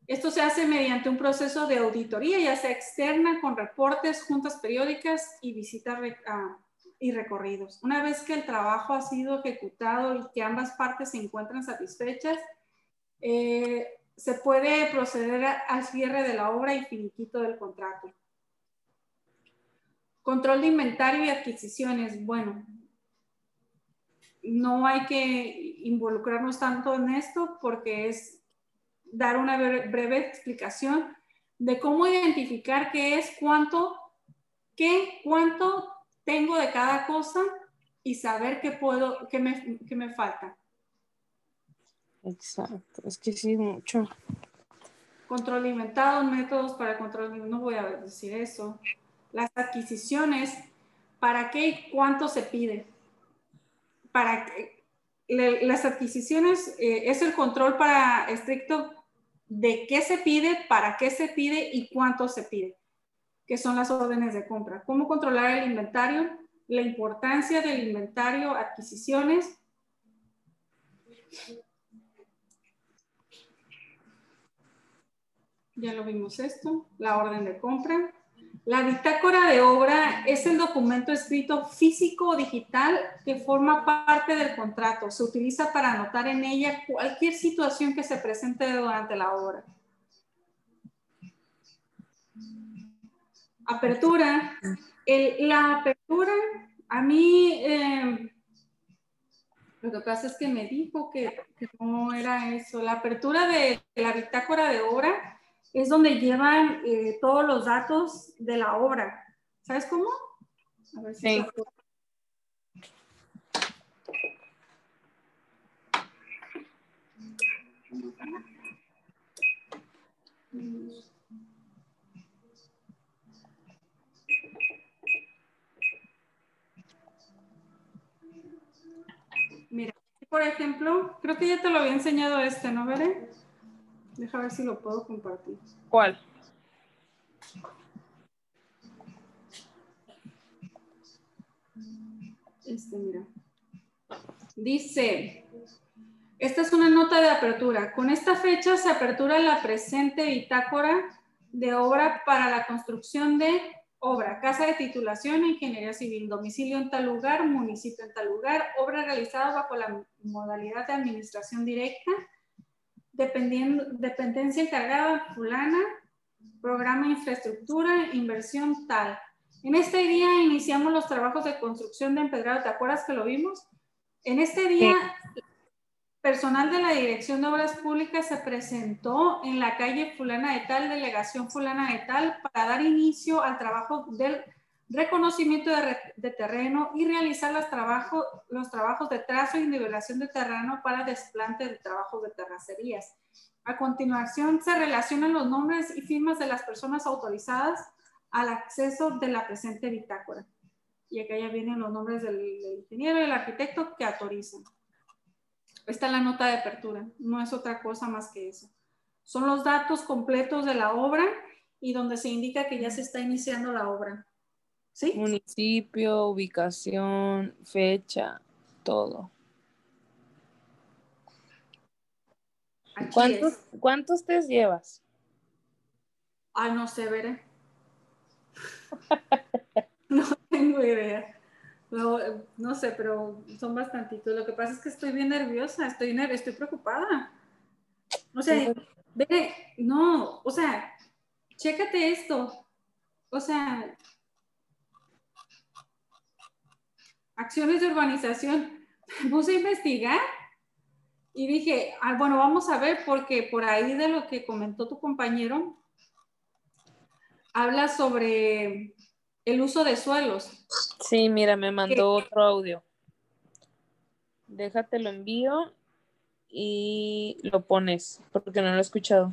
esto se hace mediante un proceso de auditoría, ya sea externa, con reportes, juntas periódicas y visitas ah, y recorridos. Una vez que el trabajo ha sido ejecutado y que ambas partes se encuentran satisfechas, eh, se puede proceder al cierre de la obra y finiquito del contrato. Control de inventario y adquisiciones. Bueno, no hay que involucrarnos tanto en esto porque es dar una breve explicación de cómo identificar qué es, cuánto, qué, cuánto tengo de cada cosa y saber qué puedo, qué me, qué me falta. Exacto, es que sí, mucho. Control inventado, métodos para control, no voy a decir eso. Las adquisiciones, ¿para qué y cuánto se pide? Para le- las adquisiciones eh, es el control para estricto de qué se pide, para qué se pide y cuánto se pide, que son las órdenes de compra. Cómo controlar el inventario, la importancia del inventario, adquisiciones. Ya lo vimos esto, la orden de compra. La bitácora de obra es el documento escrito físico o digital que forma parte del contrato. Se utiliza para anotar en ella cualquier situación que se presente durante la obra. Apertura. La apertura, a mí, eh, lo que pasa es que me dijo que, que no era eso. La apertura de la bitácora de obra es donde llevan eh, todos los datos de la obra. ¿Sabes cómo? A ver si Sí. lo Mira, por ejemplo, creo que ya te lo había enseñado este, ¿no, Veré? Deja ver si lo puedo compartir. ¿Cuál? Este, mira. Dice, esta es una nota de apertura. Con esta fecha se apertura la presente bitácora de obra para la construcción de obra, casa de titulación, ingeniería civil, domicilio en tal lugar, municipio en tal lugar, obra realizada bajo la modalidad de administración directa, dependiendo, dependencia encargada fulana, programa de infraestructura, inversión tal. En este día iniciamos los trabajos de construcción de empedrado. ¿Te acuerdas que lo vimos? En este día, personal de la Dirección de Obras Públicas se presentó en la calle fulana de tal, delegación fulana de tal, para dar inicio al trabajo del reconocimiento de, re- de terreno y realizar los, trabajo- los trabajos de trazo y nivelación de terreno para desplante de trabajos de terracerías. A continuación, se relacionan los nombres y firmas de las personas autorizadas al acceso de la presente bitácora. Y acá ya vienen los nombres del, ingeniero y el arquitecto que autorizan. Esta es la nota de apertura, no es otra cosa más que eso. Son los datos completos de la obra y donde se indica que ya se está iniciando la obra. ¿Sí? Municipio, ubicación, fecha, todo. Aquí ¿Cuántos, es. ¿cuántos test llevas? Ay, no sé, veré. *laughs* no tengo idea. No, no sé, pero son bastantitos. Lo que pasa es que estoy bien nerviosa, estoy, estoy preocupada. O sea, ve, no, o sea, chécate esto. O sea, acciones de urbanización. *laughs* Me puse a investigar y dije, ah, bueno, vamos a ver, porque por ahí de lo que comentó tu compañero, habla sobre el uso de suelos. Sí, mira, me mandó otro audio. Déjate lo envío y lo pones, porque no lo he escuchado.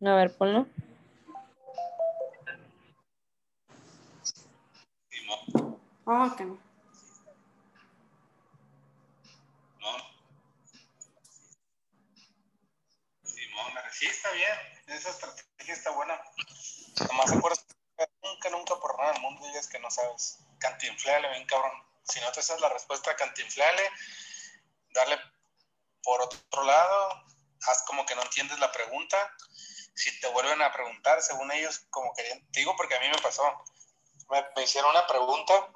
A ver, ponlo. Oh, ok. Simón. Simón, sí, está bien. Esa estrategia está buena. Nomás nunca, nunca por nada del mundo digas que no sabes. Cantinfleale, bien cabrón. Si no te sabes la respuesta, cantinfleale. Darle por otro lado. Haz como que no entiendes la pregunta. Si te vuelven a preguntar, según ellos, como querían. Te digo porque a mí me pasó. Me, me hicieron una pregunta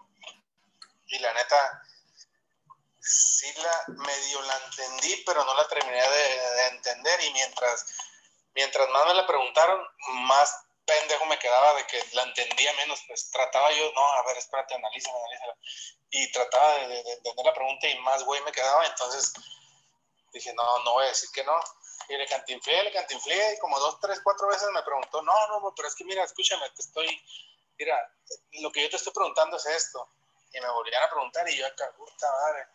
y la neta, sí la medio la entendí, pero no la terminé de, de entender y mientras, mientras más me la preguntaron, más pendejo me quedaba de que la entendía menos, pues trataba yo, no, a ver, espérate, analízala, analízala, y trataba de, de- de entender la pregunta y más güey me quedaba, entonces dije, no, no voy a decir que no, y le cantinflé, le cantinflé, y como dos, tres, cuatro veces me preguntó, no, no, pero es que mira, escúchame, te estoy, mira, lo que yo te estoy preguntando es esto, y me volvían a preguntar y yo acá, puta madre.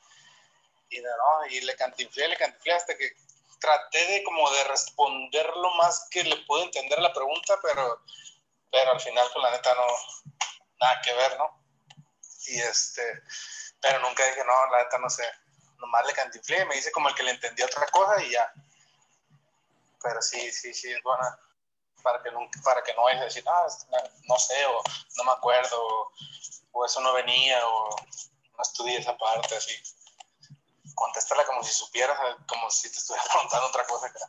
Y, no, y le cantinflé, le cantinflé hasta que traté de como de responder lo más que le pude entender la pregunta, pero, pero al final, pues la neta no, nada que ver, ¿no? Y este, pero nunca dije, no, la neta no sé, nomás le cantinflé, me dice como el que le entendí otra cosa y ya. Pero sí, sí, sí, es buena para que, nunca, para que no vayas a decir, ah, no sé, o no me acuerdo, o, eso no venía, o no estudié esa parte, así. Contéstala como si supieras, como si te estuviera *laughs* preguntando otra cosa acá.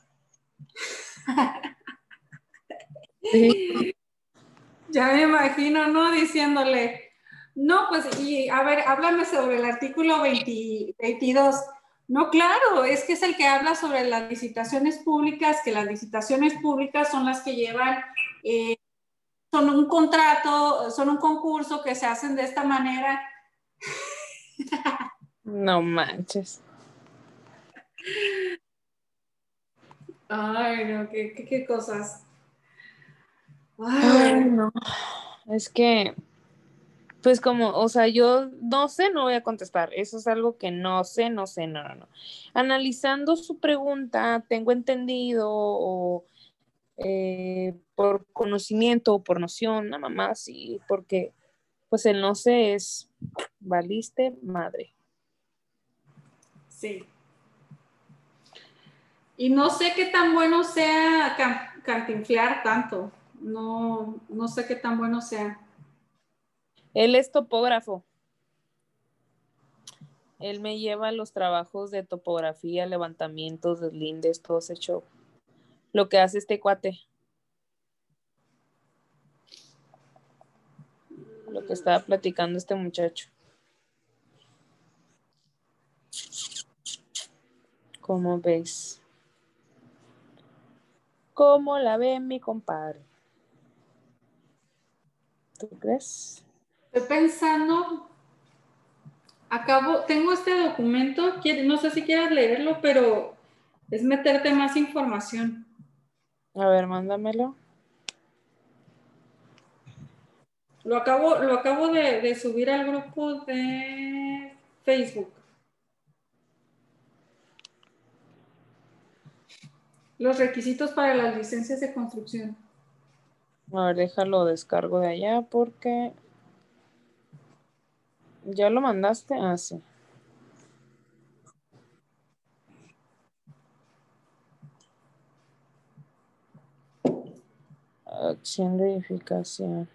Ya me imagino, ¿no? Diciéndole, no, pues, y a ver, háblame sobre el artículo 20 22. No, claro, es que es el que habla sobre las licitaciones públicas, que las licitaciones públicas son las que llevan, eh, son un contrato, son un concurso que se hacen de esta manera. No manches. Ay, no, qué, qué, qué cosas. Ay, Ay, no. Es que, pues como, o sea, yo no sé, no voy a contestar. Eso es algo que no sé, no sé, no, no, no. Analizando su pregunta, tengo entendido o eh, por conocimiento o por noción, nada más, sí, porque pues el no sé es valiste madre. sí. Y no sé qué tan bueno sea can- cantinflear tanto. No, no sé qué tan bueno sea. Él es topógrafo. Él me lleva los trabajos de topografía, levantamientos, deslindes, todo ese show. Lo que hace este cuate. Lo que estaba platicando este muchacho. ¿Cómo ves? ¿Cómo la ve mi compadre? ¿Tú crees? Estoy pensando, acabo, tengo este documento, no sé si quieras leerlo, pero es meterte más información. A ver, mándamelo. Lo acabo, lo acabo de, de subir al grupo de Facebook. Los requisitos para las licencias de construcción. A ver, déjalo descargo de allá porque. ¿Ya lo mandaste? Ah, sí. Acción de edificación.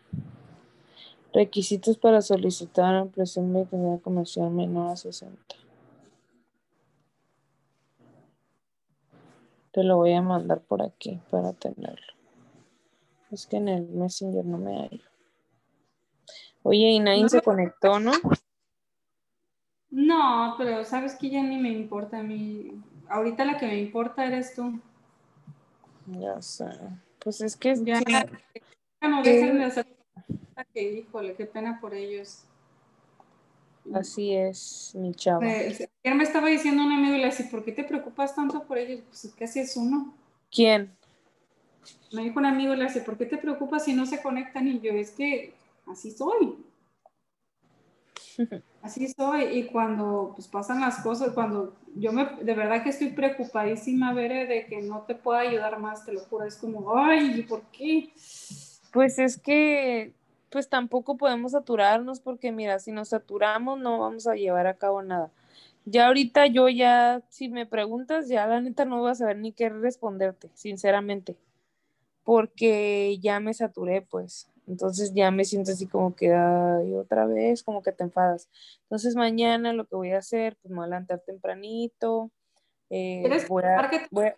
Requisitos para solicitar ampliación de comercial menor a 60. Te lo voy a mandar por aquí para tenerlo. Es que en el Messenger no me hallo. Oye, y nadie No se conectó, ¿no? No, pero sabes que ya ni me importa a mí. Ahorita la que me importa eres tú. Ya sé. Pues es que Ya, sí, no Sí. dejen de hacer que híjole, qué pena por ellos. así es, mi chava. Me- ayer me estaba diciendo un amigo y le decía, ¿por qué te preocupas tanto por ellos? Pues es que así es uno. ¿Quién? Me dijo un amigo y le decía, ¿por qué te preocupas si no se conectan? Y yo, es que así soy. Así soy. Y cuando pues pasan las cosas, cuando yo me, de verdad que estoy preocupadísima, Bere, de que no te pueda ayudar más, te lo juro. Es como, ay, ¿por qué? Pues es que, pues tampoco podemos saturarnos porque mira, si nos saturamos no vamos a llevar a cabo nada. Ya ahorita yo ya, si me preguntas, ya la neta no voy a saber ni qué responderte, sinceramente, porque ya me saturé, pues. Entonces ya me siento así como que, ay, otra vez, como que te enfadas. Entonces mañana lo que voy a hacer, pues me voy a levantar tempranito. eh, ¿Quieres voy a- que voy a-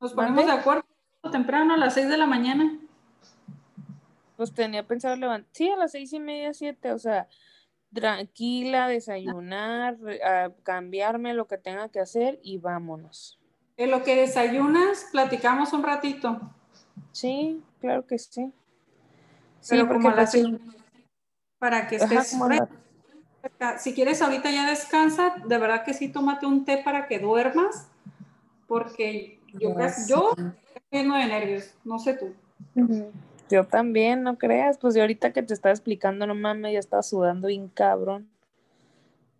nos ponemos ¿Mande? de acuerdo temprano a las 6 de la mañana? Pues tenía pensado levantar, sí, a las seis y media, siete, o sea, tranquila, desayunar, re- a cambiarme lo que tenga que hacer y vámonos. En lo que desayunas, platicamos un ratito. Sí, claro que sí. Sí, Pero porque como pues, para que ajá, estés como a la-. Si quieres ahorita ya descansa, de verdad que sí, tómate un té para que duermas, porque yo sé. yo lleno de nervios, no sé tú. Yo también, no creas, pues yo ahorita que te estaba explicando, no mames, ya estaba sudando bien cabrón.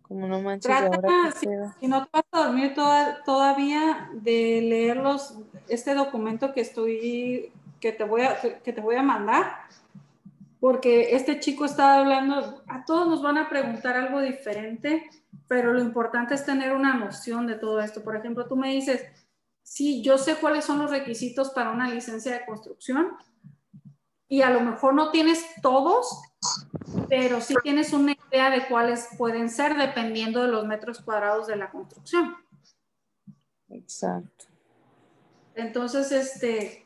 Como no manches, ¿y ahora Trata, qué si, si no te vas a dormir toda- todavía, de leer los, este documento que estoy, que te voy a, que te voy a mandar, porque este chico estaba hablando, a todos nos van a preguntar algo diferente, pero lo importante es tener una noción de todo esto. Por ejemplo, tú me dices, sí, yo sé cuáles son los requisitos para una licencia de construcción, y a lo mejor no tienes todos, pero sí tienes una idea de cuáles pueden ser dependiendo de los metros cuadrados de la construcción. Exacto. Entonces, este,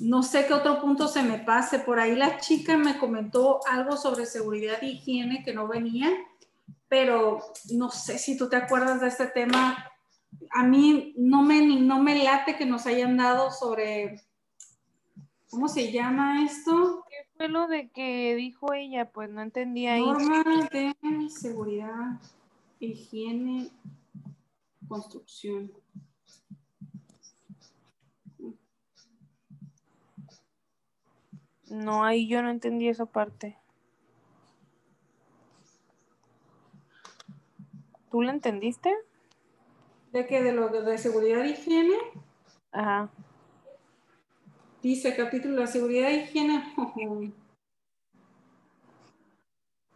no sé qué otro punto se me pase. Por ahí la chica me comentó algo sobre seguridad e higiene que no venía, pero no sé si tú te acuerdas de este tema. A mí no me, no me late que nos hayan dado sobre, ¿cómo se llama esto? ¿Qué fue lo de que dijo ella? Pues no entendí ahí. Normas de seguridad, higiene, construcción. No, ahí yo no entendí esa parte. ¿Tú la entendiste? ¿De qué? De lo de, seguridad e higiene. Ajá. Dice capítulo de seguridad e higiene. *laughs*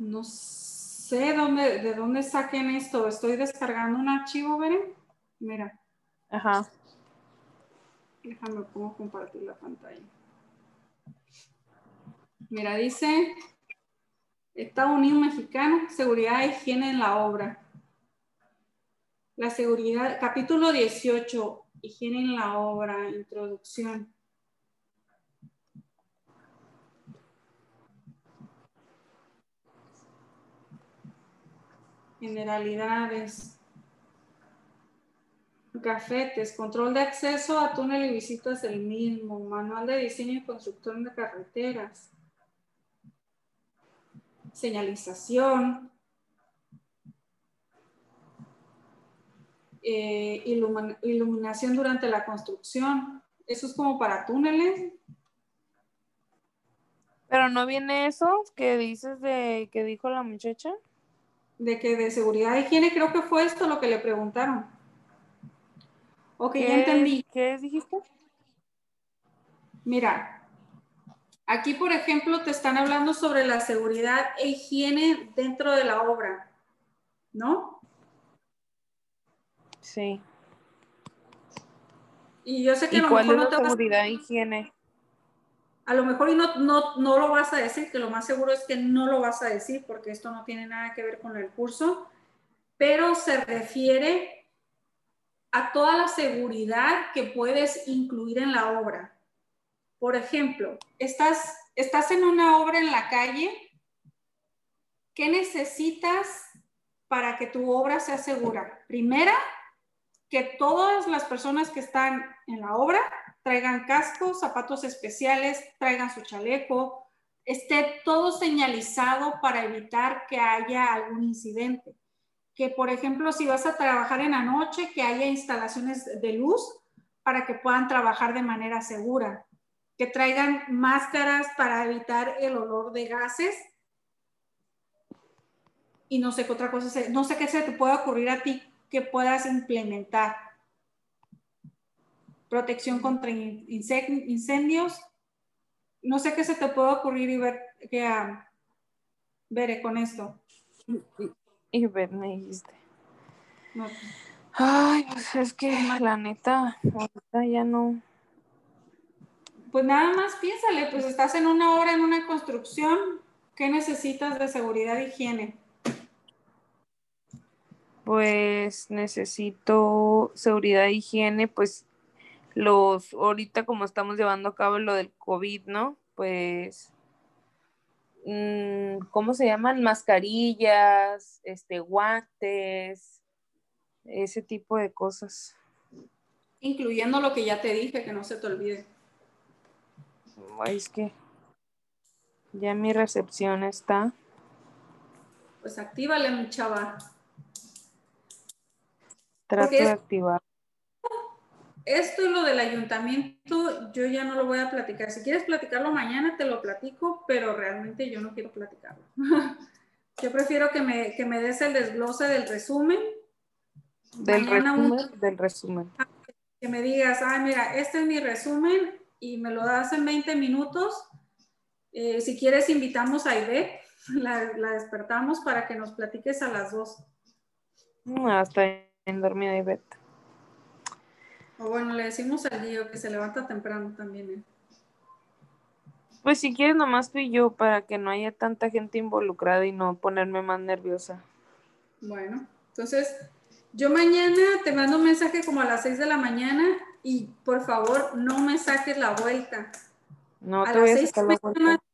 No sé dónde, de dónde saquen esto. Estoy descargando un archivo, ¿ven? Mira, Ajá. déjame cómo compartir la pantalla. Mira, dice Estado Unido Mexicano, seguridad e higiene en la obra. La seguridad, capítulo 18, higiene en la obra, introducción. Generalidades. Gafetes, control de acceso a túnel y visitas el mismo, manual de diseño y construcción de carreteras, señalización, eh, iluminación durante la construcción. Eso es como para túneles. Pero no viene eso que dices de que dijo la muchacha. De que de seguridad e higiene creo que fue esto lo que le preguntaron. Ok, ya entendí. ¿Qué dijiste? Mira, aquí por ejemplo te están hablando sobre la seguridad e higiene dentro de la obra, ¿no? Sí. Y yo sé que a ¿Y lo cuál mejor es no la te vas, seguridad e higiene? a lo mejor y no, no, no lo vas a decir, que lo más seguro es que no lo vas a decir porque esto no tiene nada que ver con el curso, pero se refiere a toda la seguridad que puedes incluir en la obra. Por ejemplo, estás, estás en una obra en la calle, ¿qué necesitas para que tu obra sea segura? Primera, que todas las personas que están en la obra traigan cascos, zapatos especiales, traigan su chaleco, esté todo señalizado para evitar que haya algún incidente. Que, por ejemplo, si vas a trabajar en la noche, que haya instalaciones de luz para que puedan trabajar de manera segura. Que traigan máscaras para evitar el olor de gases. Y no sé qué otra cosa, se- no sé qué se te pueda ocurrir a ti que puedas implementar. Protección contra incendios. No sé qué se te puede ocurrir y ver que ah, veré con esto. Y ver, me dijiste. No. Ay, pues es que la neta, ahorita ya no. Pues nada más piénsale, pues estás en una obra, en una construcción, ¿qué necesitas de seguridad e higiene? Pues necesito seguridad e higiene, pues los, ahorita como estamos llevando a cabo lo del COVID, ¿no? Pues, mm, ¿cómo se llaman? Mascarillas, este, guantes, ese tipo de cosas. Incluyendo lo que ya te dije, que no se te olvide. Ay, es que ya mi recepción está. Pues actívale, mi chava. Trato es- de activar. Esto y lo del ayuntamiento, yo ya no lo voy a platicar. Si quieres platicarlo mañana, te lo platico, pero realmente yo no quiero platicarlo. *laughs* Yo prefiero que me, que me des el desglose del resumen. Del Mañana un- resumen, del resumen. que me digas, ay, mira, este es mi resumen y me lo das en 20 minutos. Eh, si quieres, invitamos a Ivette, *laughs* la, la despertamos para que nos platiques a las dos. No, hasta en dormida y vete. O bueno, le decimos al Gio que se levanta temprano también. ¿eh? Pues si quieres nomás tú y yo para que no haya tanta gente involucrada y no ponerme más nerviosa. Bueno, entonces yo mañana te mando un mensaje como a las 6 de la mañana y por favor no me saques la vuelta. No a te voy a las 6 sacar de la vuelta.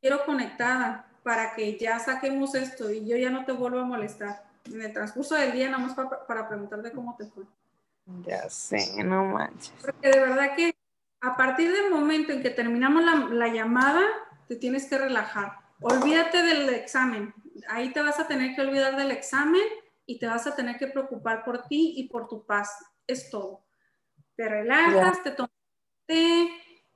quiero conectada para que ya saquemos esto y yo ya no te vuelvo a molestar. En el transcurso del día, nada más para, para preguntarte cómo te fue. Ya sé, no manches. Porque de verdad que a partir del momento en que terminamos la, la llamada, te tienes que relajar. Olvídate del examen. Ahí te vas a tener que olvidar del examen y te vas a tener que preocupar por ti y por tu paz. Es todo. Te relajas, te tomas té,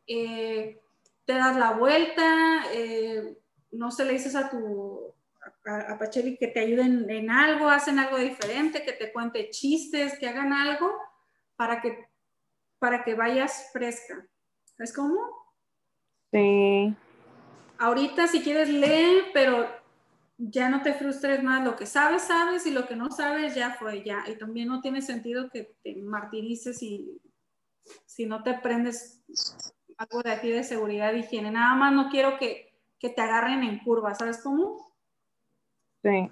eh, te das la vuelta, eh, no se le dices a tu a, a Pacheli que te ayuden en algo, hacen algo diferente, que te cuente chistes, que hagan algo para que para que vayas fresca. ¿Es cómo? Sí. Ahorita si quieres lee, pero ya no te frustres más. Lo que sabes, sabes y lo que no sabes ya fue ya. Y también no tiene sentido que te martirices y si no te prendes algo de aquí de seguridad y higiene. Nada más no quiero que, que te agarren en curva, ¿sabes cómo? Sí.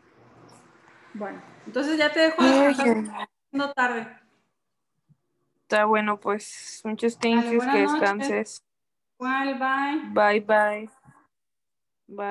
Bueno, entonces ya te dejo siendo tarde. Está bueno, pues muchos thank que descanses. Bye, bye. Bye, bye. Bye.